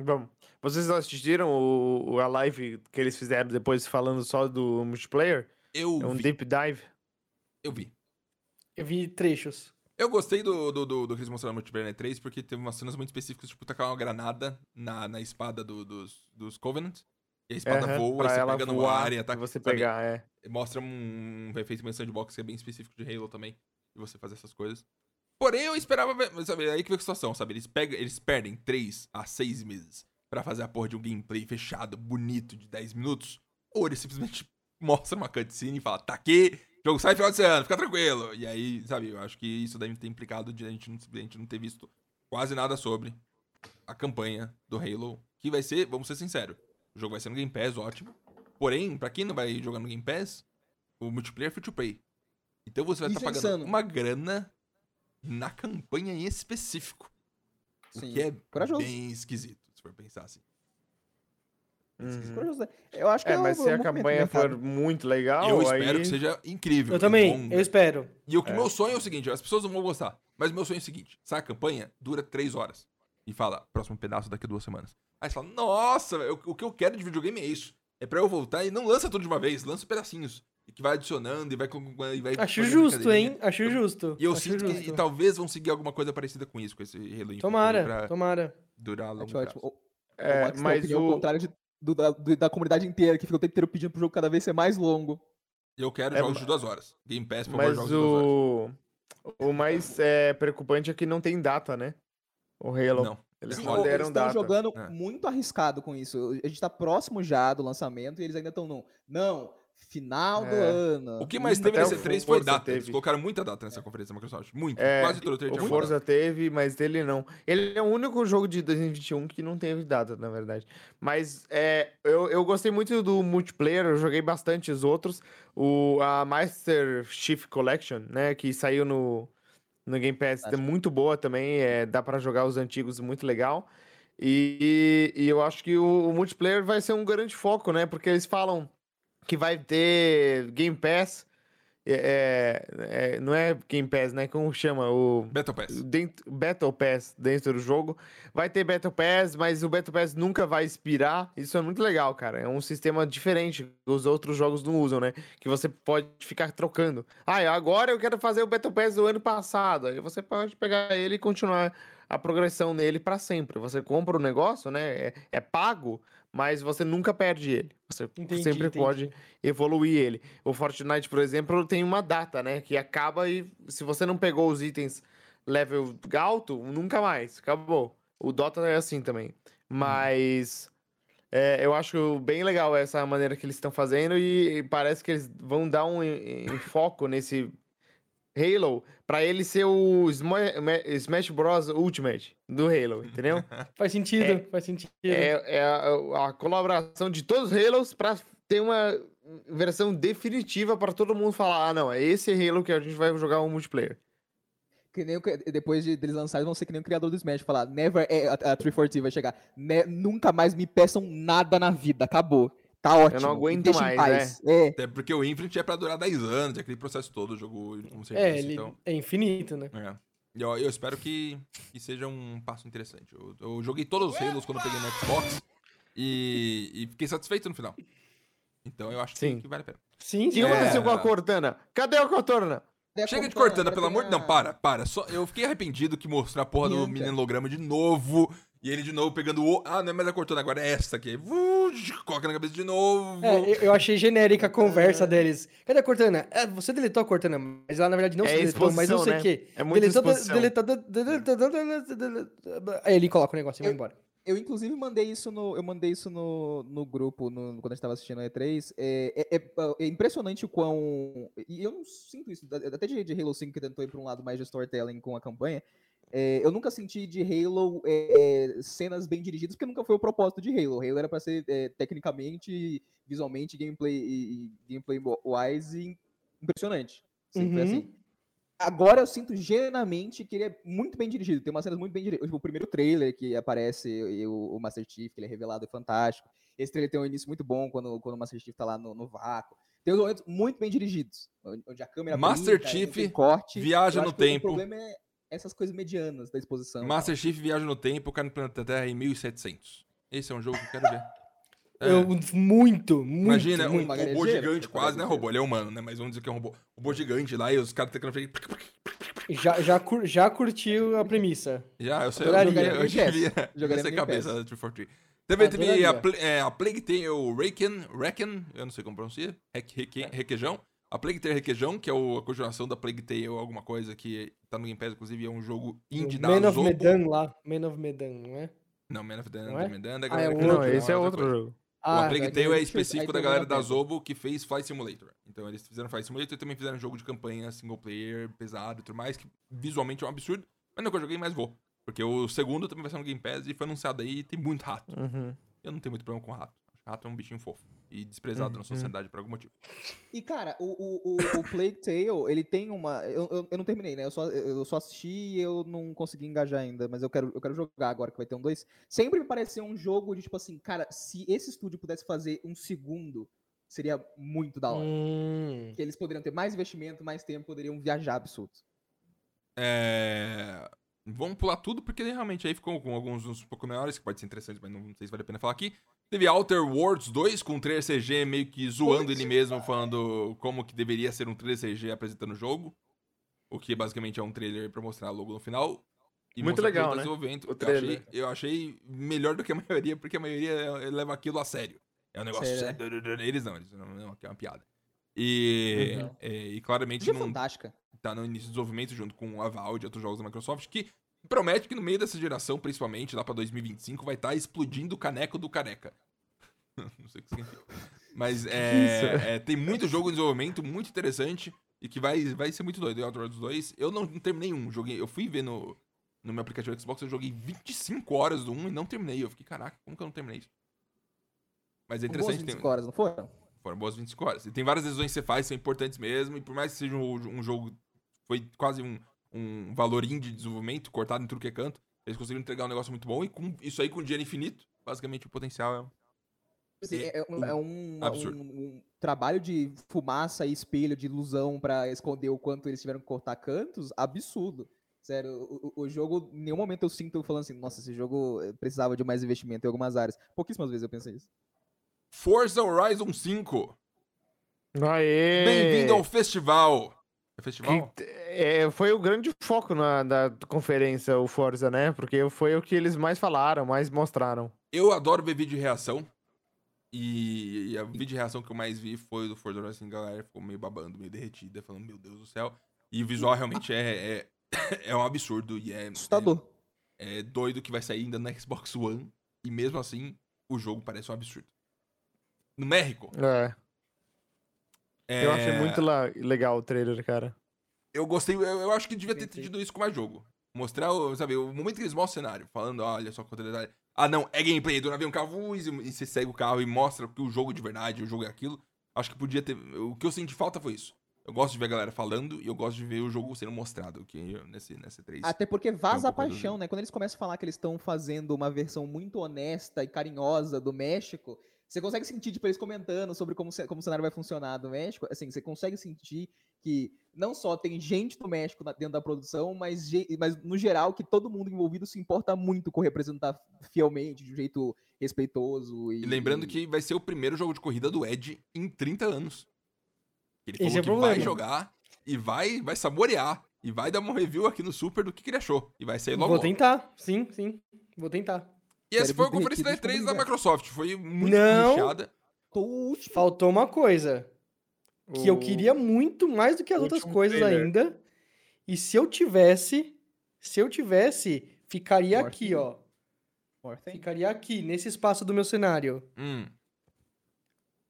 Speaker 4: Vamos. Vocês assistiram o, o- a live que eles fizeram depois falando só do multiplayer?
Speaker 1: Eu
Speaker 4: É um
Speaker 1: vi.
Speaker 4: deep dive.
Speaker 1: Eu vi.
Speaker 2: Eu vi trechos.
Speaker 1: Eu gostei do, do, do, do que eles mostraram no multiplayer na E3, porque teve umas cenas muito específicas, tipo, tacar uma granada na, na espada do- dos, dos Covenant. E a espada
Speaker 4: Aham,
Speaker 1: voa, e você pega no
Speaker 4: voar
Speaker 1: ar e
Speaker 4: e
Speaker 1: ataca.
Speaker 4: você
Speaker 1: sabe?
Speaker 4: pegar, é.
Speaker 1: Mostra um, efeito meio sandbox que é bem específico de Halo também. De você fazer essas coisas. Porém, eu esperava ver. Sabe, aí que veio a situação, sabe? Eles, pegam, eles perdem 3 a 6 meses pra fazer a porra de um gameplay fechado, bonito, de 10 minutos. Ou eles simplesmente mostram uma cutscene e falam, tá aqui, jogo sai final de ano, fica tranquilo. E aí, sabe, eu acho que isso deve ter implicado de a gente não, a gente não ter visto quase nada sobre a campanha do Halo. Que vai ser, vamos ser sinceros, o jogo vai ser no Game Pass, ótimo. Porém, pra quem não vai jogar no Game Pass, o multiplayer é free to play. Então você vai estar
Speaker 3: é
Speaker 1: pagando
Speaker 3: insano.
Speaker 1: uma grana na campanha em específico. O
Speaker 3: Sim.
Speaker 1: que é
Speaker 3: Corajoso.
Speaker 1: bem esquisito, se for pensar assim.
Speaker 4: Uhum.
Speaker 3: Né? Eu acho que
Speaker 4: É,
Speaker 3: o-
Speaker 4: mas
Speaker 3: o
Speaker 4: se a campanha for muito legal,
Speaker 1: eu
Speaker 4: aí...
Speaker 1: espero que seja incrível.
Speaker 2: Eu
Speaker 1: e
Speaker 2: também,
Speaker 1: longa.
Speaker 2: eu espero.
Speaker 1: E o que
Speaker 4: É.
Speaker 1: meu sonho é o seguinte, as pessoas não vão gostar, mas o meu sonho é o seguinte, sai a campanha, dura três horas. E fala, próximo pedaço daqui a duas semanas. Aí você fala, nossa, eu- o que eu quero de videogame é isso. É pra eu voltar e não lança tudo de uma vez, lança pedacinhos. E que vai adicionando e vai... com- E vai
Speaker 2: Acho justo, hein? Acho justo.
Speaker 1: E eu
Speaker 2: Acho
Speaker 1: sinto que
Speaker 2: justo.
Speaker 1: e talvez vão seguir alguma coisa parecida com isso, com esse Halo Infinite.
Speaker 2: Tomara,
Speaker 1: Pra
Speaker 2: tomara.
Speaker 1: durar a longo
Speaker 3: Acho
Speaker 1: prazo.
Speaker 3: ótimo. O-
Speaker 4: É,
Speaker 3: o Max
Speaker 4: mas
Speaker 3: opinião
Speaker 4: o...
Speaker 3: contrária de- do- da, do- da comunidade inteira, que fica o tempo inteiro pedindo pro jogo cada vez ser mais longo.
Speaker 1: Eu quero
Speaker 4: É,
Speaker 1: jogos de duas horas. Game Pass, por favor,
Speaker 4: Mas
Speaker 1: jogos de duas horas.
Speaker 4: o... O mais é, preocupante é que não tem data, né? O Halo.
Speaker 1: Não.
Speaker 4: Eles
Speaker 3: o-
Speaker 4: deram
Speaker 3: eles estão
Speaker 4: data.
Speaker 3: jogando
Speaker 1: É.
Speaker 3: muito arriscado com isso. A gente tá próximo já do lançamento e eles ainda estão no. Não, final do
Speaker 4: É.
Speaker 3: ano.
Speaker 1: O que mais teve
Speaker 4: o
Speaker 1: E3 foi data. Eles
Speaker 4: teve.
Speaker 1: colocaram muita data nessa conferência da Microsoft. Muito.
Speaker 4: É,
Speaker 1: Quase todo
Speaker 4: O
Speaker 1: muita
Speaker 4: Forza teve, mas dele não. Ele é o único jogo de 2021 que não teve data, na verdade. Mas é, eu, eu gostei muito do multiplayer, eu joguei bastante os outros. O, a Master Chief Collection, né, que saiu no, no Game Pass, é
Speaker 3: Acho-
Speaker 4: muito boa também. É, dá pra jogar os antigos, muito legal. E, e eu acho que o, o multiplayer vai ser um grande foco, né? Porque eles falam que vai ter Game Pass. É, é, não é Game Pass, né? Como chama? O
Speaker 1: Battle Pass.
Speaker 4: dentro, Battle Pass dentro do jogo. Vai ter Battle Pass, mas o Battle Pass nunca vai expirar. Isso é muito legal, cara. É um sistema diferente que os outros jogos não usam, né? Que você pode ficar trocando. Ah, agora eu quero fazer o Battle Pass do ano passado. Aí você pode pegar ele e continuar a progressão nele pra sempre. Você compra o negócio, né? É, é pago, mas você nunca perde ele. Você
Speaker 2: Entendi,
Speaker 4: sempre
Speaker 2: entendi.
Speaker 4: pode evoluir ele. O Fortnite, por exemplo, tem uma data, né? Que acaba e se você não pegou os itens level alto, nunca mais. Acabou. O Dota é assim também. Mas é, eu acho bem legal essa maneira que eles estão fazendo e parece que eles vão dar um foco nesse Halo pra ele ser o Sma- Ma- Smash Bros Ultimate do Halo, entendeu?
Speaker 2: Faz sentido, faz sentido.
Speaker 4: É, é a, a colaboração de todos os Halos pra ter uma versão definitiva pra todo mundo falar: ah, não, é esse Halo que a gente vai jogar um multiplayer.
Speaker 3: Que nem o que- depois de deles lançarem, vão ser que nem o criador do Smash falar, never, é, a, a 340 vai chegar, "Ne- nunca mais me peçam nada na vida, acabou. Tá ótimo. me
Speaker 4: aguento
Speaker 3: deixem
Speaker 4: mais,
Speaker 3: paz." É,
Speaker 1: Até porque o Infinite é pra durar 10 anos, é aquele processo todo, o jogo como você
Speaker 2: É,
Speaker 1: disse,
Speaker 2: ele
Speaker 1: então...
Speaker 2: é infinito, né?
Speaker 1: É. Eu, eu espero que, que seja um passo interessante. Eu, eu joguei todos os Halos quando eu peguei no Xbox e, e fiquei satisfeito no final. Então eu acho que,
Speaker 4: Sim.
Speaker 1: que vale a pena.
Speaker 2: Sim,
Speaker 4: O que
Speaker 2: sim.
Speaker 4: aconteceu
Speaker 1: É.
Speaker 4: com a Cortana? Cadê a Cortana?
Speaker 1: Chega de Cortana, pelo amor de Não, para, para. Só, eu fiquei arrependido que mostrar a porra do holograma de novo. E ele de novo pegando o. Ah, não é mais a Cortana, agora é essa aqui. Uh, coloca na cabeça de novo.
Speaker 2: É, eu- achei genérica a conversa deles. Cadê a Cortana? É, você deletou a Cortana, mas lá na verdade não
Speaker 4: É
Speaker 2: se deletou, mas não sei o
Speaker 4: exposição,
Speaker 2: quê.
Speaker 4: É muita
Speaker 2: Deletou, deletou, de- deletou, deletou, deletou. Aí ele coloca o negócio e vai embora.
Speaker 3: Eu, inclusive, mandei isso no, eu mandei isso no, no grupo no- quando a gente tava assistindo a E3. É, é- é- é impressionante o quão. E eu não sinto isso, até de, de Halo 5 que tentou ir pra um lado mais de storytelling com a campanha. É, eu nunca senti de Halo é, é, cenas bem dirigidas, porque nunca foi o propósito de Halo. Halo era pra ser é, tecnicamente, visualmente, gameplay e, e gameplay wise impressionante. Sempre foi
Speaker 2: Uhum.
Speaker 3: assim. Agora eu sinto genuinamente que ele é muito bem dirigido. Tem umas cenas muito bem dirigidas. O primeiro trailer que aparece e o, o Master Chief, que ele é revelado, é fantástico. Esse trailer tem um início muito bom quando, quando o Master Chief tá lá no, no vácuo. Tem uns momentos muito bem dirigidos. Onde a câmera
Speaker 1: Master
Speaker 3: brinca,
Speaker 1: Chief
Speaker 3: corte.
Speaker 1: viaja no
Speaker 3: que o
Speaker 1: tempo.
Speaker 3: problema é essas coisas medianas da exposição.
Speaker 1: Master Chief viaja no tempo, cai no planeta Terra em 1700. Esse é um jogo que eu quero ver. É.
Speaker 2: Eu, muito, muito.
Speaker 1: Imagina, um
Speaker 2: muito.
Speaker 1: Robô gigante, quase, é
Speaker 3: garejeira.
Speaker 1: robô, ele é humano, né? Mas vamos dizer que é um robô. Robô gigante lá e os caras fazer.
Speaker 2: Já, já, cur- já curtiu a premissa.
Speaker 1: Já, eu sei, eu
Speaker 2: Adoraria.
Speaker 1: eu
Speaker 3: Jogaria Jogaria
Speaker 1: essa cabeça da 343. Teve também a,
Speaker 2: Adoraria.
Speaker 1: Pla- é, a Plague Tale Reckon, Reckon, eu não sei como pronuncia, Reque- Reque- Requeijão. A Plague Tale Requeijão, que é o- a continuação da Plague Tale alguma coisa, que tá no Game Pass, inclusive, é um jogo indie
Speaker 2: O
Speaker 1: da
Speaker 2: Man of
Speaker 1: Azobo.
Speaker 2: Medan lá. Man of Medan, não é?
Speaker 1: Não, Man of the
Speaker 2: Não é?
Speaker 1: Medan da
Speaker 2: Ah, é
Speaker 1: galera que
Speaker 2: outro.
Speaker 4: Não, esse é
Speaker 1: outra
Speaker 4: outro
Speaker 1: coisa.
Speaker 4: jogo.
Speaker 2: Ah,
Speaker 1: A Plague
Speaker 3: é
Speaker 1: Tale é específico da galera da. Zobo que fez Flight Simulator. Então eles fizeram Flight Simulator e também fizeram jogo de campanha single player, pesado e tudo mais, que visualmente é um absurdo. Mas não é que eu joguei, mas vou. Porque o segundo também vai ser no Game Pass e foi anunciado aí e tem muito rato.
Speaker 4: Uhum.
Speaker 1: Eu não tenho muito problema com rato. Rato é um bichinho fofo. E desprezado na
Speaker 4: Uhum.
Speaker 1: sociedade por algum motivo.
Speaker 3: E, cara, o, o, o, o Plague Tale, ele tem uma. Eu, eu, eu não terminei, né? Eu só, eu só assisti e eu não consegui engajar ainda, mas eu quero, eu quero jogar agora que vai ter um 2. Sempre me pareceu um jogo de tipo assim, cara, se esse estúdio pudesse fazer um segundo, seria muito da hora.
Speaker 2: Hum.
Speaker 3: Que eles poderiam ter mais investimento, mais tempo, poderiam viajar absurdo.
Speaker 1: É... Vamos pular tudo, porque realmente aí ficou com alguns uns um pouco maiores, que pode ser interessante, mas não, não sei se vale a pena falar aqui. Teve Outer Worlds 2 com um trailer CG meio que zoando ele mesmo, falando como que deveria ser um trailer CG apresentando o jogo. O que basicamente é um trailer pra mostrar logo no final. E
Speaker 4: Muito legal,
Speaker 1: o
Speaker 4: né?
Speaker 1: desenvolvimento.
Speaker 4: O
Speaker 1: Eu achei, eu achei melhor do que a maioria, porque a maioria leva aquilo a sério. É um negócio
Speaker 3: Sério,
Speaker 1: sério. Eles não, eles não, não, é uma piada. E,
Speaker 3: Uhum.
Speaker 1: é, e claramente
Speaker 3: é
Speaker 1: não,
Speaker 3: fantástica.
Speaker 1: tá no início do desenvolvimento junto com a Valve e outros jogos da Microsoft, que promete que no meio dessa geração, principalmente lá pra 2025, vai estar explodindo o caneco do careca. Não sei o que significa. Mas é, é, tem muito jogo em desenvolvimento, muito interessante, e que vai, vai ser muito doido. Outer Worlds 2, eu não, não terminei um, joguei, eu fui ver no, no meu aplicativo Xbox, eu joguei 25 horas do 1 e não terminei. Eu fiquei, caraca, como que eu não terminei isso? Mas é
Speaker 3: Boas
Speaker 1: interessante, tem,
Speaker 3: 25 horas, não foram?
Speaker 1: foram boas 25 horas. E tem várias decisões que você faz, são importantes mesmo. E por mais que seja um, um jogo. Foi quase um, um valor indie de desenvolvimento, cortado em tudo que é canto. Eles conseguiram entregar um negócio muito bom. E com isso aí, com dinheiro infinito, basicamente o potencial
Speaker 3: Assim,
Speaker 1: É
Speaker 3: é, um, é um-
Speaker 1: absurdo.
Speaker 3: um- um trabalho de fumaça e espelho de ilusão pra esconder o quanto eles tiveram que cortar cantos, absurdo. Sério, o, o- jogo, em nenhum momento eu sinto falando assim, nossa, esse jogo precisava de mais investimento em algumas áreas. Pouquíssimas vezes eu pensei isso.
Speaker 1: é. Forza Horizon 5.
Speaker 4: Aê!
Speaker 1: Bem-vindo ao festival. É festival?
Speaker 4: Que, é, foi o grande foco na, da conferência, o Forza, né? Porque foi o que eles mais falaram, mais mostraram.
Speaker 1: Eu adoro ver vídeo de reação. E, e a vídeo de reação que eu mais vi foi do Forza Horizon. A galera ficou meio babando, meio derretida, falando, meu Deus do céu. E o visual realmente é, é, é um absurdo. E é,
Speaker 3: Assustador.
Speaker 1: é doido que vai sair ainda na Xbox One. E mesmo assim, o jogo parece um absurdo. No México.
Speaker 4: É, eu achei
Speaker 1: é,
Speaker 4: muito legal o trailer, cara.
Speaker 1: Eu gostei, eu, eu acho que devia ter tido isso com mais jogo. Mostrar, o- sabe, o momento que eles mostram o cenário, falando, olha só quanto detalhe. Ah, não, é gameplay, do navio um carro, e você segue o carro e mostra que o jogo de verdade, o jogo é aquilo. Acho que podia ter. O que eu senti falta foi isso. Eu gosto de ver a galera falando e eu gosto de ver o jogo sendo mostrado, que nesse, nesse 3.
Speaker 3: Até porque vaza
Speaker 1: um
Speaker 3: a paixão, né? Quando eles começam a falar que eles estão fazendo uma versão muito honesta e carinhosa do México, você consegue sentir, tipo, eles comentando sobre como, como o cenário vai funcionar do México. Assim, você consegue sentir que não só tem gente do México na- dentro da produção, mas, mas no geral que todo mundo envolvido se importa muito com representar fielmente, de um jeito respeitoso. E,
Speaker 1: E lembrando que vai ser o primeiro jogo de corrida do Ed em 30 anos. Ele
Speaker 2: Esse
Speaker 1: falou
Speaker 2: é
Speaker 1: que vai jogar e vai, vai saborear. E vai dar uma review aqui no Super do que, que ele achou. E vai sair logo.
Speaker 2: Vou
Speaker 1: logo.
Speaker 2: tentar, sim, sim. Vou tentar.
Speaker 1: E essa foi a conferência da
Speaker 3: derretidos
Speaker 1: E3 da Microsoft. Foi muito
Speaker 2: Não. Faltou uma coisa. Que eu
Speaker 4: O-
Speaker 2: queria muito mais do que as outras coisas
Speaker 4: trailer.
Speaker 2: ainda. E se eu tivesse, se eu tivesse, ficaria
Speaker 3: More
Speaker 2: aqui,
Speaker 3: thing.
Speaker 2: ó.
Speaker 3: More thing.
Speaker 2: Ficaria aqui, nesse espaço do meu cenário.
Speaker 1: Hum.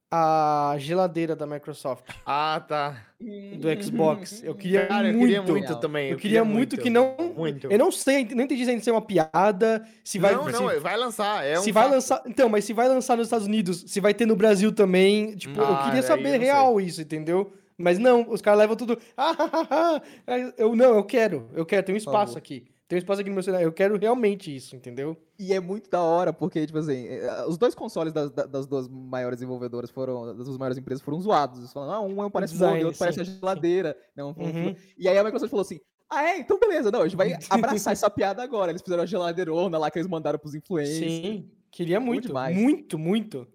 Speaker 2: A geladeira da Microsoft,
Speaker 4: Ah, tá.
Speaker 2: do Xbox. Eu queria
Speaker 4: Cara, eu
Speaker 2: muito.
Speaker 4: queria muito também.
Speaker 2: Eu queria muito que não.
Speaker 4: Muito.
Speaker 2: Eu não sei, não entendi se é uma piada, se vai.
Speaker 4: não,
Speaker 2: se,
Speaker 4: não, vai lançar. É um
Speaker 2: se vai
Speaker 4: fato.
Speaker 2: lançar. Então, mas se vai lançar nos Estados Unidos, se vai ter no Brasil também. Tipo, eu
Speaker 4: Ah,
Speaker 2: queria saber
Speaker 4: eu não
Speaker 2: real isso, entendeu? Mas não, os caras levam tudo. "Ah, ah, ah, ah." eu não, eu quero, eu quero, tem um espaço aqui. Tem um espaço aqui no meu celular. Eu quero realmente isso, entendeu?
Speaker 3: E é muito da hora, porque, tipo assim, eh, os dois consoles das, da- das duas maiores desenvolvedoras foram, das duas maiores empresas foram zoados. Eles falaram, ah, um é um parece
Speaker 2: Design,
Speaker 3: e outro parece
Speaker 2: sim,
Speaker 3: a geladeira. Não, um-
Speaker 2: Uhum.
Speaker 3: E aí a Microsoft falou assim, ah, é? Então beleza, não, a gente vai abraçar essa piada agora. Eles fizeram a geladeirona lá que eles mandaram pros influencers.
Speaker 2: Sim, queria muito,
Speaker 3: demais.
Speaker 2: muito, muito.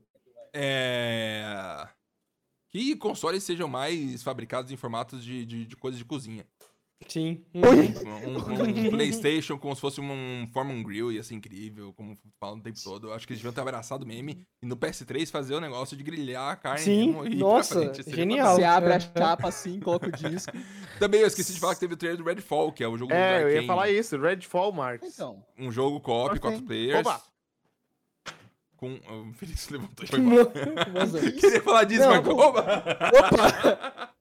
Speaker 1: É... Que consoles sejam mais fabricados em formatos de, de, de coisas de cozinha.
Speaker 2: Sim.
Speaker 1: Um, um- um PlayStation como se fosse um Foreman Grill ia ser incrível, como falam o tempo todo. Eu acho que eles deviam ter abraçado o meme e no PS3 fazer o negócio de grilhar a carne.
Speaker 2: Sim,
Speaker 1: e
Speaker 2: nossa,
Speaker 1: frente,
Speaker 2: genial.
Speaker 3: Você abre a chapa assim, coloca o disco.
Speaker 1: Também eu esqueci de falar que teve o trailer do Redfall, que é o jogo do
Speaker 4: É, eu ia falar isso, Redfall, Marcos.
Speaker 3: Então,
Speaker 1: Um jogo co-op, quatro players.
Speaker 4: Opa!
Speaker 1: Com... O Felix levantou e foi embora. Queria falar disso,
Speaker 2: Não,
Speaker 1: mas opa!
Speaker 3: Opa!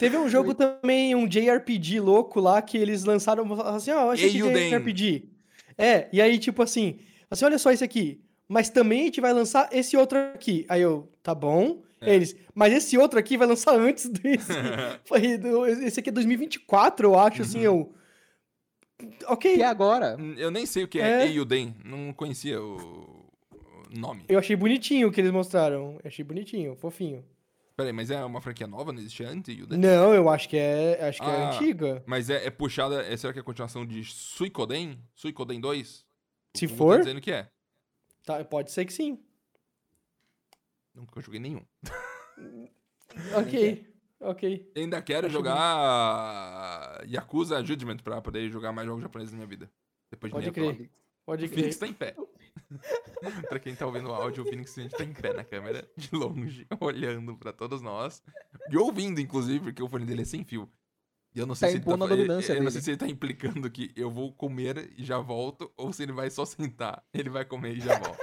Speaker 2: Teve um jogo também, um JRPG louco lá, que eles lançaram falaram assim, ó, oh, achei que. JRPG. É, e aí, tipo assim, assim, olha só esse aqui. Mas também a gente vai lançar esse outro aqui. Aí eu, tá bom.
Speaker 1: É.
Speaker 2: Eles, mas esse outro aqui vai lançar antes desse. Foi do- esse aqui é 2024, eu acho, assim, eu. Ok.
Speaker 3: que é agora.
Speaker 1: Eu nem sei o que é,
Speaker 2: É.
Speaker 1: Eiyuden, não conhecia o o nome.
Speaker 2: Eu achei bonitinho o que eles mostraram. Eu achei bonitinho, fofinho.
Speaker 1: Peraí, mas é uma franquia nova? Não existia antes?
Speaker 2: Não, eu acho que é. Acho que é
Speaker 1: Ah,
Speaker 2: antiga.
Speaker 1: Mas é, é puxada. É, será que é a continuação de Suicoden? Suicoden 2?
Speaker 2: Se
Speaker 1: Google
Speaker 2: for,
Speaker 1: Tá dizendo que é.
Speaker 2: tá, pode ser que sim.
Speaker 1: Nunca joguei nenhum.
Speaker 2: Ok. Ok.
Speaker 1: Ainda quero
Speaker 2: Acho
Speaker 1: jogar Yakuza Judgment pra poder jogar mais jogos japoneses na minha vida. Depois de
Speaker 2: Pode crer. Pode crer.
Speaker 1: Phoenix tá em pé. pra quem tá ouvindo o áudio, o Phoenix a gente tá em pé na câmera, de longe, olhando pra todos nós. E ouvindo, inclusive, porque o fone dele é sem fio. E eu não sei
Speaker 3: Tá
Speaker 1: se ele fa-
Speaker 3: dominância
Speaker 1: eu, eu não
Speaker 3: dele.
Speaker 1: sei se ele tá implicando que eu vou comer e já volto, ou se ele vai só sentar, ele vai comer e já volta.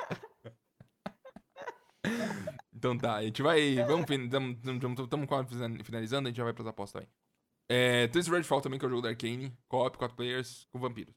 Speaker 1: então tá, a gente vai. Vamos, estamos quase finalizando- a gente já vai pras apostas também. É, esse Redfall também, que é o jogo da Arcane, co-op, 4 players, com vampiros.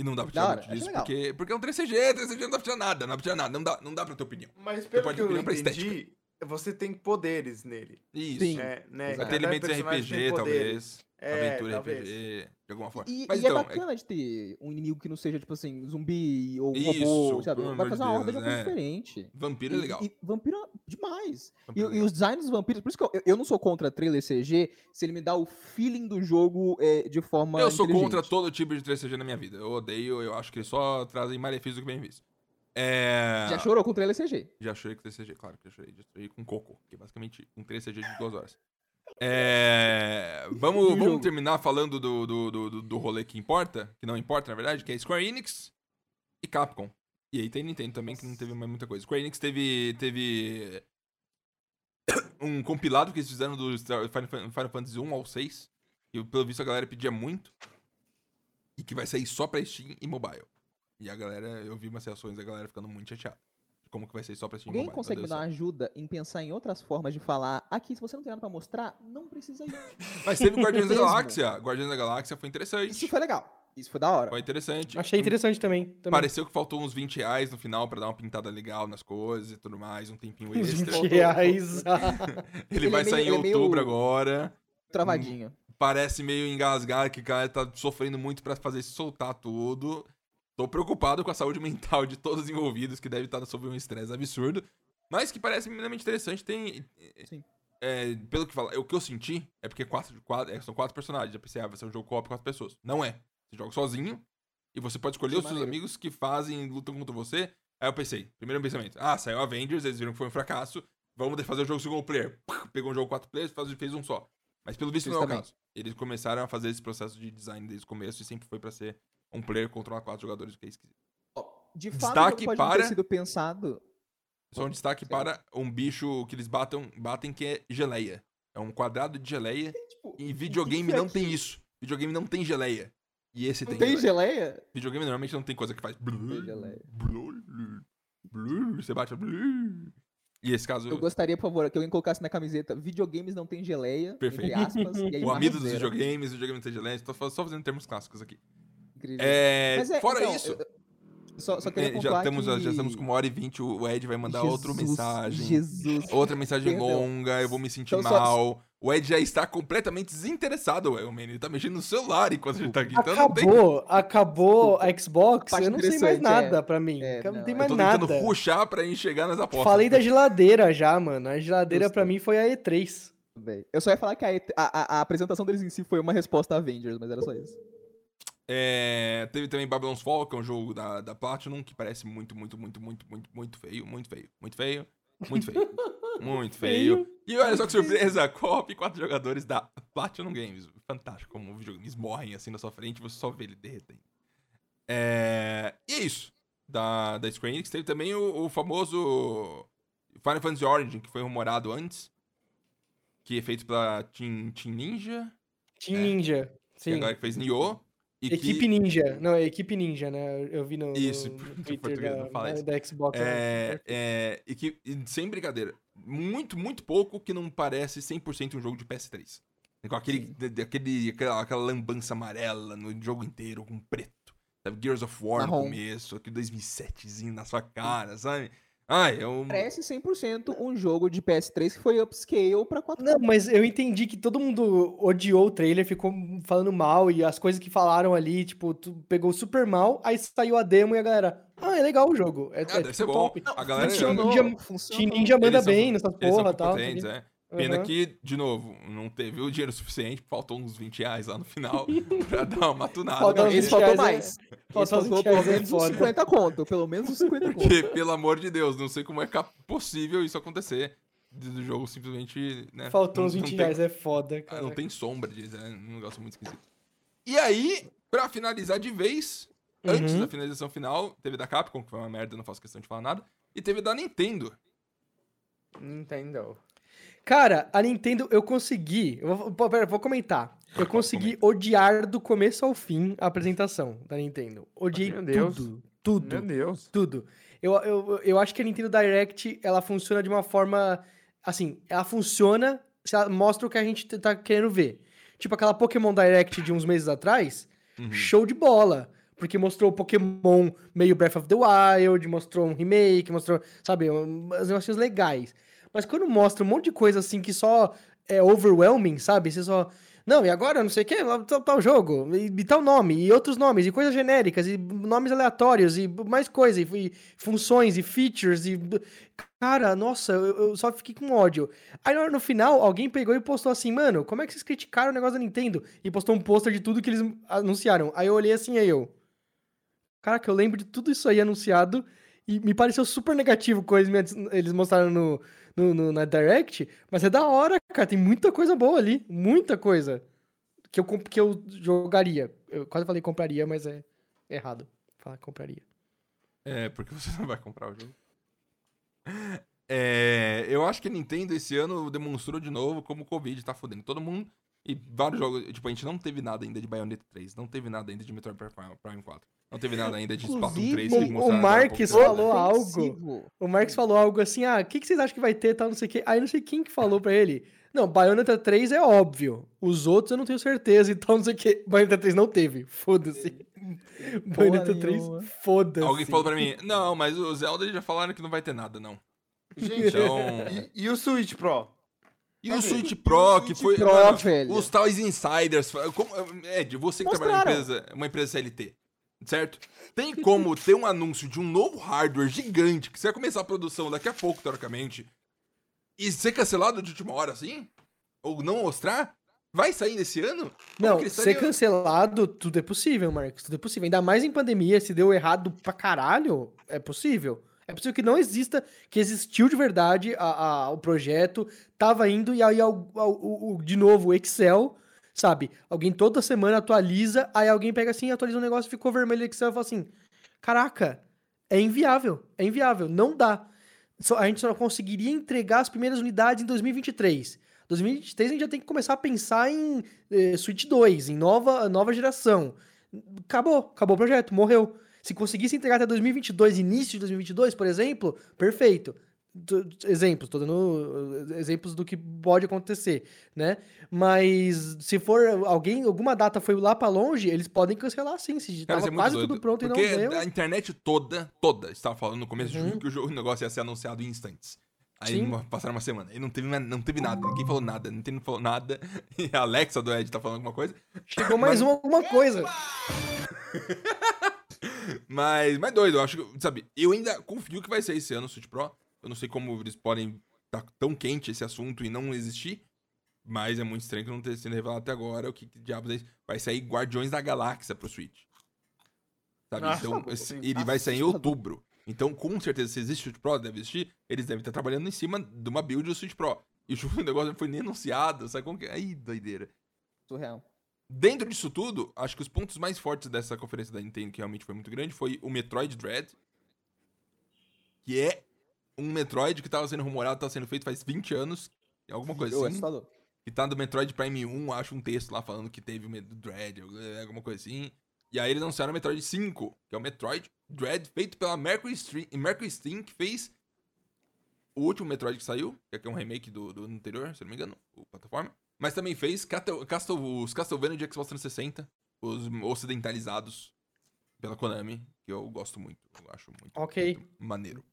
Speaker 1: E não dá pra tirar
Speaker 3: hora,
Speaker 1: muito disso,
Speaker 3: legal.
Speaker 1: porque, porque é um 3CG, 3CG não dá pra tirar nada, não dá pra tirar nada, não dá, não dá pra ter opinião.
Speaker 4: Mas
Speaker 1: pelo
Speaker 4: pelo
Speaker 1: que eu entendi,
Speaker 4: você tem poderes nele.
Speaker 1: Isso.
Speaker 3: Sim.
Speaker 4: É, né?
Speaker 1: Vai ter elementos RPG, talvez.
Speaker 4: É,
Speaker 1: aventura
Speaker 4: talvez.
Speaker 1: RPG, de alguma forma.
Speaker 3: E,
Speaker 1: Mas
Speaker 3: e
Speaker 1: então,
Speaker 3: é bacana de ter um inimigo que não seja, tipo assim, zumbi ou
Speaker 1: Isso,
Speaker 3: robô, sabe? Vai fazer uma horda de coisa
Speaker 1: é.
Speaker 3: diferente.
Speaker 1: vampiro é
Speaker 3: E-
Speaker 1: legal.
Speaker 3: E, vampiro é demais. E,
Speaker 1: Vampiro é
Speaker 3: e
Speaker 1: legal.
Speaker 3: os designs dos vampiros, por isso que eu, eu não sou contra trailer CG, se ele me dá o feeling do jogo é, de forma
Speaker 1: Eu sou contra todo tipo de 3CG na minha vida. Eu odeio, eu acho que eles só trazem malefícios do que benefício. É...
Speaker 3: Já chorou com trailer CG.
Speaker 1: Já chorei com 3CG, claro que já chorei. Já chorei com Coco, que é basicamente um 3CG de duas horas. É... Vamos,
Speaker 3: E
Speaker 1: vamos terminar falando do, do, do, do- rolê que importa, que não importa, na verdade, que é Square Enix e Capcom. E aí tem Nintendo também, que não teve mais muita coisa. Square Enix teve, teve um compilado que eles fizeram do Final Fan- Final Fantasy 1 ao 6, que pelo visto a galera pedia muito, e que vai sair só pra Steam e mobile. E a galera, eu vi umas reações da galera ficando muito chateada. Como que vai ser só pra Steam
Speaker 3: Alguém
Speaker 1: mobile.
Speaker 3: consegue me dar ajuda em pensar em outras formas de falar? Aqui, se você não tem nada pra mostrar, não precisa ir.
Speaker 1: Mas teve Guardiões da
Speaker 3: Mesmo.
Speaker 1: Galáxia. Guardiões da Galáxia foi
Speaker 3: Isso
Speaker 1: interessante.
Speaker 3: foi legal. Isso foi da hora.
Speaker 1: Foi interessante.
Speaker 2: Achei interessante também. também.
Speaker 1: Pareceu que faltou uns 20 reais no final pra dar uma pintada legal nas coisas e tudo mais, um tempinho extra.
Speaker 2: 20 reais.
Speaker 1: Ele,
Speaker 3: Ele
Speaker 1: vai
Speaker 3: é meio-
Speaker 1: sair em
Speaker 3: é meio-
Speaker 1: outubro agora.
Speaker 3: Travadinho.
Speaker 1: Parece meio engasgado, que o cara tá sofrendo muito pra fazer se soltar tudo. Tô preocupado com a saúde mental de todos os envolvidos, que deve estar sob um estresse absurdo. Mas que parece minimamente interessante. Tem.
Speaker 3: Sim.
Speaker 1: é, pelo que fala, o que eu senti é porque quatro, quatro, é, são quatro personagens. Eu pensei, ah, vai ser um jogo co-op com quatro pessoas. Não é. Você joga sozinho e você pode escolher os seus
Speaker 3: maneiro.
Speaker 1: amigos que fazem, lutam contra você. Aí eu pensei, primeiro pensamento, ah, saiu Avengers, eles viram que foi um fracasso. Vamos fazer o jogo single player. Pegou um jogo quatro players, faz- fez um só. Mas pelo visto não é o
Speaker 3: Justamente.
Speaker 1: caso. Eles começaram a fazer esse processo de design desde o começo e sempre foi pra ser um player controlar quatro jogadores, o que é esquisito.
Speaker 3: De fato,
Speaker 1: Destaque
Speaker 3: pode
Speaker 1: para-
Speaker 3: ter sido pensado.
Speaker 1: Só um destaque para um bicho que eles batam, batem que é geleia. É um quadrado de geleia.
Speaker 3: Tipo,
Speaker 1: E videogame não
Speaker 3: é
Speaker 1: tem isso. Videogame não tem geleia. E esse
Speaker 3: Não
Speaker 1: tem,
Speaker 3: tem
Speaker 1: geleia.
Speaker 3: geleia?
Speaker 1: Videogame normalmente não tem coisa que faz.
Speaker 3: Tem geleia.
Speaker 1: Você bate. E esse caso.
Speaker 3: Eu gostaria, por favor, que alguém colocasse na camiseta videogames não tem geleia,
Speaker 1: Perfeito.
Speaker 3: aspas,
Speaker 1: O amigo dos videogames, videogame não tem geleia. Tô só fazendo termos clássicos aqui.
Speaker 3: Incrível.
Speaker 1: É,
Speaker 3: Mas é,
Speaker 1: fora
Speaker 3: então,
Speaker 1: isso.
Speaker 3: eu- Só, só queria
Speaker 1: É, já, estamos,
Speaker 3: que...
Speaker 1: já estamos com uma hora e vinte, o Ed vai mandar outra
Speaker 3: Jesus,
Speaker 1: mensagem.
Speaker 3: Jesus.
Speaker 1: Outra mensagem
Speaker 3: Perdão.
Speaker 1: longa, eu vou me sentir
Speaker 3: Então, só-
Speaker 1: mal. O Ed já está completamente desinteressado, o Ele tá mexendo no celular enquanto a gente tá aqui. Então não tem...
Speaker 2: Acabou, acabou a Xbox,
Speaker 3: Parte
Speaker 2: eu não sei mais
Speaker 3: interessante,
Speaker 2: nada
Speaker 3: é.
Speaker 2: pra mim.
Speaker 3: É,
Speaker 2: não,
Speaker 3: não,
Speaker 2: tem
Speaker 3: eu
Speaker 1: Eu
Speaker 2: mais
Speaker 1: tô
Speaker 2: nada.
Speaker 1: tentando puxar pra gente chegar nas apostas.
Speaker 2: Falei da geladeira já, mano. A geladeira
Speaker 3: Justo.
Speaker 2: pra mim foi a E3.
Speaker 3: Bem, Eu só ia falar que a, a- a- a apresentação deles em si foi uma resposta a Avengers, mas era só isso.
Speaker 1: É, teve também Babylon's Fall, que é um jogo da, da Platinum, que parece muito, muito, muito, muito, muito, muito feio. Muito feio. Muito feio. Muito feio. muito feio. E olha só que surpresa, co-op quatro jogadores da Platinum Games. Fantástico, como videogames morrem assim na sua frente você só vê ele derretendo. É, e é isso. Da, da Square Enix. Teve também o, o famoso Final Fantasy Origin, que foi rumorado antes. Que é feito pela Team, Team Ninja,
Speaker 2: Team
Speaker 1: É.
Speaker 2: Ninja.
Speaker 1: que
Speaker 2: Sim.
Speaker 1: agora que fez Nioh. E que-
Speaker 2: Equipe Ninja. Não, é Equipe Ninja, né? Eu vi no,
Speaker 1: Isso,
Speaker 2: no,
Speaker 1: em
Speaker 2: no Twitter
Speaker 1: português,
Speaker 2: da,
Speaker 1: não fala isso.
Speaker 2: da Xbox. né?
Speaker 1: É, é, e que, sem brincadeira, muito, muito pouco que não parece 100% um jogo de PS3. Com aquele, aquele, aquela, aquela lambança amarela no jogo inteiro, com preto. Sabe? Gears of War no
Speaker 3: Marrom.
Speaker 1: começo, aquele 2007zinho na sua cara, sabe? Ai, é um...
Speaker 3: Parece 100% um jogo de PS3 que foi upscale pra 4K.
Speaker 2: Não, mas eu entendi que todo mundo odiou o trailer, ficou falando mal, e as coisas que falaram ali, tipo, tu pegou super mal, aí saiu a demo e a galera, ah, é legal o jogo. É,
Speaker 1: Ah,
Speaker 2: é,
Speaker 1: deve
Speaker 2: tipo,
Speaker 1: ser bom.
Speaker 2: top.
Speaker 1: A galera...
Speaker 2: funcionou.
Speaker 1: eles
Speaker 2: Ninja-
Speaker 3: funcionou.
Speaker 2: Team Ninja manda
Speaker 1: são-
Speaker 2: bem nessas
Speaker 1: são
Speaker 2: porra e tal.
Speaker 1: competentes, é. Pena
Speaker 2: Aham.
Speaker 1: que, de novo, não teve o dinheiro suficiente, faltou uns 20 reais lá no final pra dar uma tunada.
Speaker 2: Faltou
Speaker 3: Não, esse
Speaker 2: 20
Speaker 3: faltou mais. Esse
Speaker 2: Faltou uns
Speaker 3: faltou
Speaker 2: 20
Speaker 3: pelo
Speaker 2: reais, é
Speaker 3: menos uns
Speaker 2: foda.
Speaker 3: 50 conto. Pelo menos uns 50 conto.
Speaker 1: Porque, pelo amor de Deus, não sei como é possível isso acontecer. Do jogo simplesmente, né?
Speaker 2: Faltou
Speaker 1: não-
Speaker 2: uns
Speaker 1: não
Speaker 2: 20
Speaker 1: tem-
Speaker 2: reais, é foda,
Speaker 1: ah,
Speaker 2: cara.
Speaker 1: Não tem sombra disso, é um negócio muito esquisito. E aí, pra finalizar de vez, antes
Speaker 2: Uhum.
Speaker 1: da finalização final, teve da Capcom, que foi uma merda, não faço questão de falar nada. E teve da Nintendo.
Speaker 4: Nintendo.
Speaker 2: Cara, a Nintendo, eu consegui. Eu vou, pera, vou comentar. Eu consegui odiar do começo ao fim a apresentação da Nintendo. Odiei
Speaker 4: Meu Deus.
Speaker 2: tudo. Tudo.
Speaker 4: Meu Deus.
Speaker 2: Tudo. Eu, eu, eu acho que a Nintendo Direct, ela funciona de uma forma. Assim, ela funciona se ela mostra o que a gente tá querendo ver. Tipo aquela Pokémon Direct de uns meses atrás,
Speaker 1: Uhum.
Speaker 2: show de bola. Porque mostrou o Pokémon meio Breath of the Wild, mostrou um remake, mostrou, sabe, um- umas negocinhos legais. Mas quando mostra um monte de coisa assim que só é overwhelming, sabe? Você só. Não, e agora não sei o que, tal, tal jogo, e, e tal nome, e outros nomes, e coisas genéricas, e nomes aleatórios, e mais coisa, e, e funções, e features, e. Cara, nossa, eu, eu só fiquei com ódio. Aí no, final, alguém pegou e postou assim, mano, como é que vocês criticaram o negócio da Nintendo? E postou um pôster de tudo que eles anunciaram. Aí eu olhei assim, aí eu. Caraca, eu lembro de tudo isso aí anunciado e me pareceu super negativo coisa eles mostraram no, no, no- na Direct, mas é da hora, cara. Tem muita coisa boa ali, muita coisa que eu, que eu jogaria. Eu quase falei compraria, mas é errado. Falar compraria.
Speaker 1: É, porque você não vai comprar o jogo. É, eu acho que a Nintendo esse ano demonstrou de novo como o Covid tá fodendo todo mundo. E vários jogos, tipo, a gente não teve nada ainda de Bayonetta 3, não teve nada ainda de Metroid Prime Prime 4, não teve nada ainda de Splatoon 3 que
Speaker 2: o- o Marques falou algo. O Marx falou algo assim: ah, o que, que vocês acham que vai ter, tal, não sei o quê. Aí não sei quem que falou pra ele. Não, Bayonetta 3 é óbvio. Os outros eu não tenho certeza e tal, não sei o quê. Bayonetta 3 não teve. Foda-se. Bayonetta 3,
Speaker 3: nenhuma.
Speaker 2: foda-se.
Speaker 1: Alguém falou pra mim, não, mas o Zelda já falaram que não vai ter nada, não.
Speaker 4: Gente,
Speaker 1: Então.
Speaker 4: e, e o Switch Pro?
Speaker 1: E o
Speaker 4: Cadê?
Speaker 1: Switch Pro, que
Speaker 3: Switch
Speaker 1: foi.
Speaker 3: Pro,
Speaker 1: mano,
Speaker 3: velho.
Speaker 1: Os tais insiders. Como, Ed, você que trabalha
Speaker 3: Mostraram.
Speaker 1: em empresa, uma empresa CLT, certo? Tem como ter um anúncio de um novo hardware gigante que você vai começar a produção daqui a pouco, teoricamente, e ser cancelado de última hora assim? Ou não mostrar? Vai sair nesse ano? Como
Speaker 2: Não,
Speaker 1: que
Speaker 2: ser cancelado, tudo é possível, Marcos. Tudo é possível. Ainda mais em pandemia, se deu errado pra caralho, é possível. É possível que não exista, que existiu de verdade a, a- o projeto, tava indo e aí ao- ao- de novo o Excel, sabe? Alguém toda semana atualiza, aí alguém pega assim, atualiza um negócio, ficou vermelho o Excel e fala assim: caraca, é inviável, é inviável, não dá. Só- a gente só conseguiria entregar as primeiras unidades em 2023. 2023 a gente já tem que começar a pensar em eh, Switch 2, em nova, nova geração. Acabou, acabou o projeto, morreu. Se conseguisse entregar até 2022, início de 2022, por exemplo, perfeito. exemplos, tô dando uh, exemplos do que pode acontecer, né? Mas se for alguém, alguma data foi lá pra longe, eles podem cancelar sim, se
Speaker 1: Cara,
Speaker 2: tava
Speaker 1: é
Speaker 2: quase
Speaker 1: doido.
Speaker 2: tudo pronto e não
Speaker 1: Porque
Speaker 2: deu.
Speaker 1: a internet toda, toda, estava falando no começo de
Speaker 2: Uhum.
Speaker 1: junho que o, jogo, o negócio ia ser anunciado em instantes. Aí
Speaker 2: Sim.
Speaker 1: passaram uma semana. E não teve, não teve nada. Ninguém falou nada. Ninguém falou nada. E a Alexa do Ed tá falando alguma coisa.
Speaker 2: Chegou mais uma alguma coisa.
Speaker 1: Mas, mas doido, eu acho que, sabe, eu ainda confio que vai ser esse ano o Switch Pro. Eu não sei como eles podem estar tão quente esse assunto e não existir. Mas é muito estranho que não tenha sido revelado até agora o que, que diabos é isso. Vai sair Guardiões da Galáxia pro Switch. Sabe?
Speaker 4: Nossa,
Speaker 1: então,
Speaker 3: pô,
Speaker 1: esse- ele vai sair em outubro. Então, com certeza, se existe Switch Pro, deve existir, eles devem estar trabalhando em cima de uma build do Switch Pro. E o negócio não foi nem anunciado, sabe como que é? Aí, doideira.
Speaker 3: Surreal.
Speaker 1: Dentro disso tudo, acho que os pontos mais fortes dessa conferência da Nintendo, que realmente foi muito grande, foi o Metroid Dread. Que é um Metroid que tava sendo rumorado, tava sendo feito faz 20 anos. Alguma coisa
Speaker 3: é
Speaker 1: assim. Que tá no Metroid Prime 1, acho um texto lá falando que teve o Dread, alguma coisa assim. E aí eles anunciaram o Metroid 5, que é o Metroid Dread, feito pela Mercury Steam, Mercury Steam que fez o último Metroid que saiu, que é um remake do, do anterior, se não me engano, o plataforma. Mas também fez Castle, Castle, os Castlevania de Xbox 360, os ocidentalizados pela Konami, que eu gosto muito, eu acho muito,
Speaker 2: Ok.
Speaker 1: muito maneiro.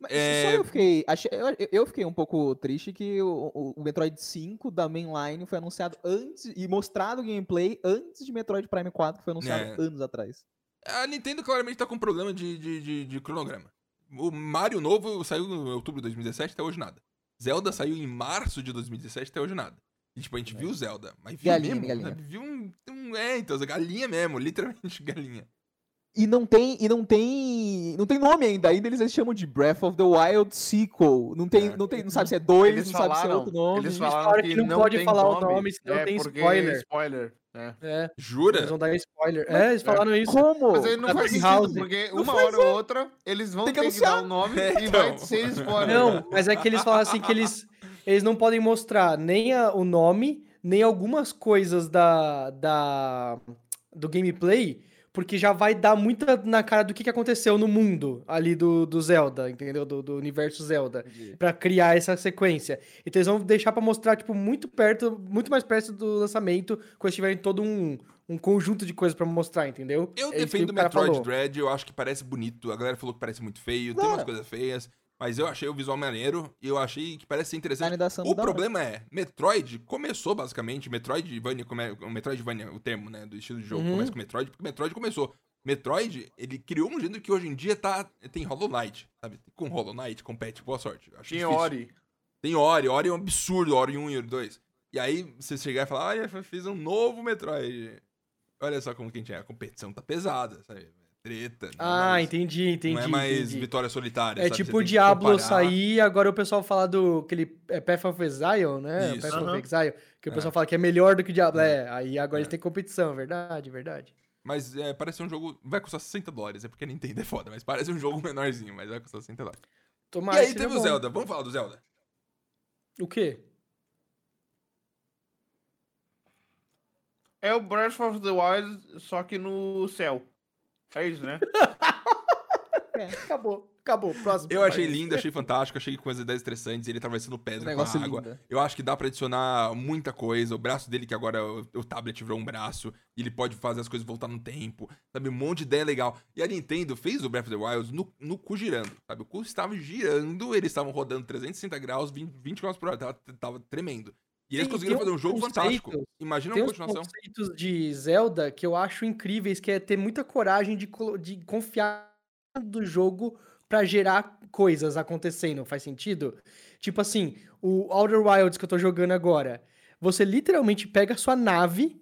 Speaker 3: Mas
Speaker 1: É-
Speaker 3: só eu fiquei. achei- eu, eu fiquei um pouco triste que o, o- o Metroid 5 da mainline foi anunciado antes e mostrado o gameplay antes de Metroid Prime 4, que foi anunciado
Speaker 1: É.
Speaker 3: anos atrás.
Speaker 1: A Nintendo claramente tá com problema de, de, de, de cronograma. O Mario novo saiu em outubro de 2017, até hoje nada. Zelda saiu em março de 2017, até hoje nada. E, tipo, a gente viu Zelda, mas viu
Speaker 3: Galinha,
Speaker 1: mesmo,
Speaker 3: galinha.
Speaker 1: sabe? Viu um, um... É, então, galinha mesmo, literalmente galinha.
Speaker 3: E não tem, e não tem, não tem nome ainda. Ainda eles chamam de Breath of the Wild sequel. Não tem,
Speaker 1: É.
Speaker 3: não tem, não sabe se é dois,
Speaker 4: Eles
Speaker 3: não sabe se é
Speaker 4: falaram,
Speaker 3: outro nome.
Speaker 4: eles
Speaker 2: falaram
Speaker 4: falaram
Speaker 2: que
Speaker 4: que
Speaker 2: não
Speaker 4: não
Speaker 2: pode falar o
Speaker 4: nome,
Speaker 2: nome, senão
Speaker 4: é
Speaker 2: tem spoiler.
Speaker 4: spoiler. é.
Speaker 2: É,
Speaker 1: Jura?
Speaker 2: eles vão dar spoiler. É, eles falaram isso.
Speaker 3: Como?
Speaker 4: Mas aí não
Speaker 2: Na
Speaker 4: faz sentido,
Speaker 2: House.
Speaker 4: porque
Speaker 3: Não
Speaker 4: uma hora ou outra eles vão
Speaker 3: Tem que
Speaker 4: ter que dar o nome
Speaker 1: É,
Speaker 4: e vai
Speaker 1: então.
Speaker 4: ser spoiler.
Speaker 2: Não, mas é que eles falaram assim que eles, eles não podem mostrar nem a- o nome, nem algumas coisas da, da do gameplay, porque já vai dar muita na cara do que, que aconteceu no mundo ali do, do Zelda, entendeu? Do, do universo Zelda, Pra criar essa sequência. Então eles vão deixar pra mostrar tipo muito perto, muito mais perto do lançamento, quando tiverem todo um, um conjunto de coisas pra mostrar, entendeu?
Speaker 1: Eu
Speaker 2: É
Speaker 1: defendo
Speaker 2: o
Speaker 1: Metroid
Speaker 2: falou.
Speaker 1: Dread, eu acho que parece bonito. A galera falou que parece muito feio, tem umas
Speaker 3: Não.
Speaker 1: coisas feias. Mas eu achei o visual maneiro e eu achei que parece ser interessante. O problema é, Metroid começou basicamente, Metroidvania, come, o Metroidvania, o termo, né, do estilo de jogo,
Speaker 2: Uhum.
Speaker 1: começa com Metroid, porque Metroid começou. Metroid, ele criou um gênero que hoje em dia tá, tem Hollow Knight, sabe? Com Hollow Knight, compete, boa sorte. Acho
Speaker 4: Tinha
Speaker 1: difícil.
Speaker 4: Ori.
Speaker 1: Tem Ori, Ori é um absurdo, Ori 1 e Ori 2. E aí você chegar e falar, olha, eu fiz um novo Metroid. Olha só como que a gente é, a competição tá pesada, sabe? Treta. não é
Speaker 2: Ah,
Speaker 1: mais-
Speaker 2: entendi, entendi.
Speaker 1: Não é mais
Speaker 2: entendi.
Speaker 1: vitória solitária,
Speaker 2: É
Speaker 1: sabe?
Speaker 2: Tipo o Diablo sair e agora o pessoal fala do aquele é Path of Exile, né?
Speaker 1: Isso.
Speaker 2: Path
Speaker 4: Aham.
Speaker 2: of Exile, que o
Speaker 1: É.
Speaker 2: pessoal fala que é melhor do que o Diablo.
Speaker 1: É.
Speaker 2: É, aí agora
Speaker 1: É.
Speaker 2: eles têm competição, verdade, verdade.
Speaker 1: Mas é, parece um jogo. Vai custar 60 dólares, é porque a Nintendo é foda, mas parece um jogo menorzinho, mas vai custar 60 dólares.
Speaker 2: Tomara
Speaker 1: e aí teve o. Zelda, vamos falar do Zelda.
Speaker 2: O quê?
Speaker 4: É o Breath of the Wild, só que no céu. É isso, né?
Speaker 2: Acabou, acabou. Próximo.
Speaker 1: Eu achei lindo, achei fantástico, achei com as ideias estressantes, ele atravessando pedra com a água.
Speaker 3: lindo.
Speaker 1: Eu acho que dá pra adicionar muita coisa. O braço dele, que agora o, o tablet virou um braço, e ele pode fazer as coisas voltar no tempo. Sabe, um monte de ideia legal. E a Nintendo fez o Breath of the Wild no, no cu girando. Sabe, o cu estava girando, eles estavam rodando 360 graus, 20, 20 km por hora. Tava, tava tremendo. E eles
Speaker 2: Tem-
Speaker 1: conseguiram
Speaker 2: tem
Speaker 1: fazer um jogo fantástico. Imagina
Speaker 2: Tem
Speaker 1: uma continuação.
Speaker 2: conceitos de Zelda que eu acho incríveis, que é ter muita coragem de, de confiar do jogo pra gerar coisas acontecendo, faz sentido? Tipo assim, o Outer Wilds que eu tô jogando agora, você literalmente pega a sua nave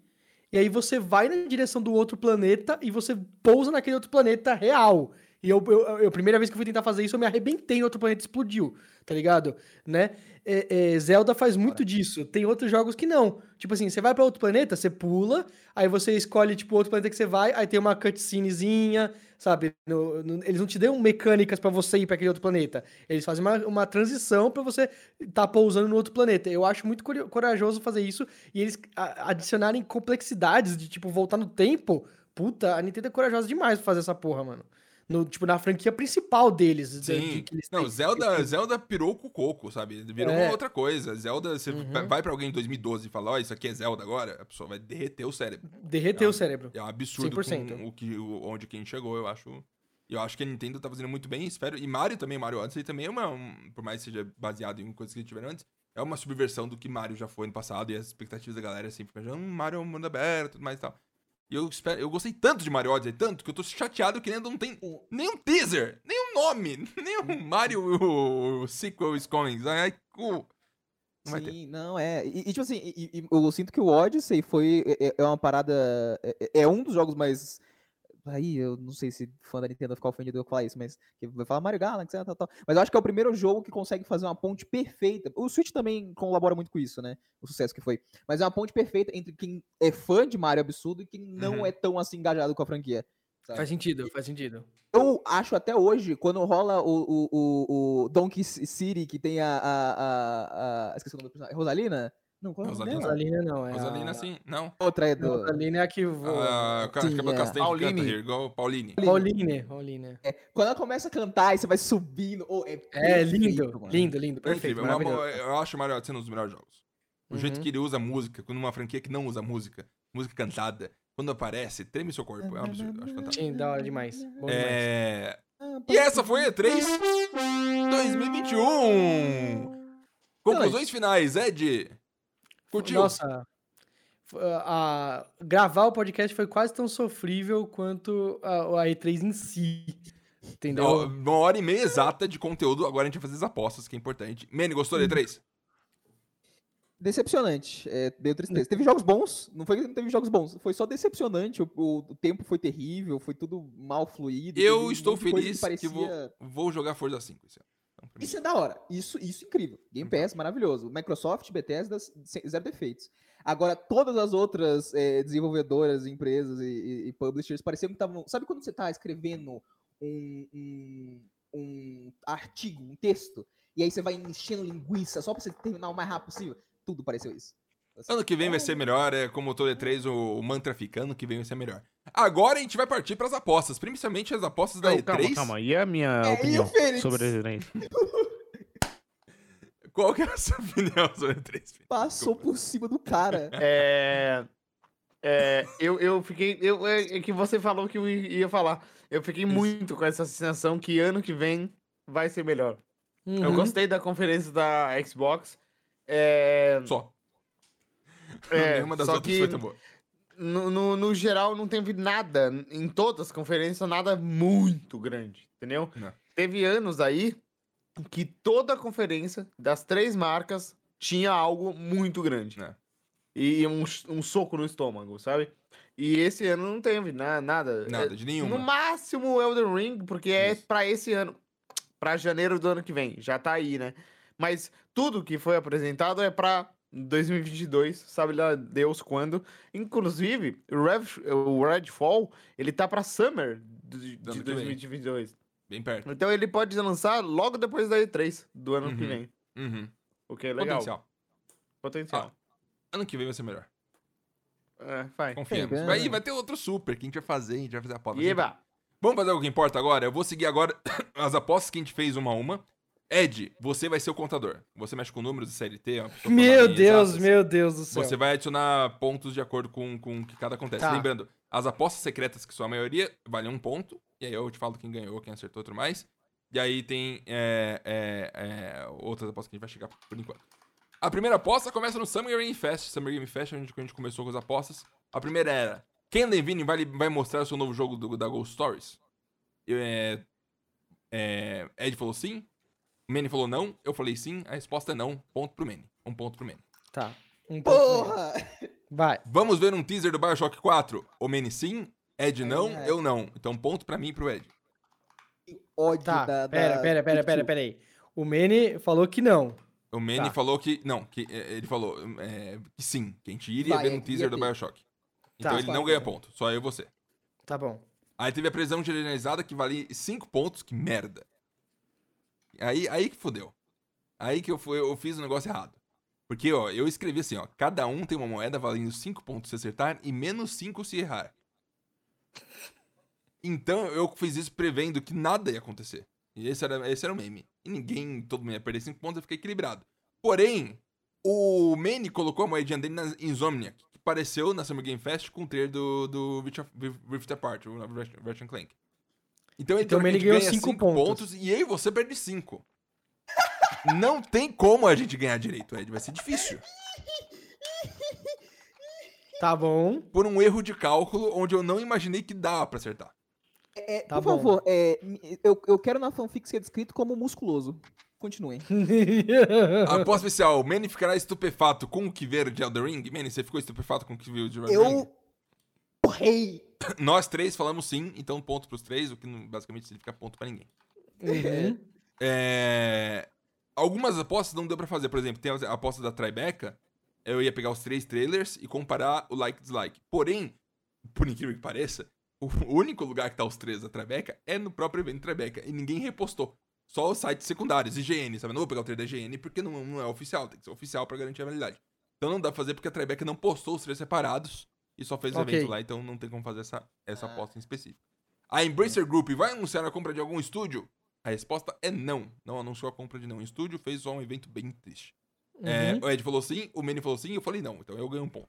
Speaker 2: e aí você vai na direção do outro planeta e você pousa naquele outro planeta real. E eu, eu, eu- a primeira vez que eu fui tentar fazer isso, eu me arrebentei no outro planeta explodiu, tá ligado? Né? É, é, Zelda faz muito disso. Tem outros jogos que não. Tipo assim, você vai pra outro planeta, você pula, aí você escolhe, tipo, outro planeta que você vai, aí tem uma cutscenezinha, sabe? No- no- eles não te dão mecânicas pra você ir pra aquele outro planeta. Eles fazem uma, uma transição pra você tá pousando no outro planeta. Eu acho muito corajoso fazer isso e eles adicionarem complexidades de, tipo, voltar no tempo. Puta, a Nintendo é corajosa demais pra fazer essa porra, mano. No, tipo, na franquia principal deles. de- de
Speaker 1: Sim.
Speaker 2: que eles
Speaker 1: Não,
Speaker 2: têm.
Speaker 1: Zelda, Zelda pirou com o coco, sabe? Virou
Speaker 2: É.
Speaker 1: outra coisa. Zelda, você
Speaker 2: Uhum.
Speaker 1: vai pra alguém em 2012 e fala, ó, isso aqui é Zelda agora, a pessoa vai derreter o cérebro.
Speaker 2: Derreteu
Speaker 1: Ah,
Speaker 2: o cérebro.
Speaker 1: É um absurdo
Speaker 2: 100%.
Speaker 1: com o que, onde quem chegou, eu acho. Eu acho que a Nintendo tá fazendo muito bem, espero. E Mario também, Mario Odyssey também é uma. um- por mais que seja baseado em coisas que tiveram antes, é uma subversão do que Mario já foi no passado e as expectativas da galera sempre ficam, hum, Mario é um mundo aberto e tudo mais e tal. E eu, espero, eu gostei tanto de Mario Odyssey, tanto que eu tô chateado que ainda não tem nenhum teaser, nenhum nome, nenhum Mario o, o sequel coming. Ai. Não vai ter.
Speaker 3: Sim, não, é. E, e, tipo assim, e- e- eu sinto que o Odyssey foi. É, é- é uma parada. É, é um dos jogos mais. Aí, eu não sei se fã da Nintendo ficar ofendido eu falar isso, mas vai falar Mario Galaxy, tal, tal. Mas eu acho que é o primeiro jogo que consegue fazer uma ponte perfeita. O Switch também colabora muito com isso, né? O sucesso que foi. Mas é uma ponte perfeita entre quem é fã de Mario absurdo e quem não
Speaker 1: Uhum.
Speaker 3: é tão assim engajado com a franquia. sabe?
Speaker 2: Faz sentido, faz sentido.
Speaker 3: Eu acho até hoje, quando rola o, o, o, o Donkey City, que tem a, a, a, a- Esqueci o nome do personagem. Rosalina? Não, qual é dela?
Speaker 2: Rosalina não, é
Speaker 1: Rosalina,
Speaker 2: a...
Speaker 1: sim. Não.
Speaker 3: Outra é do.
Speaker 2: Rosalina é a que voa.
Speaker 1: Ah,
Speaker 3: Sim,
Speaker 1: que é
Speaker 3: é.
Speaker 1: Canta
Speaker 4: Pauline.
Speaker 1: Here Go, Pauline.
Speaker 2: Pauline, Pauline.
Speaker 3: Quando ela começa a cantar e você vai subindo. oh, é
Speaker 2: É, lindo, lindo, lindo,
Speaker 1: É
Speaker 2: perfeito,
Speaker 1: incrível. Uma-
Speaker 2: maravilhoso.
Speaker 1: eu acho o Mario Odyssey um dos melhores jogos. O jeito
Speaker 2: Uhum.
Speaker 1: que ele usa música, quando uma franquia que não usa música, música cantada, quando aparece, treme seu corpo. É um absurdo. eu Acho fantástico.
Speaker 2: Sim, da hora demais. Bom demais.
Speaker 1: É... E essa foi a 3 2021. Conclusões finais, Ed. Curtiu?
Speaker 2: Nossa, a, a- gravar o podcast foi quase tão sofrível quanto a, a E3 em si. Entendeu?
Speaker 1: Uma hora e meia exata de conteúdo. Agora a gente vai fazer as apostas, que é importante. Manny, gostou da E3?
Speaker 3: Decepcionante. É meio tristeza. Teve jogos bons, não foi que não teve jogos bons, foi só decepcionante. O, o- o tempo foi terrível, foi tudo mal fluído.
Speaker 1: Eu estou feliz que,
Speaker 3: parecia...
Speaker 1: vou, vou jogar Forza 5 esse ano. Então, mim,
Speaker 3: Isso é da hora. Isso, isso é incrível. Game Pass, maravilhoso. Microsoft, Bethesda, zero defeitos. Agora, todas as outras eh, desenvolvedoras, empresas e, e- e publishers pareciam que estavam. Sabe quando você está escrevendo um, um, um artigo, um texto, e aí você vai enchendo linguiça só pra você terminar o mais rápido possível? Tudo pareceu isso. Assim,
Speaker 1: Ano que vem vai ser melhor, é como todo E3, o, o mantra fica, ano que vem vai ser melhor. Agora a gente vai partir pras apostas, principalmente as apostas da
Speaker 4: Não,
Speaker 1: E3.
Speaker 4: calma, calma. E a minha
Speaker 3: É,
Speaker 4: opinião sobre a E3?
Speaker 1: Qual que é a sua opinião sobre a E3? Felipe?
Speaker 3: Passou por cima do cara.
Speaker 4: É, é, eu, eu fiquei. Eu, é é que você falou que eu ia falar. Eu fiquei muito com essa sensação que ano que vem vai ser melhor. Eu
Speaker 2: Uhum.
Speaker 4: gostei da conferência da Xbox. É,
Speaker 1: Só.
Speaker 4: É,
Speaker 1: Nenhuma das
Speaker 4: só
Speaker 1: outras
Speaker 4: que
Speaker 1: foi tão boa.
Speaker 4: no, no, no geral não teve nada, em todas as conferências, nada muito grande, entendeu?
Speaker 1: Não.
Speaker 4: Teve anos aí que toda a conferência das três marcas tinha algo muito grande.
Speaker 1: É.
Speaker 4: E um, um soco no estômago, sabe? E esse ano não teve na, nada.
Speaker 1: Nada,
Speaker 4: É,
Speaker 1: de nenhuma.
Speaker 4: No máximo Elden Ring, porque é
Speaker 1: Isso.
Speaker 4: pra esse ano. Pra janeiro do ano que vem. Já tá aí, né? Mas tudo que foi apresentado é pra 2022, sabe lá Deus quando. Inclusive, o, Rev, o Redfall, ele tá pra Summer de, de
Speaker 1: ano que vem.
Speaker 4: 2022.
Speaker 1: Bem perto.
Speaker 4: Então ele pode lançar logo depois da E3 do ano que
Speaker 1: Uhum.
Speaker 4: vem.
Speaker 1: Uhum.
Speaker 4: O que é legal.
Speaker 1: Potencial.
Speaker 4: Potencial.
Speaker 1: Ano que vem vai ser melhor.
Speaker 4: É, vai.
Speaker 1: Confiamos.
Speaker 3: Pegando.
Speaker 1: Vai, vai ter outro super que a gente vai fazer, a gente vai fazer a aposta.
Speaker 4: Eba!
Speaker 1: Vamos fazer o que importa agora? Eu vou seguir agora as apostas que a gente fez uma a uma. Ed, você vai ser o contador. Você mexe com números de CLT. é
Speaker 2: Meu Deus,
Speaker 1: exatas.
Speaker 2: meu Deus do céu.
Speaker 1: Você vai adicionar pontos de acordo com, com o que cada acontece.
Speaker 2: Tá.
Speaker 1: Lembrando, as apostas secretas, que são a maioria, valem um ponto. E aí eu te falo quem ganhou, quem acertou e tudo mais. E aí tem é, é, é, outras apostas que a gente vai chegar por enquanto. A primeira aposta começa no Summer Game Fest. Summer Game Fest, onde a gente começou com as apostas. A primeira era: Ken Levine vai, vai mostrar o seu novo jogo do- da Ghost Stories? Eu, é, é, Ed falou sim. O Manny falou não. Eu falei sim. A resposta é não. Ponto pro Manny. Um ponto pro Manny.
Speaker 2: Tá. Um.
Speaker 3: Porra!
Speaker 2: Vai.
Speaker 1: Vamos ver um teaser do Bioshock 4? O Manny sim, Ed não,
Speaker 3: É.
Speaker 1: eu não. Então ponto pra mim e pro Ed.
Speaker 3: Ódio
Speaker 2: Tá.
Speaker 3: da, da.
Speaker 2: Pera, pera, pera, pera, pera aí. O Manny falou que não.
Speaker 1: O Manny
Speaker 2: Tá.
Speaker 1: falou que. Não, que é, ele falou é, que sim, que a gente iria
Speaker 3: Vai,
Speaker 1: ver um teaser do. Bioshock. Então
Speaker 2: Tá.
Speaker 1: ele não ganha ponto, só eu e você.
Speaker 2: Tá bom.
Speaker 1: Aí teve a previsão generalizada que vale 5 pontos, que merda. Aí, aí que fodeu. Aí que eu, fui, eu fiz o negócio errado. Porque, ó, eu escrevi assim, ó. Cada um tem uma moeda valendo 5 pontos se acertar e menos 5 se errar. Então eu fiz isso prevendo que nada ia acontecer. E esse era, esse era o meme. E ninguém, todo mundo ia perder 5 pontos, eu fiquei equilibrado. Porém, o Manny colocou a moedinha dele na Insomniac, que apareceu na Summer Game Fest com o trailer do, do Rift, Rift Apart, o Ratchet Clank. Então ele
Speaker 2: Então
Speaker 1: teoricamente,
Speaker 2: ganhou
Speaker 1: ganha
Speaker 2: cinco
Speaker 1: 5
Speaker 2: pontos.
Speaker 1: pontos e eu e você perde 5. Não tem como a gente ganhar direito, Ed. Vai ser difícil.
Speaker 2: Tá bom.
Speaker 1: Por um erro de cálculo onde eu não imaginei que dava pra acertar.
Speaker 3: É,
Speaker 2: Tá
Speaker 3: por
Speaker 2: bom.
Speaker 3: favor, é, eu, eu quero na fanfic ser descrito como musculoso. Continuem.
Speaker 1: Aposta especial, Manny ficará estupefato com o que ver de Elder Ring? Manny, você ficou estupefato com o que viu de Elder Ring?
Speaker 3: Eu. Morrei!
Speaker 1: Nós três falamos sim, então ponto pros três, o que basicamente significa ponto pra ninguém.
Speaker 2: Uhum.
Speaker 1: É... Algumas apostas não deu pra fazer. Por exemplo, tem a aposta da Tribeca. Eu ia pegar os três trailers e comparar o like e dislike. Porém, por incrível que pareça, o único lugar que tá os três da Tribeca é no próprio evento Tribeca. E ninguém repostou. Só os sites secundários, IGN, sabe? Não vou pegar o trailer da IGN porque não, não é oficial. Tem que ser oficial pra garantir a validade. Então não dá pra fazer porque a Tribeca não postou os três separados e só fez o
Speaker 2: Ok.
Speaker 1: evento lá. Então não tem como fazer essa, essa aposta em específico. A Embracer Group vai anunciar a compra de algum estúdio? A resposta é não. Não anunciou a compra de nenhum estúdio, fez só um evento bem triste. É,
Speaker 2: Uhum.
Speaker 1: o Ed falou sim, o Manny falou sim, eu falei não. Então eu ganho um ponto.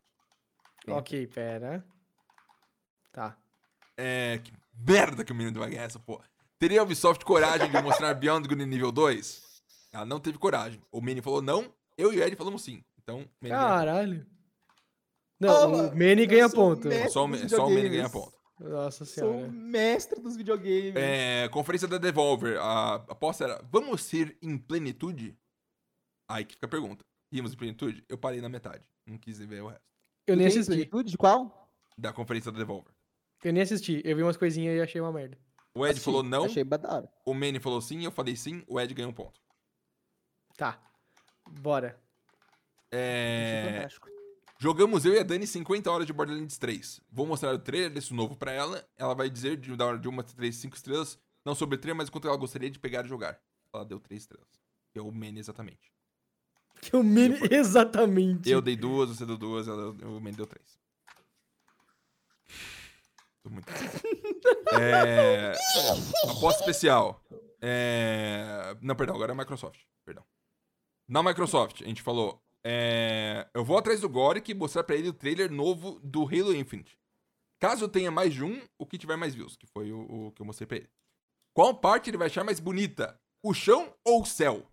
Speaker 2: Ok, pera. Tá.
Speaker 1: É, que merda que o menino vai ganhar essa porra. Teria a Ubisoft coragem de mostrar Beyond Good nível 2? Ela não teve coragem. O Manny falou não, eu e o Ed falamos sim. Então, Manny
Speaker 2: Caralho. Não,
Speaker 3: Toma,
Speaker 2: o Manny ganha
Speaker 3: sou
Speaker 2: ponto.
Speaker 1: Só, o só o Manny ganha ponto.
Speaker 2: Nossa
Speaker 3: Sou o
Speaker 2: senhora.
Speaker 3: mestre dos videogames.
Speaker 1: É, conferência da Devolver. A aposta era: vamos ir em plenitude? Aí que fica a pergunta. Íamos em plenitude? Eu parei na metade. Não quis ver o resto.
Speaker 2: Eu nem assisti.
Speaker 3: plenitude de qual?
Speaker 1: Da conferência da Devolver.
Speaker 2: Eu nem assisti. Eu vi umas coisinhas e achei uma merda.
Speaker 1: O Ed
Speaker 3: Assisti,
Speaker 1: falou não,
Speaker 3: Achei ba- da hora.
Speaker 1: o Manny falou sim, eu falei sim, o Ed ganhou um ponto.
Speaker 2: Tá. Bora.
Speaker 1: É...
Speaker 3: fantástico.
Speaker 1: Jogamos eu e a Dani 50 horas de Borderlands 3. Vou mostrar o trailer desse novo pra ela. Ela vai dizer de, da hora de uma, três, cinco estrelas. Não sobre o trailer, mas quanto ela gostaria de pegar e jogar. Ela deu três estrelas. Que é o Manny exatamente.
Speaker 2: Que o Manny, exatamente.
Speaker 1: Eu dei duas, você deu duas, ela, o Manny deu três. Tô muito. é... Aposta especial. É... Não, perdão, agora é a Microsoft. Perdão. Na Microsoft, a gente falou. É, Eu vou atrás do Goric e mostrar pra ele o trailer novo do Halo Infinite. Caso tenha mais de um, o que tiver mais views, que foi o, o que eu mostrei pra ele. Qual parte ele vai achar mais bonita? O chão ou o céu?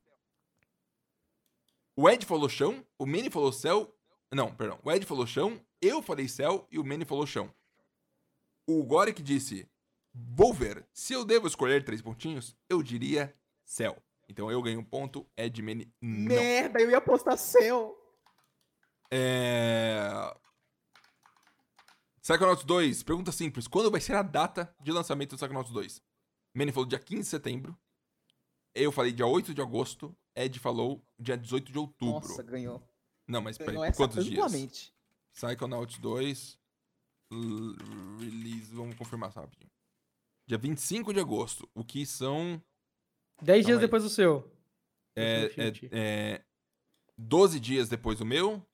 Speaker 1: O Ed falou chão, o Manny falou céu. Não, perdão. O Ed falou chão, eu falei céu e o Manny falou chão. O Goric disse: Vou ver. Se eu devo escolher três pontinhos, eu diria céu. Então eu ganho um ponto, Ed e Manny não.
Speaker 3: Merda, eu ia apostar céu.
Speaker 1: É... Psychonauts 2, pergunta simples. Quando vai ser a data de lançamento do Psychonauts 2? Manny falou dia 15 de setembro. Eu falei dia 8 de agosto. Ed falou dia 18 de outubro.
Speaker 3: Nossa, ganhou.
Speaker 1: Não, mas peraí,
Speaker 3: Ganhou
Speaker 1: por
Speaker 3: essa
Speaker 1: quantos dias? Psychonauts 2. l- Release. Vamos confirmar rapidinho. Dia 25 de agosto. O que são.
Speaker 2: Dez
Speaker 1: Calma
Speaker 2: dias
Speaker 1: aí.
Speaker 2: depois do seu.
Speaker 1: É, é, é, 12 dias depois do meu.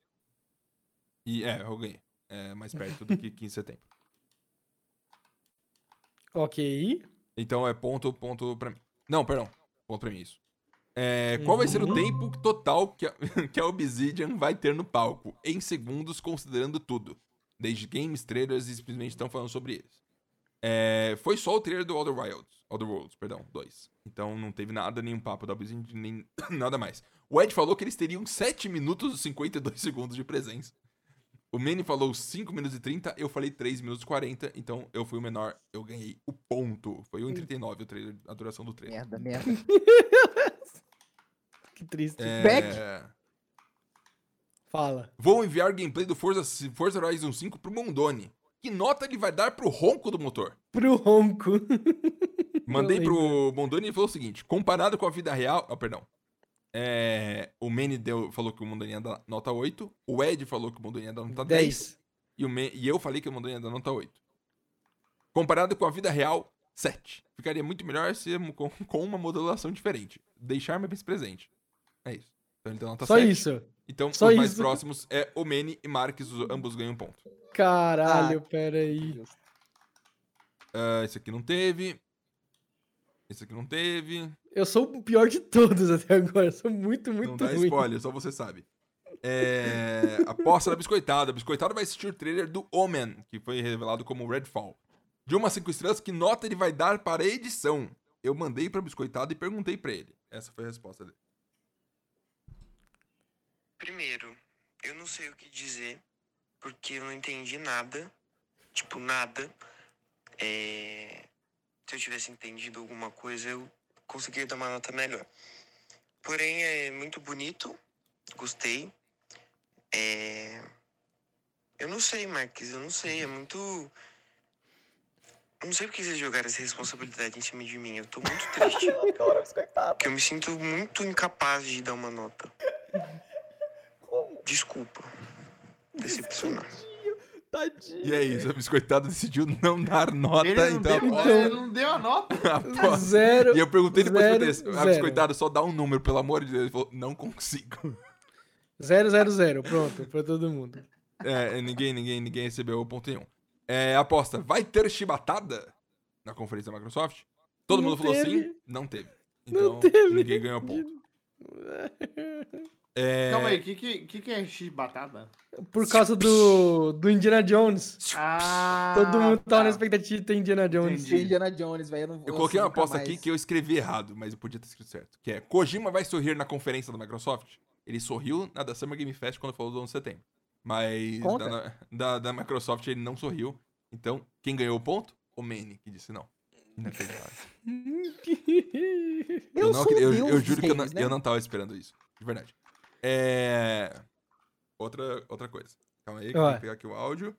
Speaker 1: E é, eu ganhei. É mais perto do que 15 de setembro.
Speaker 2: Ok.
Speaker 1: Então é ponto, ponto pra mim. Não, perdão. Ponto pra mim, isso. É, qual vai ser o tempo total que a, que a Obsidian vai ter no palco? Em segundos, considerando tudo. Desde games, trailers e simplesmente estão falando sobre eles. É, foi só o trailer do Outer Wilds. Outer Worlds, perdão, 2. Então não teve nada, nenhum papo da Obsidian, nem nada mais. O Ed falou que eles teriam 7 minutos e 52 segundos de presença. O Manny falou 5 minutos e 30, eu falei 3 minutos e 40, então eu fui o menor, eu ganhei o ponto. Foi 1,39 o trailer, a duração do trailer.
Speaker 3: Merda, merda.
Speaker 2: Que triste.
Speaker 1: É,
Speaker 3: Back.
Speaker 2: Fala.
Speaker 1: Vou enviar gameplay do Forza, Forza Horizon 5 pro Mondoni. Que nota ele vai dar pro ronco do motor?
Speaker 2: Pro ronco.
Speaker 1: Mandei pro Mondoni e falou o seguinte: comparado com a vida real. Ah, perdão. É, o Manny deu, falou que o Mondoni ia dar nota 8. O Ed falou que o Mondoni ia dar nota 10.
Speaker 2: 10.
Speaker 1: E, o e eu falei que o Mondoni ia dar nota 8. Comparado com a vida real, 7. Ficaria muito melhor se com, com uma modulação diferente. Deixar mais presente. É isso. Então ele deu nota
Speaker 2: Só
Speaker 1: 7.
Speaker 2: isso.
Speaker 1: Então
Speaker 2: Só
Speaker 1: os mais
Speaker 2: isso.
Speaker 1: próximos é o Manny e Marques, os- ambos ganham um ponto.
Speaker 2: Caralho,
Speaker 3: Ah.
Speaker 2: pera aí.
Speaker 1: Ah, esse aqui não teve. Esse aqui não teve.
Speaker 2: Eu sou o pior de todos até agora. Eu sou muito, muito
Speaker 1: não dá
Speaker 2: ruim.
Speaker 1: spoiler, só você sabe. É, aposta da Biscoitada. Biscoitada vai assistir o trailer do Omen, que foi revelado como Redfall. De uma a cinco estrelas, que nota ele vai dar para a edição? Eu mandei pra Biscoitada e perguntei pra ele. Essa foi a resposta dele.
Speaker 6: Primeiro, eu não sei o que dizer, porque eu não entendi nada. Tipo, nada. É, Se eu tivesse entendido alguma coisa, eu conseguiria dar uma nota melhor. Porém, é muito bonito. Gostei. É... Eu não sei, Marques, eu não sei. É muito. Eu não sei porque vocês jogaram essa responsabilidade em cima de mim. Eu tô muito triste. Porque eu me sinto muito incapaz de dar uma nota. Desculpa. Decepcionar.
Speaker 3: Tadinho.
Speaker 1: E é isso, a Biscoitada decidiu não dar nota,
Speaker 7: Ele não,
Speaker 1: então
Speaker 7: deu, ele não deu a nota.
Speaker 1: aposta.
Speaker 2: Zero.
Speaker 1: E eu perguntei depois
Speaker 2: zero,
Speaker 1: pra ele, a
Speaker 2: zero.
Speaker 1: Biscoitada só dá um número, pelo amor de Deus. Ele falou, não consigo.
Speaker 2: Zero, zero, zero. Pronto, pra todo mundo.
Speaker 1: É, ninguém, ninguém, ninguém recebeu ponto nenhum. É, aposta, vai ter chibatada na conferência da Microsoft? Todo
Speaker 2: Não
Speaker 1: mundo falou
Speaker 2: teve.
Speaker 1: sim? Não teve.
Speaker 2: Não
Speaker 1: Então,
Speaker 2: teve.
Speaker 1: ninguém ganhou ponto. É,
Speaker 7: Calma aí, o que, que, que, é X-Batata?
Speaker 2: Por causa do, do Indiana Jones.
Speaker 7: Ah,
Speaker 2: Todo mundo tava
Speaker 7: tá.
Speaker 2: na expectativa de ter Indiana Jones.
Speaker 7: Entendi.
Speaker 3: Indiana Jones, velho. Eu, não-
Speaker 1: Eu coloquei uma aposta
Speaker 3: mais-
Speaker 1: aqui que eu escrevi errado, mas eu podia ter escrito certo. Que é, Kojima vai sorrir na conferência da Microsoft? Ele sorriu na da Summer Game Fest quando falou do 11 de setembro. Mas da, da, da Microsoft ele não sorriu. Então, quem ganhou o ponto? O Manny, que disse não. Inacreditável.
Speaker 3: Eu,
Speaker 1: não, eu,
Speaker 3: Deus
Speaker 1: eu
Speaker 3: dos
Speaker 1: juro que eu não,
Speaker 3: né?
Speaker 1: eu não tava esperando isso. De verdade. É. Outra, outra coisa. Calma aí, que eu vou pegar aqui o áudio.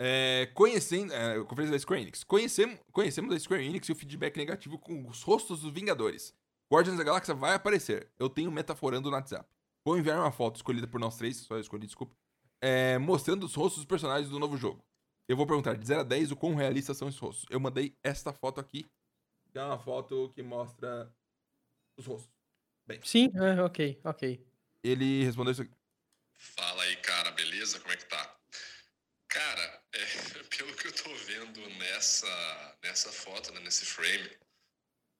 Speaker 1: É, conhecendo. É, conferência da Square Enix. Conhecemos, conhecemos a Square Enix e o feedback negativo com os rostos dos Vingadores. Guardians da Galáxia vai aparecer. Eu tenho metaforando no WhatsApp. Vou enviar uma foto escolhida por nós três, só eu escolhi, desculpa. é, mostrando os rostos dos personagens do novo jogo. Eu vou perguntar de 0 a 10 o quão realistas são esses rostos. Eu mandei esta foto aqui, que é uma foto que mostra os rostos.
Speaker 2: Sim, é, ok, ok.
Speaker 1: Ele respondeu isso aqui.
Speaker 8: Fala aí, cara, beleza? Como é que tá? Cara, é, pelo que eu tô vendo nessa, nessa foto, né, nesse frame,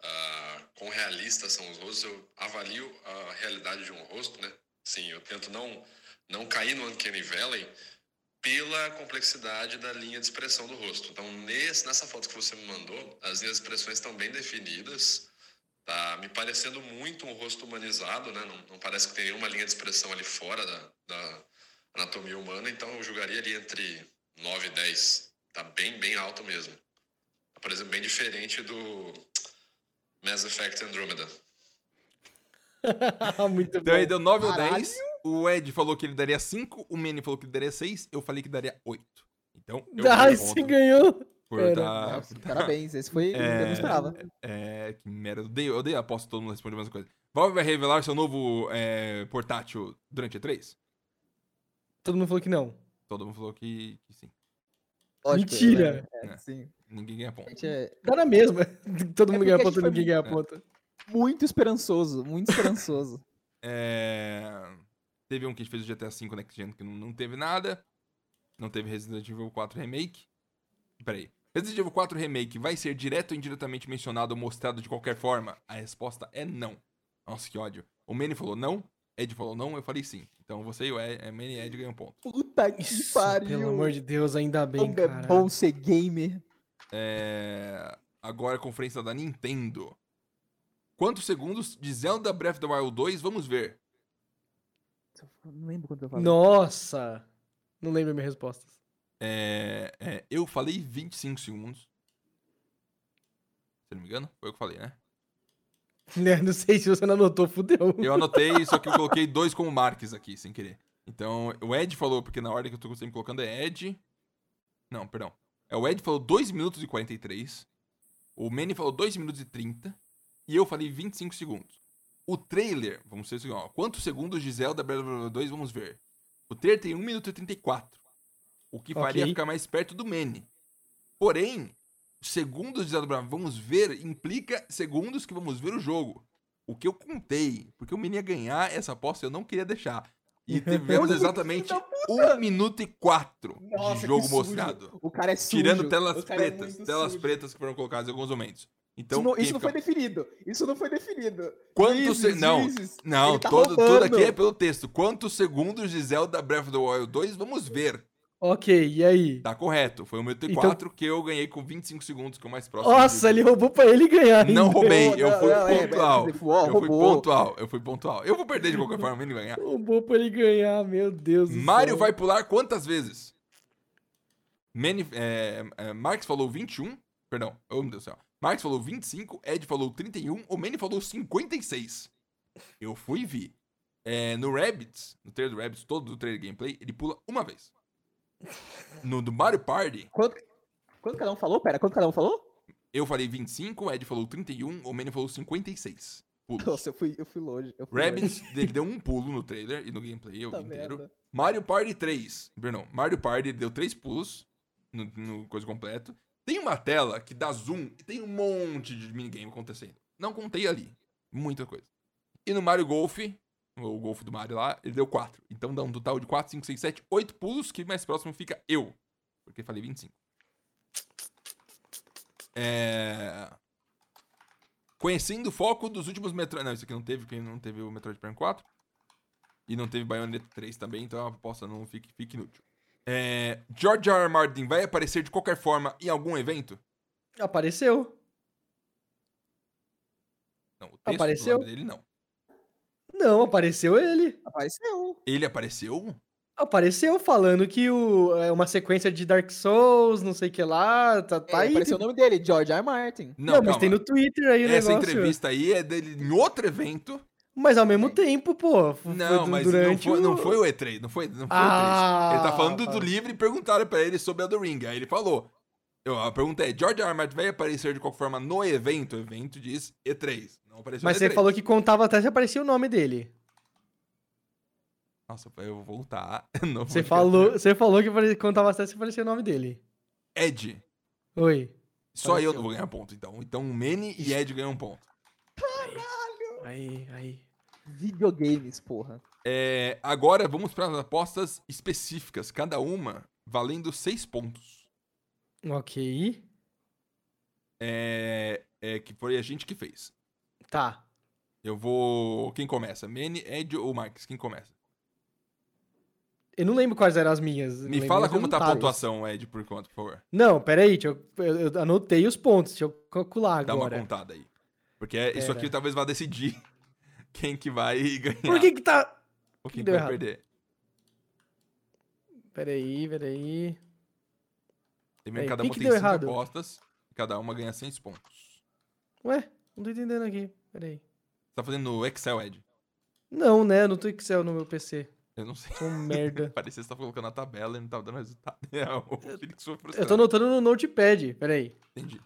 Speaker 8: ah, quão realistas são os rostos, eu avalio a realidade de um rosto, né? Sim, eu tento não, não cair no Uncanny Valley pela complexidade da linha de expressão do rosto. Então, nesse, nessa foto que você me mandou, as linhas de expressões estão bem definidas, Tá me parecendo muito um rosto humanizado, né? Não, não parece que tem nenhuma linha de expressão ali fora da, da anatomia humana, então eu julgaria ali entre 9 e 10. Tá bem, bem alto mesmo. Tá, por exemplo, bem diferente do Mass Effect Andromeda.
Speaker 2: Muito
Speaker 1: Então ele
Speaker 2: bom.
Speaker 1: deu 9 ou
Speaker 3: Caralho.
Speaker 1: 10. O Ed falou que ele daria 5. O Manny falou que ele daria 6. Eu falei que daria 8. Então, eu
Speaker 2: Ah, você ganhou.
Speaker 1: Por dar-
Speaker 3: Nossa,
Speaker 1: por
Speaker 3: parabéns, esse foi. Eu
Speaker 1: É,
Speaker 3: não esperava.
Speaker 1: É, que merda. Eu odeio, eu odeio a aposta que todo mundo responde a mesma coisa. Valve vai revelar seu novo é, portátil durante a 3?
Speaker 2: Todo mundo falou que não.
Speaker 1: Todo mundo falou que, que sim.
Speaker 3: Lógico,
Speaker 2: Mentira.
Speaker 3: É,
Speaker 1: É.
Speaker 3: sim.
Speaker 1: Ninguém ganha
Speaker 3: A
Speaker 1: ponto.
Speaker 3: gente é
Speaker 2: Dá na mesma. Todo
Speaker 3: É
Speaker 2: mundo ganha
Speaker 3: porque a
Speaker 2: ponto,
Speaker 3: gente foi
Speaker 2: ninguém ganha
Speaker 1: muito-
Speaker 2: ponto.
Speaker 3: muito esperançoso, muito esperançoso.
Speaker 1: É, Teve um que a gente fez o GTA V Next Gen que não, não teve nada. Não teve Resident Evil 4 Remake. Peraí. Resident Evil 4 Remake vai ser direto ou indiretamente mencionado ou mostrado de qualquer forma? A resposta é não. Nossa, que ódio. O Manny falou não, Ed falou não, eu falei sim. Então você e o Ed, é, Manny e Ed ganham ponto.
Speaker 3: Puta que
Speaker 2: Isso,
Speaker 3: pariu.
Speaker 2: pelo amor de Deus, ainda bem,
Speaker 3: Como é
Speaker 2: cara.
Speaker 3: bom ser gamer.
Speaker 1: É... Agora a conferência da Nintendo. Quantos segundos de Zelda Breath of the Wild 2? Vamos ver.
Speaker 3: Não lembro quanto eu falei.
Speaker 2: Nossa. Não lembro minhas respostas.
Speaker 1: É, é, eu falei 25 segundos. Se não me engano, foi eu que falei, né?
Speaker 2: Né, Não sei se você não anotou, fudeu.
Speaker 1: Eu anotei, só que eu coloquei dois como marques aqui, sem querer. Então, o Ed falou, porque na ordem que eu tô sempre colocando é Ed. Não, perdão. É, o Ed falou 2 minutos e 43. O Manny falou 2 minutos e 30. E eu falei 25 segundos. O trailer, vamos ver ó. Quantos segundos de Zelda Breath of the Wild 2 vamos ver? O trailer tem 1 minuto e 34. O que faria
Speaker 2: Ok.
Speaker 1: ficar mais perto do Manny. Porém, segundos de Breath vamos ver implica segundos que vamos ver o jogo. O que eu contei, porque o Manny ia ganhar essa aposta, eu não queria deixar. E tivemos exatamente 1 minuto e 4 de
Speaker 3: Nossa,
Speaker 1: jogo
Speaker 3: que sujo.
Speaker 1: mostrado.
Speaker 3: O cara é sujo.
Speaker 1: Tirando telas
Speaker 3: é
Speaker 1: pretas.
Speaker 3: muito
Speaker 1: telas
Speaker 3: sujo.
Speaker 1: pretas que foram colocadas em alguns momentos. Então,
Speaker 3: isso não, isso não
Speaker 1: fica-
Speaker 3: foi definido. Isso não foi definido.
Speaker 1: Quantos se- não, Não,
Speaker 3: tá
Speaker 1: todo, tudo aqui é pelo texto. Quantos segundos de Zelda Breath of the Wild 2? Vamos ver.
Speaker 2: Ok, e aí?
Speaker 1: Tá correto. Foi 1 minuto e
Speaker 2: Então-
Speaker 1: 4 que eu ganhei com 25 segundos, que é o mais próximo.
Speaker 2: Nossa, ele roubou pra ele ganhar.
Speaker 1: Não
Speaker 2: ainda.
Speaker 1: roubei, eu
Speaker 3: não,
Speaker 1: fui
Speaker 3: não, é,
Speaker 1: pontual.
Speaker 3: é, futebol,
Speaker 1: Eu fui pontual, eu fui pontual. Eu vou perder de qualquer forma, ele ganhar.
Speaker 2: Roubou pra ele ganhar, meu Deus do
Speaker 1: Mário
Speaker 2: céu.
Speaker 1: vai pular quantas vezes? Mani, é, é, Marx falou 21. Perdão, oh meu Deus do céu. Marx falou 25, Ed falou 31, o Manny falou 56. Eu fui e vi. É, no Rabbids, no trailer do Rabbids, todo do trailer gameplay, ele pula uma vez. No do Mario Party,
Speaker 3: Quanto, quanto cada um falou? Pera, quanto cada um falou?
Speaker 1: eu falei 25, o Ed falou 31, o Manny falou 56. Pulos.
Speaker 3: Nossa, eu fui, eu fui longe. Eu fui longe.
Speaker 1: Rabbids, ele deu um pulo no trailer e no gameplay o
Speaker 3: Puta
Speaker 1: inteiro.
Speaker 3: merda.
Speaker 1: Mario Party 3. Perdão, Mario Party deu três pulos no, no coisa completo. Tem uma tela que dá zoom e tem um monte de minigame acontecendo. Não contei ali. Muita coisa. E no Mario Golf, o Golf do Mario lá, ele deu 4. Então dá um total de 4, 5, 6, 7, 8 pulos, que mais próximo fica eu. Porque falei 25. É... Conhecendo o foco dos últimos Metroid. Não, isso aqui não teve, porque não teve o Metroid Prime 4. E não teve Bayonetta 3 também, então a aposta não fique, fique inútil. É, George R. R. Martin vai aparecer de qualquer forma em algum evento?
Speaker 2: Apareceu.
Speaker 1: Não, o texto
Speaker 2: Apareceu?
Speaker 1: dele não.
Speaker 2: Não, apareceu ele.
Speaker 3: Apareceu.
Speaker 1: Ele apareceu?
Speaker 2: Apareceu falando que o, é uma sequência de Dark Souls, não sei o que lá, tá, tá
Speaker 3: É,
Speaker 2: aí.
Speaker 3: apareceu o nome dele, George R. Martin.
Speaker 1: Não,
Speaker 2: Não, mas tem no Twitter aí o
Speaker 1: Essa
Speaker 2: negócio.
Speaker 1: entrevista aí é dele em outro evento.
Speaker 2: Mas ao mesmo tempo, pô.
Speaker 1: Não, mas não foi, não
Speaker 2: o-
Speaker 1: foi o E3. Não foi, não foi
Speaker 2: Ah,
Speaker 1: o E3. Ele tá falando do
Speaker 2: tá.
Speaker 1: livro e perguntaram pra ele sobre Elden Ring. Aí ele falou. Eu, a pergunta é: George R. Martin vai aparecer de qualquer forma no evento? O evento diz E3. Não apareceu
Speaker 2: Mas
Speaker 1: no
Speaker 2: você
Speaker 1: E3.
Speaker 2: falou que contava até se aparecia o nome dele.
Speaker 1: Nossa, eu vou voltar. Não
Speaker 2: Você falou, você falou que contava até se aparecia o nome dele.
Speaker 1: Ed.
Speaker 2: Oi.
Speaker 1: Só eu
Speaker 2: Apareceu.
Speaker 1: não vou ganhar ponto, então. Então o Manny e Ed ganham um ponto.
Speaker 2: Aí, aí.
Speaker 3: Videogames, porra.
Speaker 1: É, agora vamos para as apostas específicas, cada uma valendo 6 pontos.
Speaker 2: Ok.
Speaker 1: É, é, que foi a gente que fez.
Speaker 2: Tá.
Speaker 1: Eu vou. Quem começa? Manny, Ed ou Marques? Quem começa?
Speaker 2: Eu não lembro quais eram as minhas.
Speaker 1: Me fala como tá a pontuação, Ed, por conta, por favor.
Speaker 2: Não, peraí, eu, eu, eu anotei os pontos, deixa eu calcular
Speaker 1: Dá uma
Speaker 2: agora.
Speaker 1: contada aí. Porque é- isso aqui
Speaker 2: Pera.
Speaker 1: talvez vá decidir quem que vai ganhar.
Speaker 2: Por que que tá...
Speaker 1: Ou quem
Speaker 2: deu
Speaker 1: vai
Speaker 2: errado?
Speaker 1: perder.
Speaker 2: Peraí, peraí.
Speaker 1: Primeiro,
Speaker 2: Peraí,
Speaker 1: cada
Speaker 2: que
Speaker 1: uma
Speaker 2: que
Speaker 1: tem
Speaker 2: deu
Speaker 1: 5
Speaker 2: errado?
Speaker 1: apostas. Cada uma ganha 6 pontos.
Speaker 2: Ué, não tô entendendo aqui. Peraí.
Speaker 1: Você tá fazendo no Excel, Ed?
Speaker 2: Não, né? Eu não tô Excel no meu PC.
Speaker 1: Eu não sei.
Speaker 2: Sou um merda.
Speaker 1: Parecia que você tá colocando a tabela e não tava dando resultado. É, o Felix foi
Speaker 2: Eu
Speaker 1: frustrado.
Speaker 2: tô anotando no Notepad. Peraí.
Speaker 1: Entendi.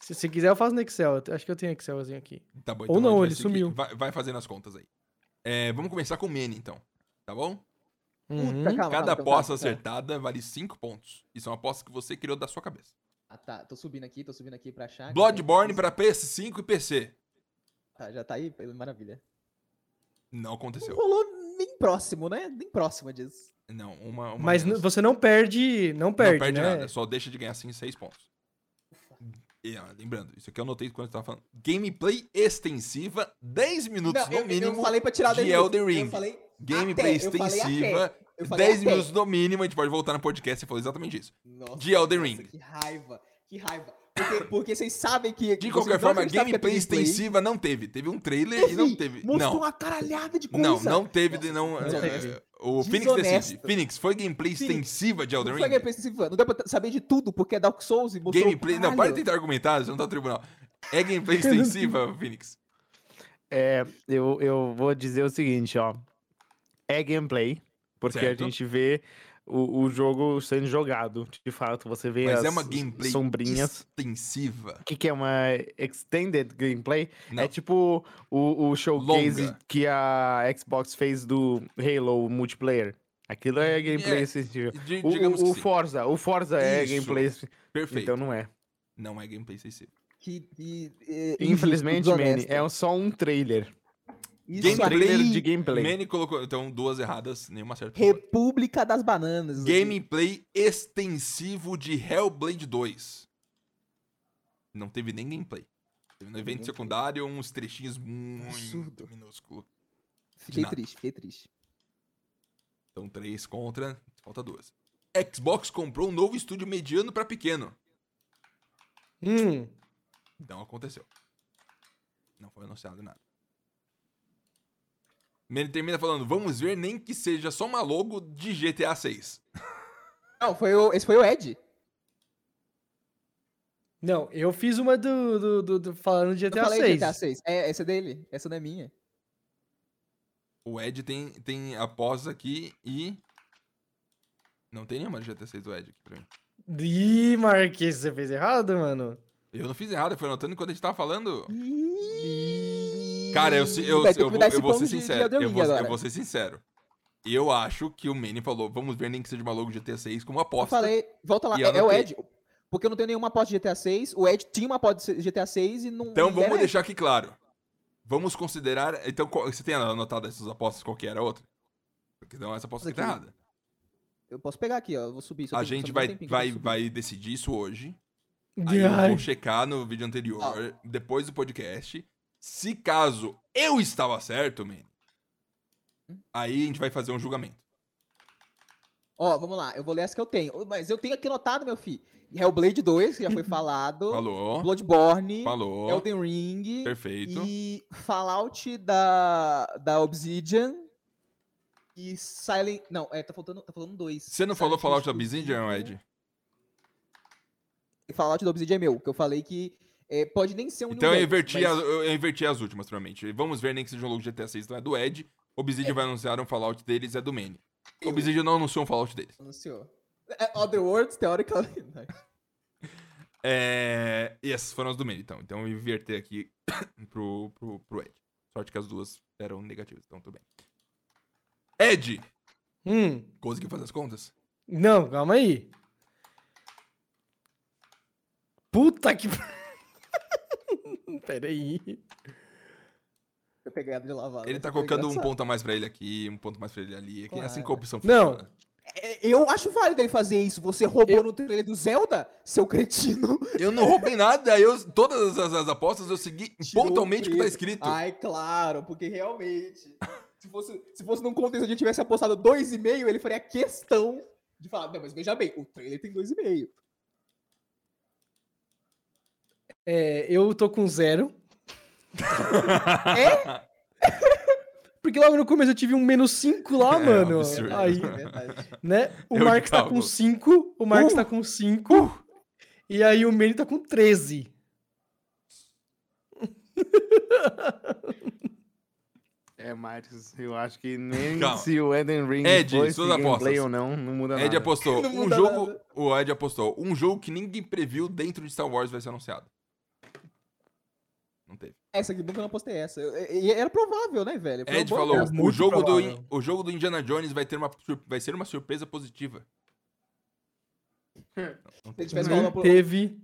Speaker 2: Se, se quiser, eu faço no Excel. Eu Acho que eu tenho Excelzinho aqui.
Speaker 1: Tá bom,
Speaker 2: Ou
Speaker 1: então
Speaker 2: não,
Speaker 1: gente vai
Speaker 2: ele sumiu.
Speaker 1: Vai, vai fazendo as contas aí. É, vamos começar com o Manny, então. Tá bom?
Speaker 2: Uhum.
Speaker 3: Puta, calma,
Speaker 1: Cada
Speaker 3: então,
Speaker 1: aposta acertada vale 5 pontos. E são apostas que você criou da sua cabeça.
Speaker 3: Ah, tá. Tô subindo aqui, tô subindo aqui pra achar.
Speaker 1: Bloodborne para PS5 e PC.
Speaker 3: Tá, já tá aí? Maravilha.
Speaker 1: Não
Speaker 3: Não
Speaker 1: aconteceu.
Speaker 3: rolou nem próximo, né? Nem próxima disso.
Speaker 1: Não, uma. uma
Speaker 2: Mas
Speaker 1: menos.
Speaker 2: você não perde. Não perde,
Speaker 1: não perde
Speaker 2: né?
Speaker 1: nada, só deixa de ganhar assim 6 pontos. E, ó, lembrando, isso aqui eu anotei quando eu tava falando. Gameplay extensiva, 10 minutos
Speaker 3: Não,
Speaker 1: no
Speaker 3: eu,
Speaker 1: mínimo.
Speaker 3: eu falei pra tirar
Speaker 1: de
Speaker 3: 10 minutos.
Speaker 1: Elden Ring.
Speaker 3: Eu falei
Speaker 1: Gameplay
Speaker 3: até, eu falei
Speaker 1: extensiva,
Speaker 3: até. Eu falei
Speaker 1: 10
Speaker 3: até.
Speaker 1: minutos no mínimo. A gente pode voltar no podcast e falou exatamente isso.
Speaker 3: Nossa,
Speaker 1: de Elden
Speaker 3: nossa,
Speaker 1: Ring.
Speaker 3: Que raiva, que raiva. Porque, porque vocês sabem que.
Speaker 1: De qualquer
Speaker 3: não
Speaker 1: forma, gameplay extensiva não teve. Teve um trailer
Speaker 3: Teve,
Speaker 1: e não teve.
Speaker 3: Mostrou
Speaker 1: Não,
Speaker 3: uma caralhada de coisa.
Speaker 1: não, não teve.
Speaker 3: Nossa,
Speaker 1: não,
Speaker 3: não
Speaker 1: é,
Speaker 3: teve.
Speaker 1: o Phoenix decide. Phoenix, foi gameplay
Speaker 3: Phoenix,
Speaker 1: extensiva de Elden
Speaker 3: Não
Speaker 1: Ring?
Speaker 3: foi gameplay extensiva. Não deu pra saber de tudo, porque é Dark Souls e mostrou.
Speaker 1: Gameplay. Não, para de tentar argumentar, você não tá no tribunal. É gameplay extensiva, Phoenix.
Speaker 4: É, eu, eu vou dizer o seguinte, ó. É gameplay, porque
Speaker 1: Certo.
Speaker 4: a gente vê o, o jogo sendo jogado. De fato, você vê
Speaker 1: Mas
Speaker 4: as
Speaker 1: é uma gameplay
Speaker 4: sombrinhas.
Speaker 1: extensiva.
Speaker 4: O que, que é uma extended gameplay?
Speaker 1: Não.
Speaker 4: É tipo o, o showcase
Speaker 1: Longa.
Speaker 4: que a Xbox fez do Halo multiplayer. Aquilo é gameplay
Speaker 1: É. Di-
Speaker 4: O,
Speaker 1: digamos
Speaker 4: o. Forza, o Forza é
Speaker 1: Isso.
Speaker 4: gameplay,
Speaker 1: Perfeito.
Speaker 4: então não é.
Speaker 1: Não é gameplay extensivo.
Speaker 3: Que, é,
Speaker 4: Infelizmente, Manny, é só um trailer.
Speaker 3: Isso
Speaker 4: Trailer de gameplay.
Speaker 1: Manny colocou. Então, duas erradas, nenhuma certa.
Speaker 3: República das Bananas.
Speaker 1: Gameplay extensivo de Hellblade 2. Não teve nem gameplay. Teve no evento secundário uns trechinhos muito
Speaker 3: Absurdo.
Speaker 1: minúsculos.
Speaker 3: Fiquei
Speaker 1: nada.
Speaker 3: triste, fiquei triste.
Speaker 1: Então, três contra, falta duas. Xbox comprou um novo estúdio mediano pra pequeno.
Speaker 2: Hum.
Speaker 1: Não aconteceu. Não foi anunciado nada. Ele termina falando, vamos ver nem que seja só uma logo de GTA 6.
Speaker 3: Não, foi o, esse foi o Ed.
Speaker 2: Não, eu fiz uma do, do, do- do- falando de
Speaker 3: Eu
Speaker 2: GTA
Speaker 3: falei
Speaker 2: 6.
Speaker 3: GTA 6. É, essa é dele. Essa não é minha.
Speaker 1: O Ed tem, tem após aqui e... Não tem nenhuma de GTA 6 do Ed aqui pra mim.
Speaker 2: Ih, Marquês, você fez errado, mano?
Speaker 1: Eu não fiz errado, eu fui anotando enquanto a gente tava falando. Cara, eu, eu,
Speaker 3: Vai
Speaker 1: eu, vou, eu vou ser
Speaker 3: de- de
Speaker 1: sincero.
Speaker 3: Elden
Speaker 1: eu, vou, eu vou ser sincero. Eu acho que o Manny falou, vamos ver nem que seja uma logo GTA 6 como
Speaker 3: Eu
Speaker 1: aposta.
Speaker 3: falei, volta lá, é, é o. Ed. Porque eu não tenho nenhuma aposta de GTA 6. O Ed tinha uma aposta de GTA 6 e não.
Speaker 1: Então vamos
Speaker 3: era
Speaker 1: deixar aqui claro. Vamos considerar. Então, você tem anotado essas apostas, qual que era a outra? Porque não, essa aposta aqui tá
Speaker 3: Aqui.
Speaker 1: errada.
Speaker 3: esse. Eu posso pegar aqui, ó. Eu vou subir.
Speaker 1: A
Speaker 3: tem-
Speaker 1: gente
Speaker 3: um
Speaker 1: vai,
Speaker 3: eu
Speaker 1: vai, vai decidir isso hoje. Aí eu vou checar no vídeo anterior, depois do podcast. Se caso eu estava certo, man, aí a gente vai fazer um julgamento.
Speaker 3: Ó, vamos lá. Eu vou ler as que eu tenho. Mas eu tenho aqui anotado, meu filho. Hellblade 2, que já foi falado.
Speaker 1: Falou.
Speaker 3: Bloodborne.
Speaker 1: Falou.
Speaker 3: Elden Ring.
Speaker 1: Perfeito.
Speaker 3: E Fallout da, da Obsidian. E Silent. Não, é, tá faltando, tá faltando dois.
Speaker 1: Você não falou
Speaker 3: Silent
Speaker 1: Fallout
Speaker 3: Hill
Speaker 1: Obsidian. Ed?
Speaker 3: E Fallout da Obsidian é meu, que eu falei que é, pode nem ser um
Speaker 1: Então eu inverti,
Speaker 3: Game,
Speaker 1: as,
Speaker 3: mas-
Speaker 1: eu inverti as últimas, provavelmente. Vamos ver nem que seja um logo GTA 6, então é do Ed. Obsidian vai anunciar um Fallout deles, é do Manny. Obsidian não anunciou um Fallout deles.
Speaker 3: Anunciou. É, Other Worlds, teoricamente.
Speaker 1: É... E essas foram as do Manny, então. Então eu inverter aqui pro, pro, pro Ed. Sorte que as duas eram negativas, então tudo bem. Ed!
Speaker 2: Hum.
Speaker 1: Conseguiu fazer as contas?
Speaker 2: Não, calma aí. Puta que. Peraí.
Speaker 3: Eu peguei a de lavada.
Speaker 1: Ele tá colocando um ponto a mais pra ele aqui, um ponto mais pra ele ali. É que é assim que a
Speaker 3: Claro.
Speaker 1: opção
Speaker 2: Não.
Speaker 1: funciona.
Speaker 3: É, Eu acho válido ele fazer isso. Você roubou no trailer do Zelda, seu cretino.
Speaker 1: Eu não roubei nada, eu, todas as, as apostas eu segui
Speaker 3: Tirou
Speaker 1: pontualmente o que tá escrito.
Speaker 3: Ai, claro, porque realmente. Se fosse, se fosse num contexto onde ele tivesse apostado 2,5, ele faria questão de falar: Não, mas veja bem, o trailer tem 2,5.
Speaker 2: É, eu tô com zero.
Speaker 3: É?
Speaker 2: Porque logo no começo eu tive um menos 5 lá,
Speaker 1: É,
Speaker 2: mano.
Speaker 1: absurdo.
Speaker 2: Aí,
Speaker 3: É
Speaker 2: né? O
Speaker 1: Eu
Speaker 2: Marcos tá com
Speaker 1: cálculo.
Speaker 2: 5, o Marcos
Speaker 1: Uh!
Speaker 2: tá com 5. E aí o Manny tá com 13.
Speaker 4: É, Marcos, eu acho que nem
Speaker 1: Calma.
Speaker 4: se o Eden Ring
Speaker 1: Ed, suas
Speaker 4: gameplay
Speaker 1: apostas.
Speaker 4: ou não, não muda
Speaker 1: Ed
Speaker 4: nada.
Speaker 1: apostou.
Speaker 3: Não
Speaker 1: Um jogo.
Speaker 3: nada.
Speaker 1: O Ed apostou. Um jogo que ninguém previu dentro de Star Wars vai ser anunciado. Não teve.
Speaker 3: Essa aqui nunca não postei essa. E era provável, né, velho? Foi
Speaker 1: Ed falou: o jogo, do,
Speaker 2: provável.
Speaker 1: o jogo do Indiana Jones vai, ter uma, vai ser uma surpresa positiva.
Speaker 3: Ele tivesse falado
Speaker 2: Nem
Speaker 3: pro-
Speaker 2: teve.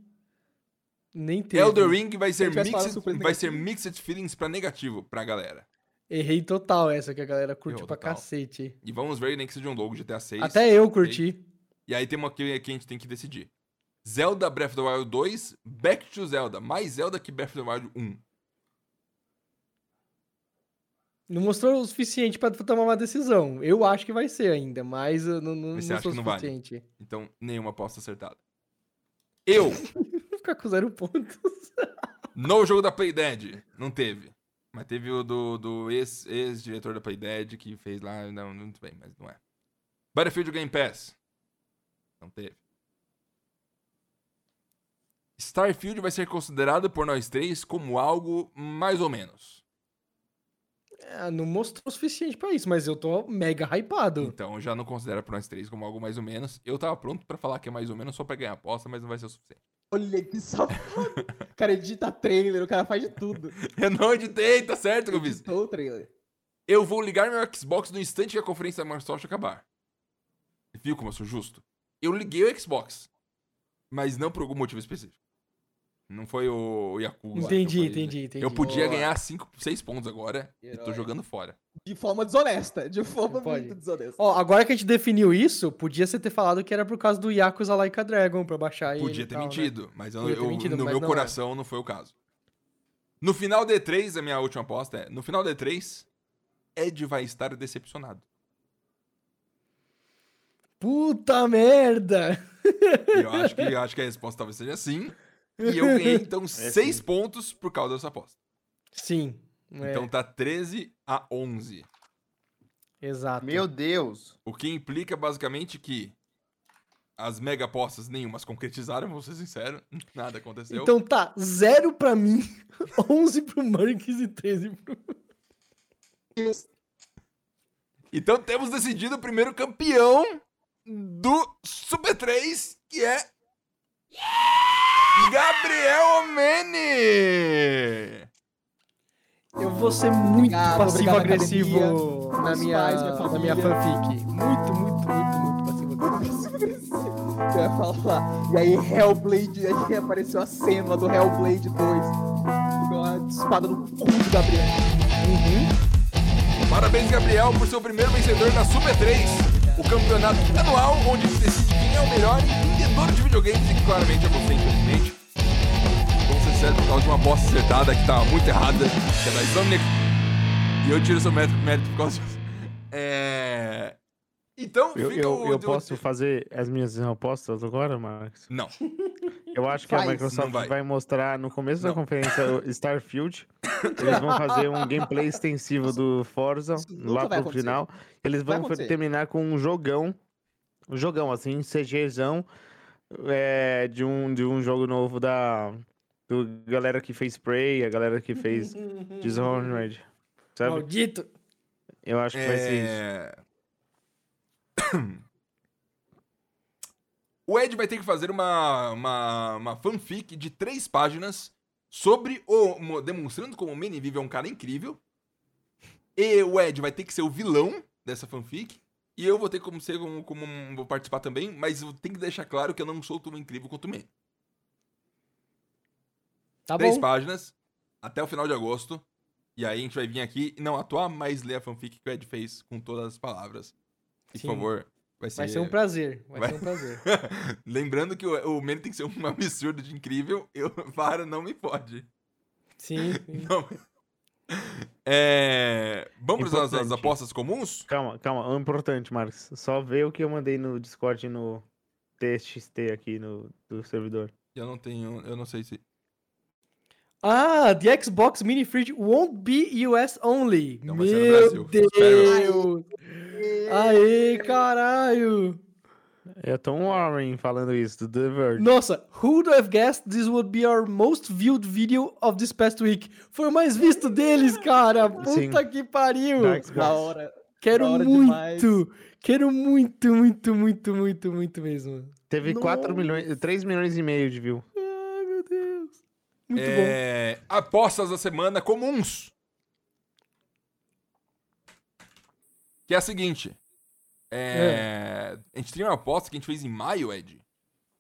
Speaker 2: Nem teve.
Speaker 1: Elder Ring vai ser, mixed, vai ser mixed feelings pra negativo pra galera.
Speaker 2: Errei total essa que a galera curte
Speaker 1: Errou
Speaker 2: pra
Speaker 1: total.
Speaker 2: cacete.
Speaker 1: E vamos ver nem que seja um logo GTA 6.
Speaker 2: Até eu curti.
Speaker 1: E aí tem uma que, que a gente tem que decidir. Zelda Breath of the Wild 2, Back to Zelda. Mais Zelda que Breath of the Wild 1.
Speaker 2: Não mostrou o suficiente pra tomar uma decisão. Eu acho que vai ser ainda, mas não, não
Speaker 1: Mas
Speaker 2: mostrou o
Speaker 1: não vale?
Speaker 2: suficiente.
Speaker 1: Então, nenhuma aposta acertada. Eu,
Speaker 2: Vou ficar com zero pontos.
Speaker 1: no jogo da Playdead, não teve. Mas teve o do, do ex- ex-diretor da Playdead que fez lá. Não, muito bem, mas não é. Battlefield Game Pass. Não teve. Starfield vai ser considerado por nós três como algo mais ou menos.
Speaker 2: É, não mostrou o suficiente pra isso, mas eu tô mega hypado.
Speaker 1: Então, já não considera por nós três como algo mais ou menos. Eu tava pronto pra falar que é mais ou menos só pra ganhar aposta, mas não vai ser o suficiente.
Speaker 3: Olha que safado. O cara edita trailer, o cara faz de tudo.
Speaker 1: Eu não editei, tá certo que eu fiz.
Speaker 3: Editou o trailer.
Speaker 1: Eu vou ligar meu Xbox no instante que a conferência da Microsoft acabar. Viu como eu sou justo? Eu liguei o Xbox. Mas não por algum motivo específico. Não foi o Yakuza.
Speaker 2: Entendi,
Speaker 1: Foi-
Speaker 2: entendi, entendi.
Speaker 1: Eu podia
Speaker 3: Boa.
Speaker 1: ganhar 5, 6 pontos agora e tô
Speaker 3: Herói.
Speaker 1: jogando fora.
Speaker 3: De forma desonesta. De forma
Speaker 2: Pode.
Speaker 3: muito desonesta.
Speaker 2: Ó, agora que a gente definiu isso, podia você ter falado que era por causa do Yakuza Like a Dragon pra baixar ele.
Speaker 1: Podia
Speaker 2: e
Speaker 1: ter
Speaker 2: tal, né?
Speaker 1: mentido, mas eu,
Speaker 2: Podia ter
Speaker 1: eu-
Speaker 2: mentido,
Speaker 1: no
Speaker 2: mas
Speaker 1: meu
Speaker 2: não
Speaker 1: coração não foi o caso. No final D3, a minha última aposta é: no final D3, Ed vai estar decepcionado.
Speaker 2: Puta merda!
Speaker 1: E eu acho que, eu acho que a resposta talvez seja sim. E eu ganhei, então, 6 pontos por causa dessa aposta.
Speaker 2: Sim. é,
Speaker 1: Então tá 13 a 11.
Speaker 2: exato.
Speaker 7: Meu Deus.
Speaker 1: O que implica basicamente que as mega apostas nenhuma se concretizaram, vou ser sincero. Nada aconteceu.
Speaker 2: Então tá, 0 pra mim, 11 pro Marques e 13 pro...
Speaker 1: Então temos decidido o primeiro campeão do Super 3, que é. Gabriel Omeni!
Speaker 2: Eu vou ser muito passivo-agressivo na minha,
Speaker 3: pais, minha
Speaker 2: na minha fanfic. Muito, muito, muito, muito passivo-agressivo.
Speaker 3: Eu ia falar. E aí, Hellblade, aí apareceu a cena do Hellblade 2. Com uma espada no cu do Gabriel.
Speaker 1: Parabéns, Gabriel, por ser o primeiro vencedor da Super 3, o campeonato anual onde se decide quem é o melhor vendedor de videogames e claramente é você, infelizmente. Vamos ser sérios por causa de uma aposta acertada que tá muito errada, que é da Insomniac. E eu tiro seu mérito, mérito por causa disso. É. Então,
Speaker 4: Eu,
Speaker 1: fica
Speaker 4: eu,
Speaker 1: o.
Speaker 4: eu
Speaker 1: o-
Speaker 4: posso fazer as minhas apostas agora, Marcos?
Speaker 1: Não.
Speaker 4: Eu acho que
Speaker 3: Faz.
Speaker 4: a Microsoft
Speaker 1: vai.
Speaker 4: vai. mostrar no começo da
Speaker 1: Não.
Speaker 4: conferência o Starfield. Eles vão fazer um gameplay extensivo do Forza lá pro
Speaker 3: acontecer.
Speaker 4: final. Eles vão terminar com um jogão. Um jogão, assim, CGzão. É, de, um, de um jogo novo da. Do galera que fez Prey, a galera que fez Dishonored. Sabe?
Speaker 2: Maldito.
Speaker 4: Eu acho que vai ser isso.
Speaker 1: É... o Ed vai ter que fazer uma, uma, uma fanfic de três páginas sobre o. mo- demonstrando como o Menivive é um cara incrível. E o Ed vai ter que ser o vilão dessa fanfic. E eu vou ter como ser como, como um- vou participar também, mas eu tenho que deixar claro que eu não sou tão incrível quanto o Manny.
Speaker 2: Tá
Speaker 1: Três
Speaker 2: bom.
Speaker 1: páginas, até o final de agosto. E aí a gente vai vir aqui e não atuar, mas ler a fanfic que o Ed fez com todas as palavras. E, por favor, vai ser.
Speaker 2: Vai ser um prazer. Vai,
Speaker 1: Vai-
Speaker 2: ser um prazer.
Speaker 1: Lembrando que o, o Manny tem que ser um absurdo de incrível. Eu, para, não me pode.
Speaker 2: Sim. sim.
Speaker 1: Não. É, Vamos para as apostas comuns?
Speaker 4: Calma, calma. O importante, Marcos. Só vê o que eu mandei no Discord no TXT aqui no, do servidor.
Speaker 1: Eu não tenho. Eu não sei se.
Speaker 2: Ah, the Xbox Mini Fridge won't be US only.
Speaker 1: Não, vai ser no
Speaker 2: Meu
Speaker 1: Brasil.
Speaker 2: Deus. Aê, caralho.
Speaker 4: É Tom Warren falando isso, do The Verge.
Speaker 2: Nossa, who would have guessed this would be our most viewed video of this past week? Foi o mais visto deles, cara. Puta
Speaker 4: Sim.
Speaker 2: que pariu.
Speaker 4: Da
Speaker 3: hora.
Speaker 2: Quero
Speaker 3: da hora
Speaker 2: muito.
Speaker 3: demais.
Speaker 2: Quero muito, muito, muito, muito, muito mesmo.
Speaker 4: Teve 4
Speaker 2: Nossa.
Speaker 4: milhões, 3 milhões e meio de view.
Speaker 2: Ai, meu Deus. Muito bom.
Speaker 1: É, Apostas da semana comuns. Que é a seguinte. É, A gente tem uma aposta que a gente fez em maio, Ed.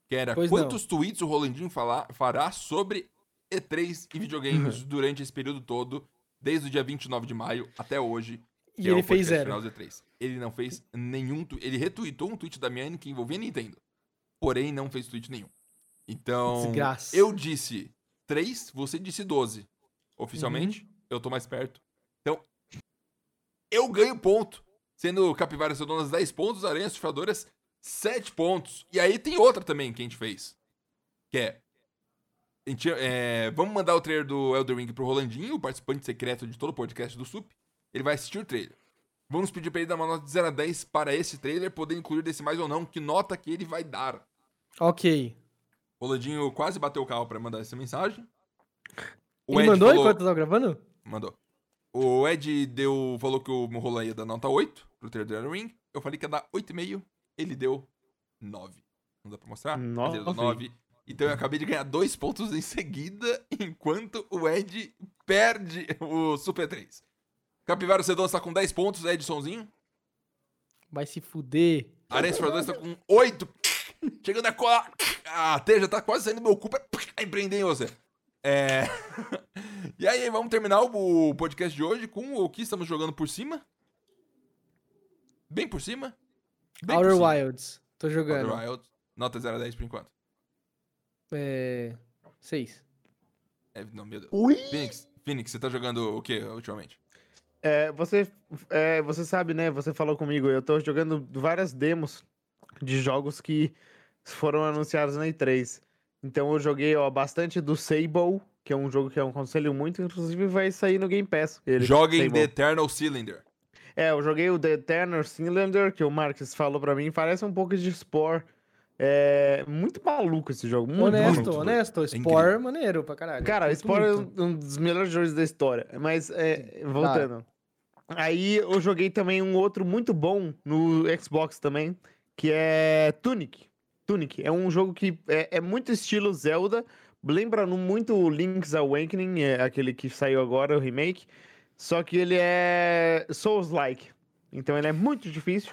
Speaker 1: Que era
Speaker 2: Pois
Speaker 1: quantos tweets o Rolandinho falar, fará sobre E3 e videogames durante esse período todo, desde o dia 29 de maio até hoje.
Speaker 2: E
Speaker 1: é
Speaker 2: ele fez
Speaker 1: podcast
Speaker 2: zero.
Speaker 1: final do E3. Ele não fez nenhum. tu- Ele retweetou um tweet da Miane que envolvia Nintendo. Porém, não fez tweet nenhum. Então.
Speaker 2: Desgraça.
Speaker 1: Eu disse 3, você disse 12. Oficialmente,
Speaker 2: Uhum.
Speaker 1: eu tô mais perto. Então, eu ganho ponto. Sendo Capivaras Redonas 10 pontos, Aranhas Surfadoras 7 pontos. E aí tem outra também que a gente fez. Que é. a gente, é, vamos mandar o trailer do Elder Ring pro Rolandinho, o participante secreto de todo o podcast do SUP. Ele vai assistir o trailer. Vamos pedir pra ele dar uma nota de 0 a 10 para esse trailer, poder incluir decimais ou não, que nota que ele vai dar.
Speaker 2: Ok.
Speaker 1: O Rolandinho quase bateu o carro pra mandar essa mensagem. O
Speaker 2: Ele
Speaker 1: Ed
Speaker 2: mandou
Speaker 1: falou-
Speaker 2: enquanto eu tava gravando?
Speaker 1: Mandou. O Ed deu, falou que o Roland ia dar nota 8 pro trailer do Elden Ring. Eu falei que ia dar 8,5. Ele deu 9. Não dá pra mostrar? Mas ele deu
Speaker 4: Nove.
Speaker 1: 9. Então eu acabei de ganhar dois pontos em seguida, enquanto o Ed perde o Super 3. Capivara Sedon está com 10 pontos, Edsonzinho.
Speaker 2: Vai se fuder.
Speaker 1: Aranha Explorador está com 8. Chegando a colar. Ah, a teia já tá quase saindo do meu cu pra empreender em você. É... e aí, vamos terminar o podcast de hoje com o que estamos jogando por cima? Bem por cima? Bem por
Speaker 2: Outer
Speaker 1: cima.
Speaker 2: Wilds. Tô jogando.
Speaker 1: Outer Wilds. Nota 0 a 10 por enquanto.
Speaker 2: É. Seis.
Speaker 1: É, não, meu Deus.
Speaker 4: Ui!
Speaker 1: Phoenix, Phoenix, você tá jogando o que ultimamente?
Speaker 4: É, você, é, você sabe, né? Você falou comigo, eu tô jogando várias demos de jogos que foram anunciados na E3. Então eu joguei ó, bastante do Sable, que é um jogo que eu aconselho muito, inclusive vai sair no Game Pass. Ele,
Speaker 1: Joga em
Speaker 4: Sable.
Speaker 1: The Eternal Cylinder.
Speaker 4: É, eu joguei o The Eternal Cylinder, que o Marcus falou pra mim, parece um pouco de Spore. É muito maluco esse jogo, muito
Speaker 2: honesto,
Speaker 4: maluco.
Speaker 2: honesto. Spore, maneiro pra caralho.
Speaker 4: Cara,
Speaker 2: Curto
Speaker 4: Spore é
Speaker 2: muito.
Speaker 4: um, um dos melhores jogos da história. Mas, é, voltando. Aí eu joguei também um outro muito bom no Xbox também, que é Tunic. Tunic é um jogo que é, é muito estilo Zelda, lembra muito Link's Awakening, é aquele que saiu agora, o remake. Só que ele é Souls-like. Então ele é muito difícil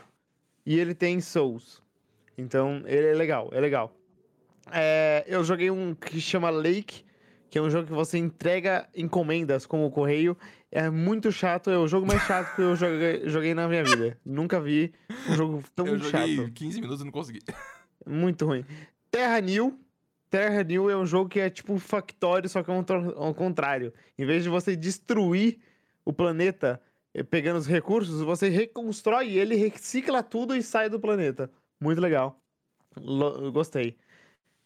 Speaker 4: e ele tem Souls. Então ele é legal, é legal. É, eu joguei um que chama Lake, que é um jogo que você entrega encomendas como o correio. É muito chato, é o jogo mais chato que eu joguei, joguei na minha vida. Nunca vi um jogo tão
Speaker 1: eu joguei
Speaker 4: chato.
Speaker 1: 15 minutos e não consegui.
Speaker 4: Muito ruim. Terra New. Terra New é um jogo que é tipo Factorio, só que é um ao contrário. Em vez de você destruir o planeta eh, pegando os recursos, você reconstrói ele, recicla tudo e sai do planeta. Muito legal. Eu gostei.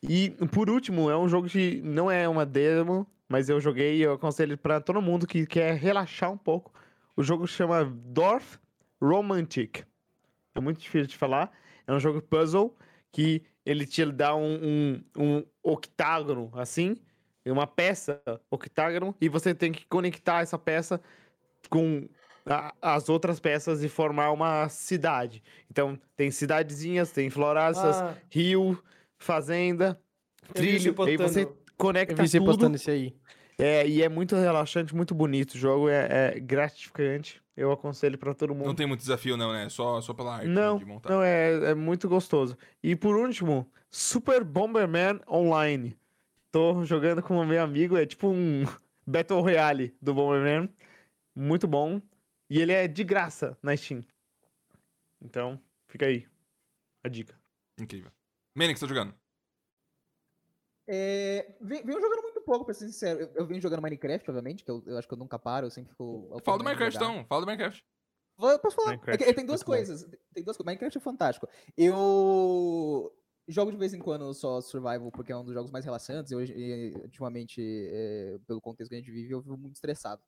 Speaker 4: E por último, é um jogo que não é uma demo, mas eu joguei e eu aconselho pra todo mundo que quer relaxar um pouco. O jogo chama Dorf Romantic. É muito difícil de falar. É um jogo puzzle que ele te dá um, um, um octágono, assim, uma peça octágono, e você tem que conectar essa peça com a- as outras peças e formar uma cidade. Então, tem cidadezinhas, tem florestas,
Speaker 2: Ah,
Speaker 4: rio, fazenda, trilho, aí você conecta
Speaker 2: vi você
Speaker 4: tudo.
Speaker 2: postando esse aí.
Speaker 4: É, e é muito relaxante, muito bonito. O jogo é, é gratificante. Eu aconselho pra todo mundo.
Speaker 1: Não tem muito desafio, não, né? Só, só pela arte
Speaker 4: Não,
Speaker 1: de montar.
Speaker 4: Não, é, é muito gostoso. E por último, Super Bomberman Online. Tô jogando com o meu amigo, é tipo um Battle Royale do Bomberman. Muito bom. E ele é de graça na Steam. Então, fica aí a dica.
Speaker 1: Incrível. Você tá jogando?
Speaker 3: É, vem- venho jogando muito pouco, pra ser sincero. Eu, eu venho jogando Minecraft, obviamente, que eu, eu acho que eu nunca paro, eu sempre fico.
Speaker 1: Fala do Minecraft,
Speaker 3: jogar.
Speaker 1: então. Fala do Minecraft.
Speaker 3: Vou- Eu posso falar. É
Speaker 4: Minecraft,
Speaker 3: que- tem duas
Speaker 4: muito bom.
Speaker 3: coisas. Tem duas coisas. Minecraft é fantástico. Eu jogo de vez em quando só Survival, porque é um dos jogos mais relaxantes. E hoje, e, ultimamente, é, pelo contexto que a gente vive, eu vivo muito estressado.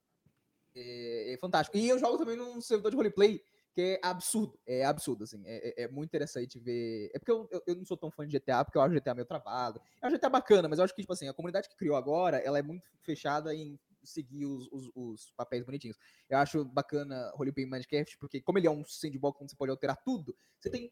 Speaker 3: É, é fantástico. E eu jogo também num servidor de roleplay que é absurdo. É absurdo, assim. É, é- é muito interessante ver. É porque eu, eu, eu não sou tão fã de GTA, porque eu acho GTA meio travado. É um GTA bacana, mas eu acho que, tipo assim, a comunidade que criou agora, ela é muito fechada em seguir os, os, os papéis bonitinhos. Eu acho bacana roleplay Minecraft, porque como ele é um sandbox onde você pode alterar tudo, você tem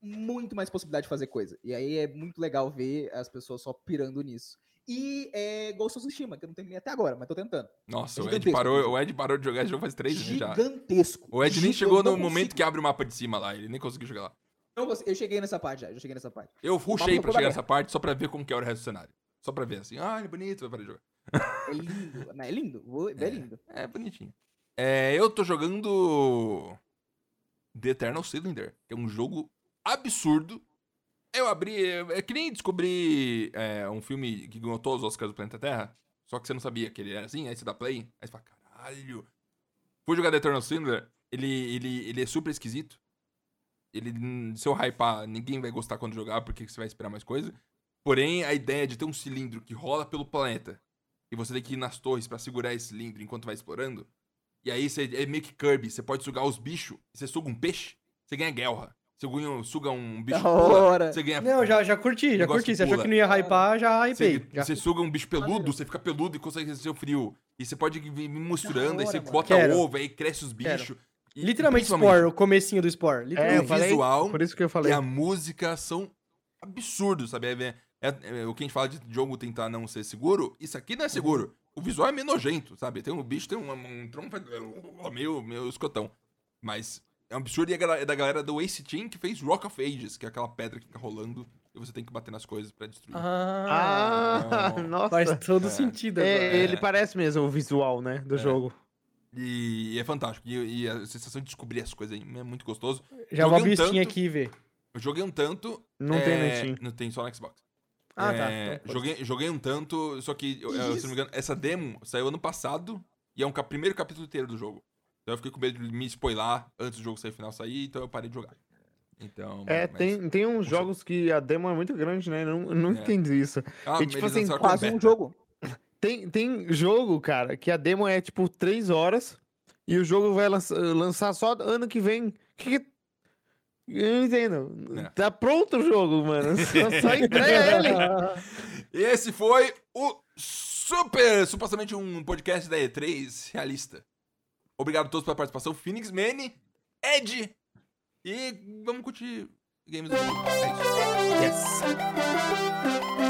Speaker 3: muito mais possibilidade de fazer coisa. E aí é muito legal ver as pessoas só pirando nisso. E é Ghost of Tsushima, que eu não terminei até agora, mas tô tentando.
Speaker 1: Nossa,
Speaker 3: É
Speaker 1: o Ed, parou, o Ed parou de jogar esse jogo faz três anos já.
Speaker 3: Gigantesco.
Speaker 1: O Ed nem chegou
Speaker 3: eu não
Speaker 1: no momento que abre o mapa de cima lá. Ele nem conseguiu chegar lá.
Speaker 3: Não consigo- Eu cheguei nessa parte já, já cheguei nessa parte.
Speaker 1: Eu rushei pra chegar
Speaker 3: aberto.
Speaker 1: nessa parte só pra ver como que era o resto do cenário. Só pra ver assim. Ah, ele é bonito, vai parar de jogar.
Speaker 3: É lindo, mas é lindo, é lindo.
Speaker 1: É bonitinho. É, eu tô jogando The Eternal Cylinder, que é um jogo absurdo. Eu abri. É que nem descobrir é, um filme que ganhou todos os Oscars do Planeta Terra. Só que você não sabia que ele era assim, aí você dá play, aí você fala, caralho. Fui jogar The Eternal Cylinder, ele, ele, ele é super esquisito. Ele, se eu hypar, ninguém vai gostar quando jogar, porque você vai esperar mais coisa. Porém, a ideia de ter um cilindro que rola pelo planeta e você tem que ir nas torres pra segurar esse cilindro enquanto vai explorando. E aí você é meio que Kirby, você pode sugar os bichos. Você suga um peixe, você ganha guerra. Você suga um, suga um bicho pula,
Speaker 3: hora.
Speaker 1: você ganha.
Speaker 2: Não, já, já curti, já curti. Você achou que não ia hypar, já hypei.
Speaker 1: Você,
Speaker 2: já.
Speaker 1: você suga um bicho peludo, você fica peludo e consegue resistir o frio. E você pode vir misturando, aí
Speaker 3: hora,
Speaker 1: você
Speaker 3: mano.
Speaker 1: bota
Speaker 2: Quero.
Speaker 1: ovo, aí cresce os bichos. E-
Speaker 2: Literalmente Spore, o comecinho do Spore.
Speaker 4: É,
Speaker 1: o
Speaker 4: falei,
Speaker 1: visual
Speaker 4: por isso que eu
Speaker 1: E
Speaker 4: falei.
Speaker 1: a música são absurdos, sabe? É, é- é- o que a gente fala de jogo tentar não ser seguro, isso aqui não é seguro. O visual é meio nojento, sabe? Tem um bicho, tem um, um tronco meio, meio escotão. Mas é um absurdo e é é da galera do Ace Team que fez Rock of Ages, que é aquela pedra que fica rolando. e você tem que bater nas coisas pra destruir.
Speaker 2: Ah,
Speaker 4: Ah,
Speaker 1: não.
Speaker 4: nossa.
Speaker 2: faz todo
Speaker 1: É.
Speaker 2: sentido
Speaker 4: É,
Speaker 2: agora.
Speaker 4: ele parece mesmo o visual, né, do
Speaker 1: É.
Speaker 4: jogo.
Speaker 1: E, e é fantástico. E, e a sensação de descobrir as coisas aí é muito gostoso.
Speaker 2: Já vou
Speaker 1: joguei
Speaker 2: abrir
Speaker 1: um tanto-
Speaker 2: aqui e ver.
Speaker 1: Eu joguei um tanto.
Speaker 4: Não tem no
Speaker 1: é,
Speaker 4: Steam.
Speaker 1: Não tem só no Xbox.
Speaker 2: Ah, tá.
Speaker 1: É,
Speaker 2: Então,
Speaker 1: joguei, joguei um tanto, só que, eu- se não me engano, essa demo saiu ano passado e é um primeiro capítulo inteiro do jogo. Então eu fiquei com medo de me spoiler antes do jogo sair final sair, então eu parei de jogar. Então.
Speaker 4: É,
Speaker 1: mas-
Speaker 4: tem, tem uns jogos que a demo é muito grande, né? Não, não
Speaker 1: É.
Speaker 4: entendo isso.
Speaker 1: Ah,
Speaker 4: e, tipo
Speaker 1: eles
Speaker 4: assim,
Speaker 3: Quase um
Speaker 1: beta.
Speaker 3: jogo.
Speaker 4: Tem, tem jogo, cara, que a demo é tipo 3 horas e o jogo vai lança- lançar só ano que vem. Que que... Eu não entendo.
Speaker 1: É.
Speaker 4: Tá pronto o jogo, mano. Só, só entrega ele.
Speaker 1: Esse foi o Super, supostamente um podcast da E3 realista. Obrigado a todos pela participação. Phoenix Mane, Ed. E vamos curtir games do é mundo.
Speaker 4: Yes.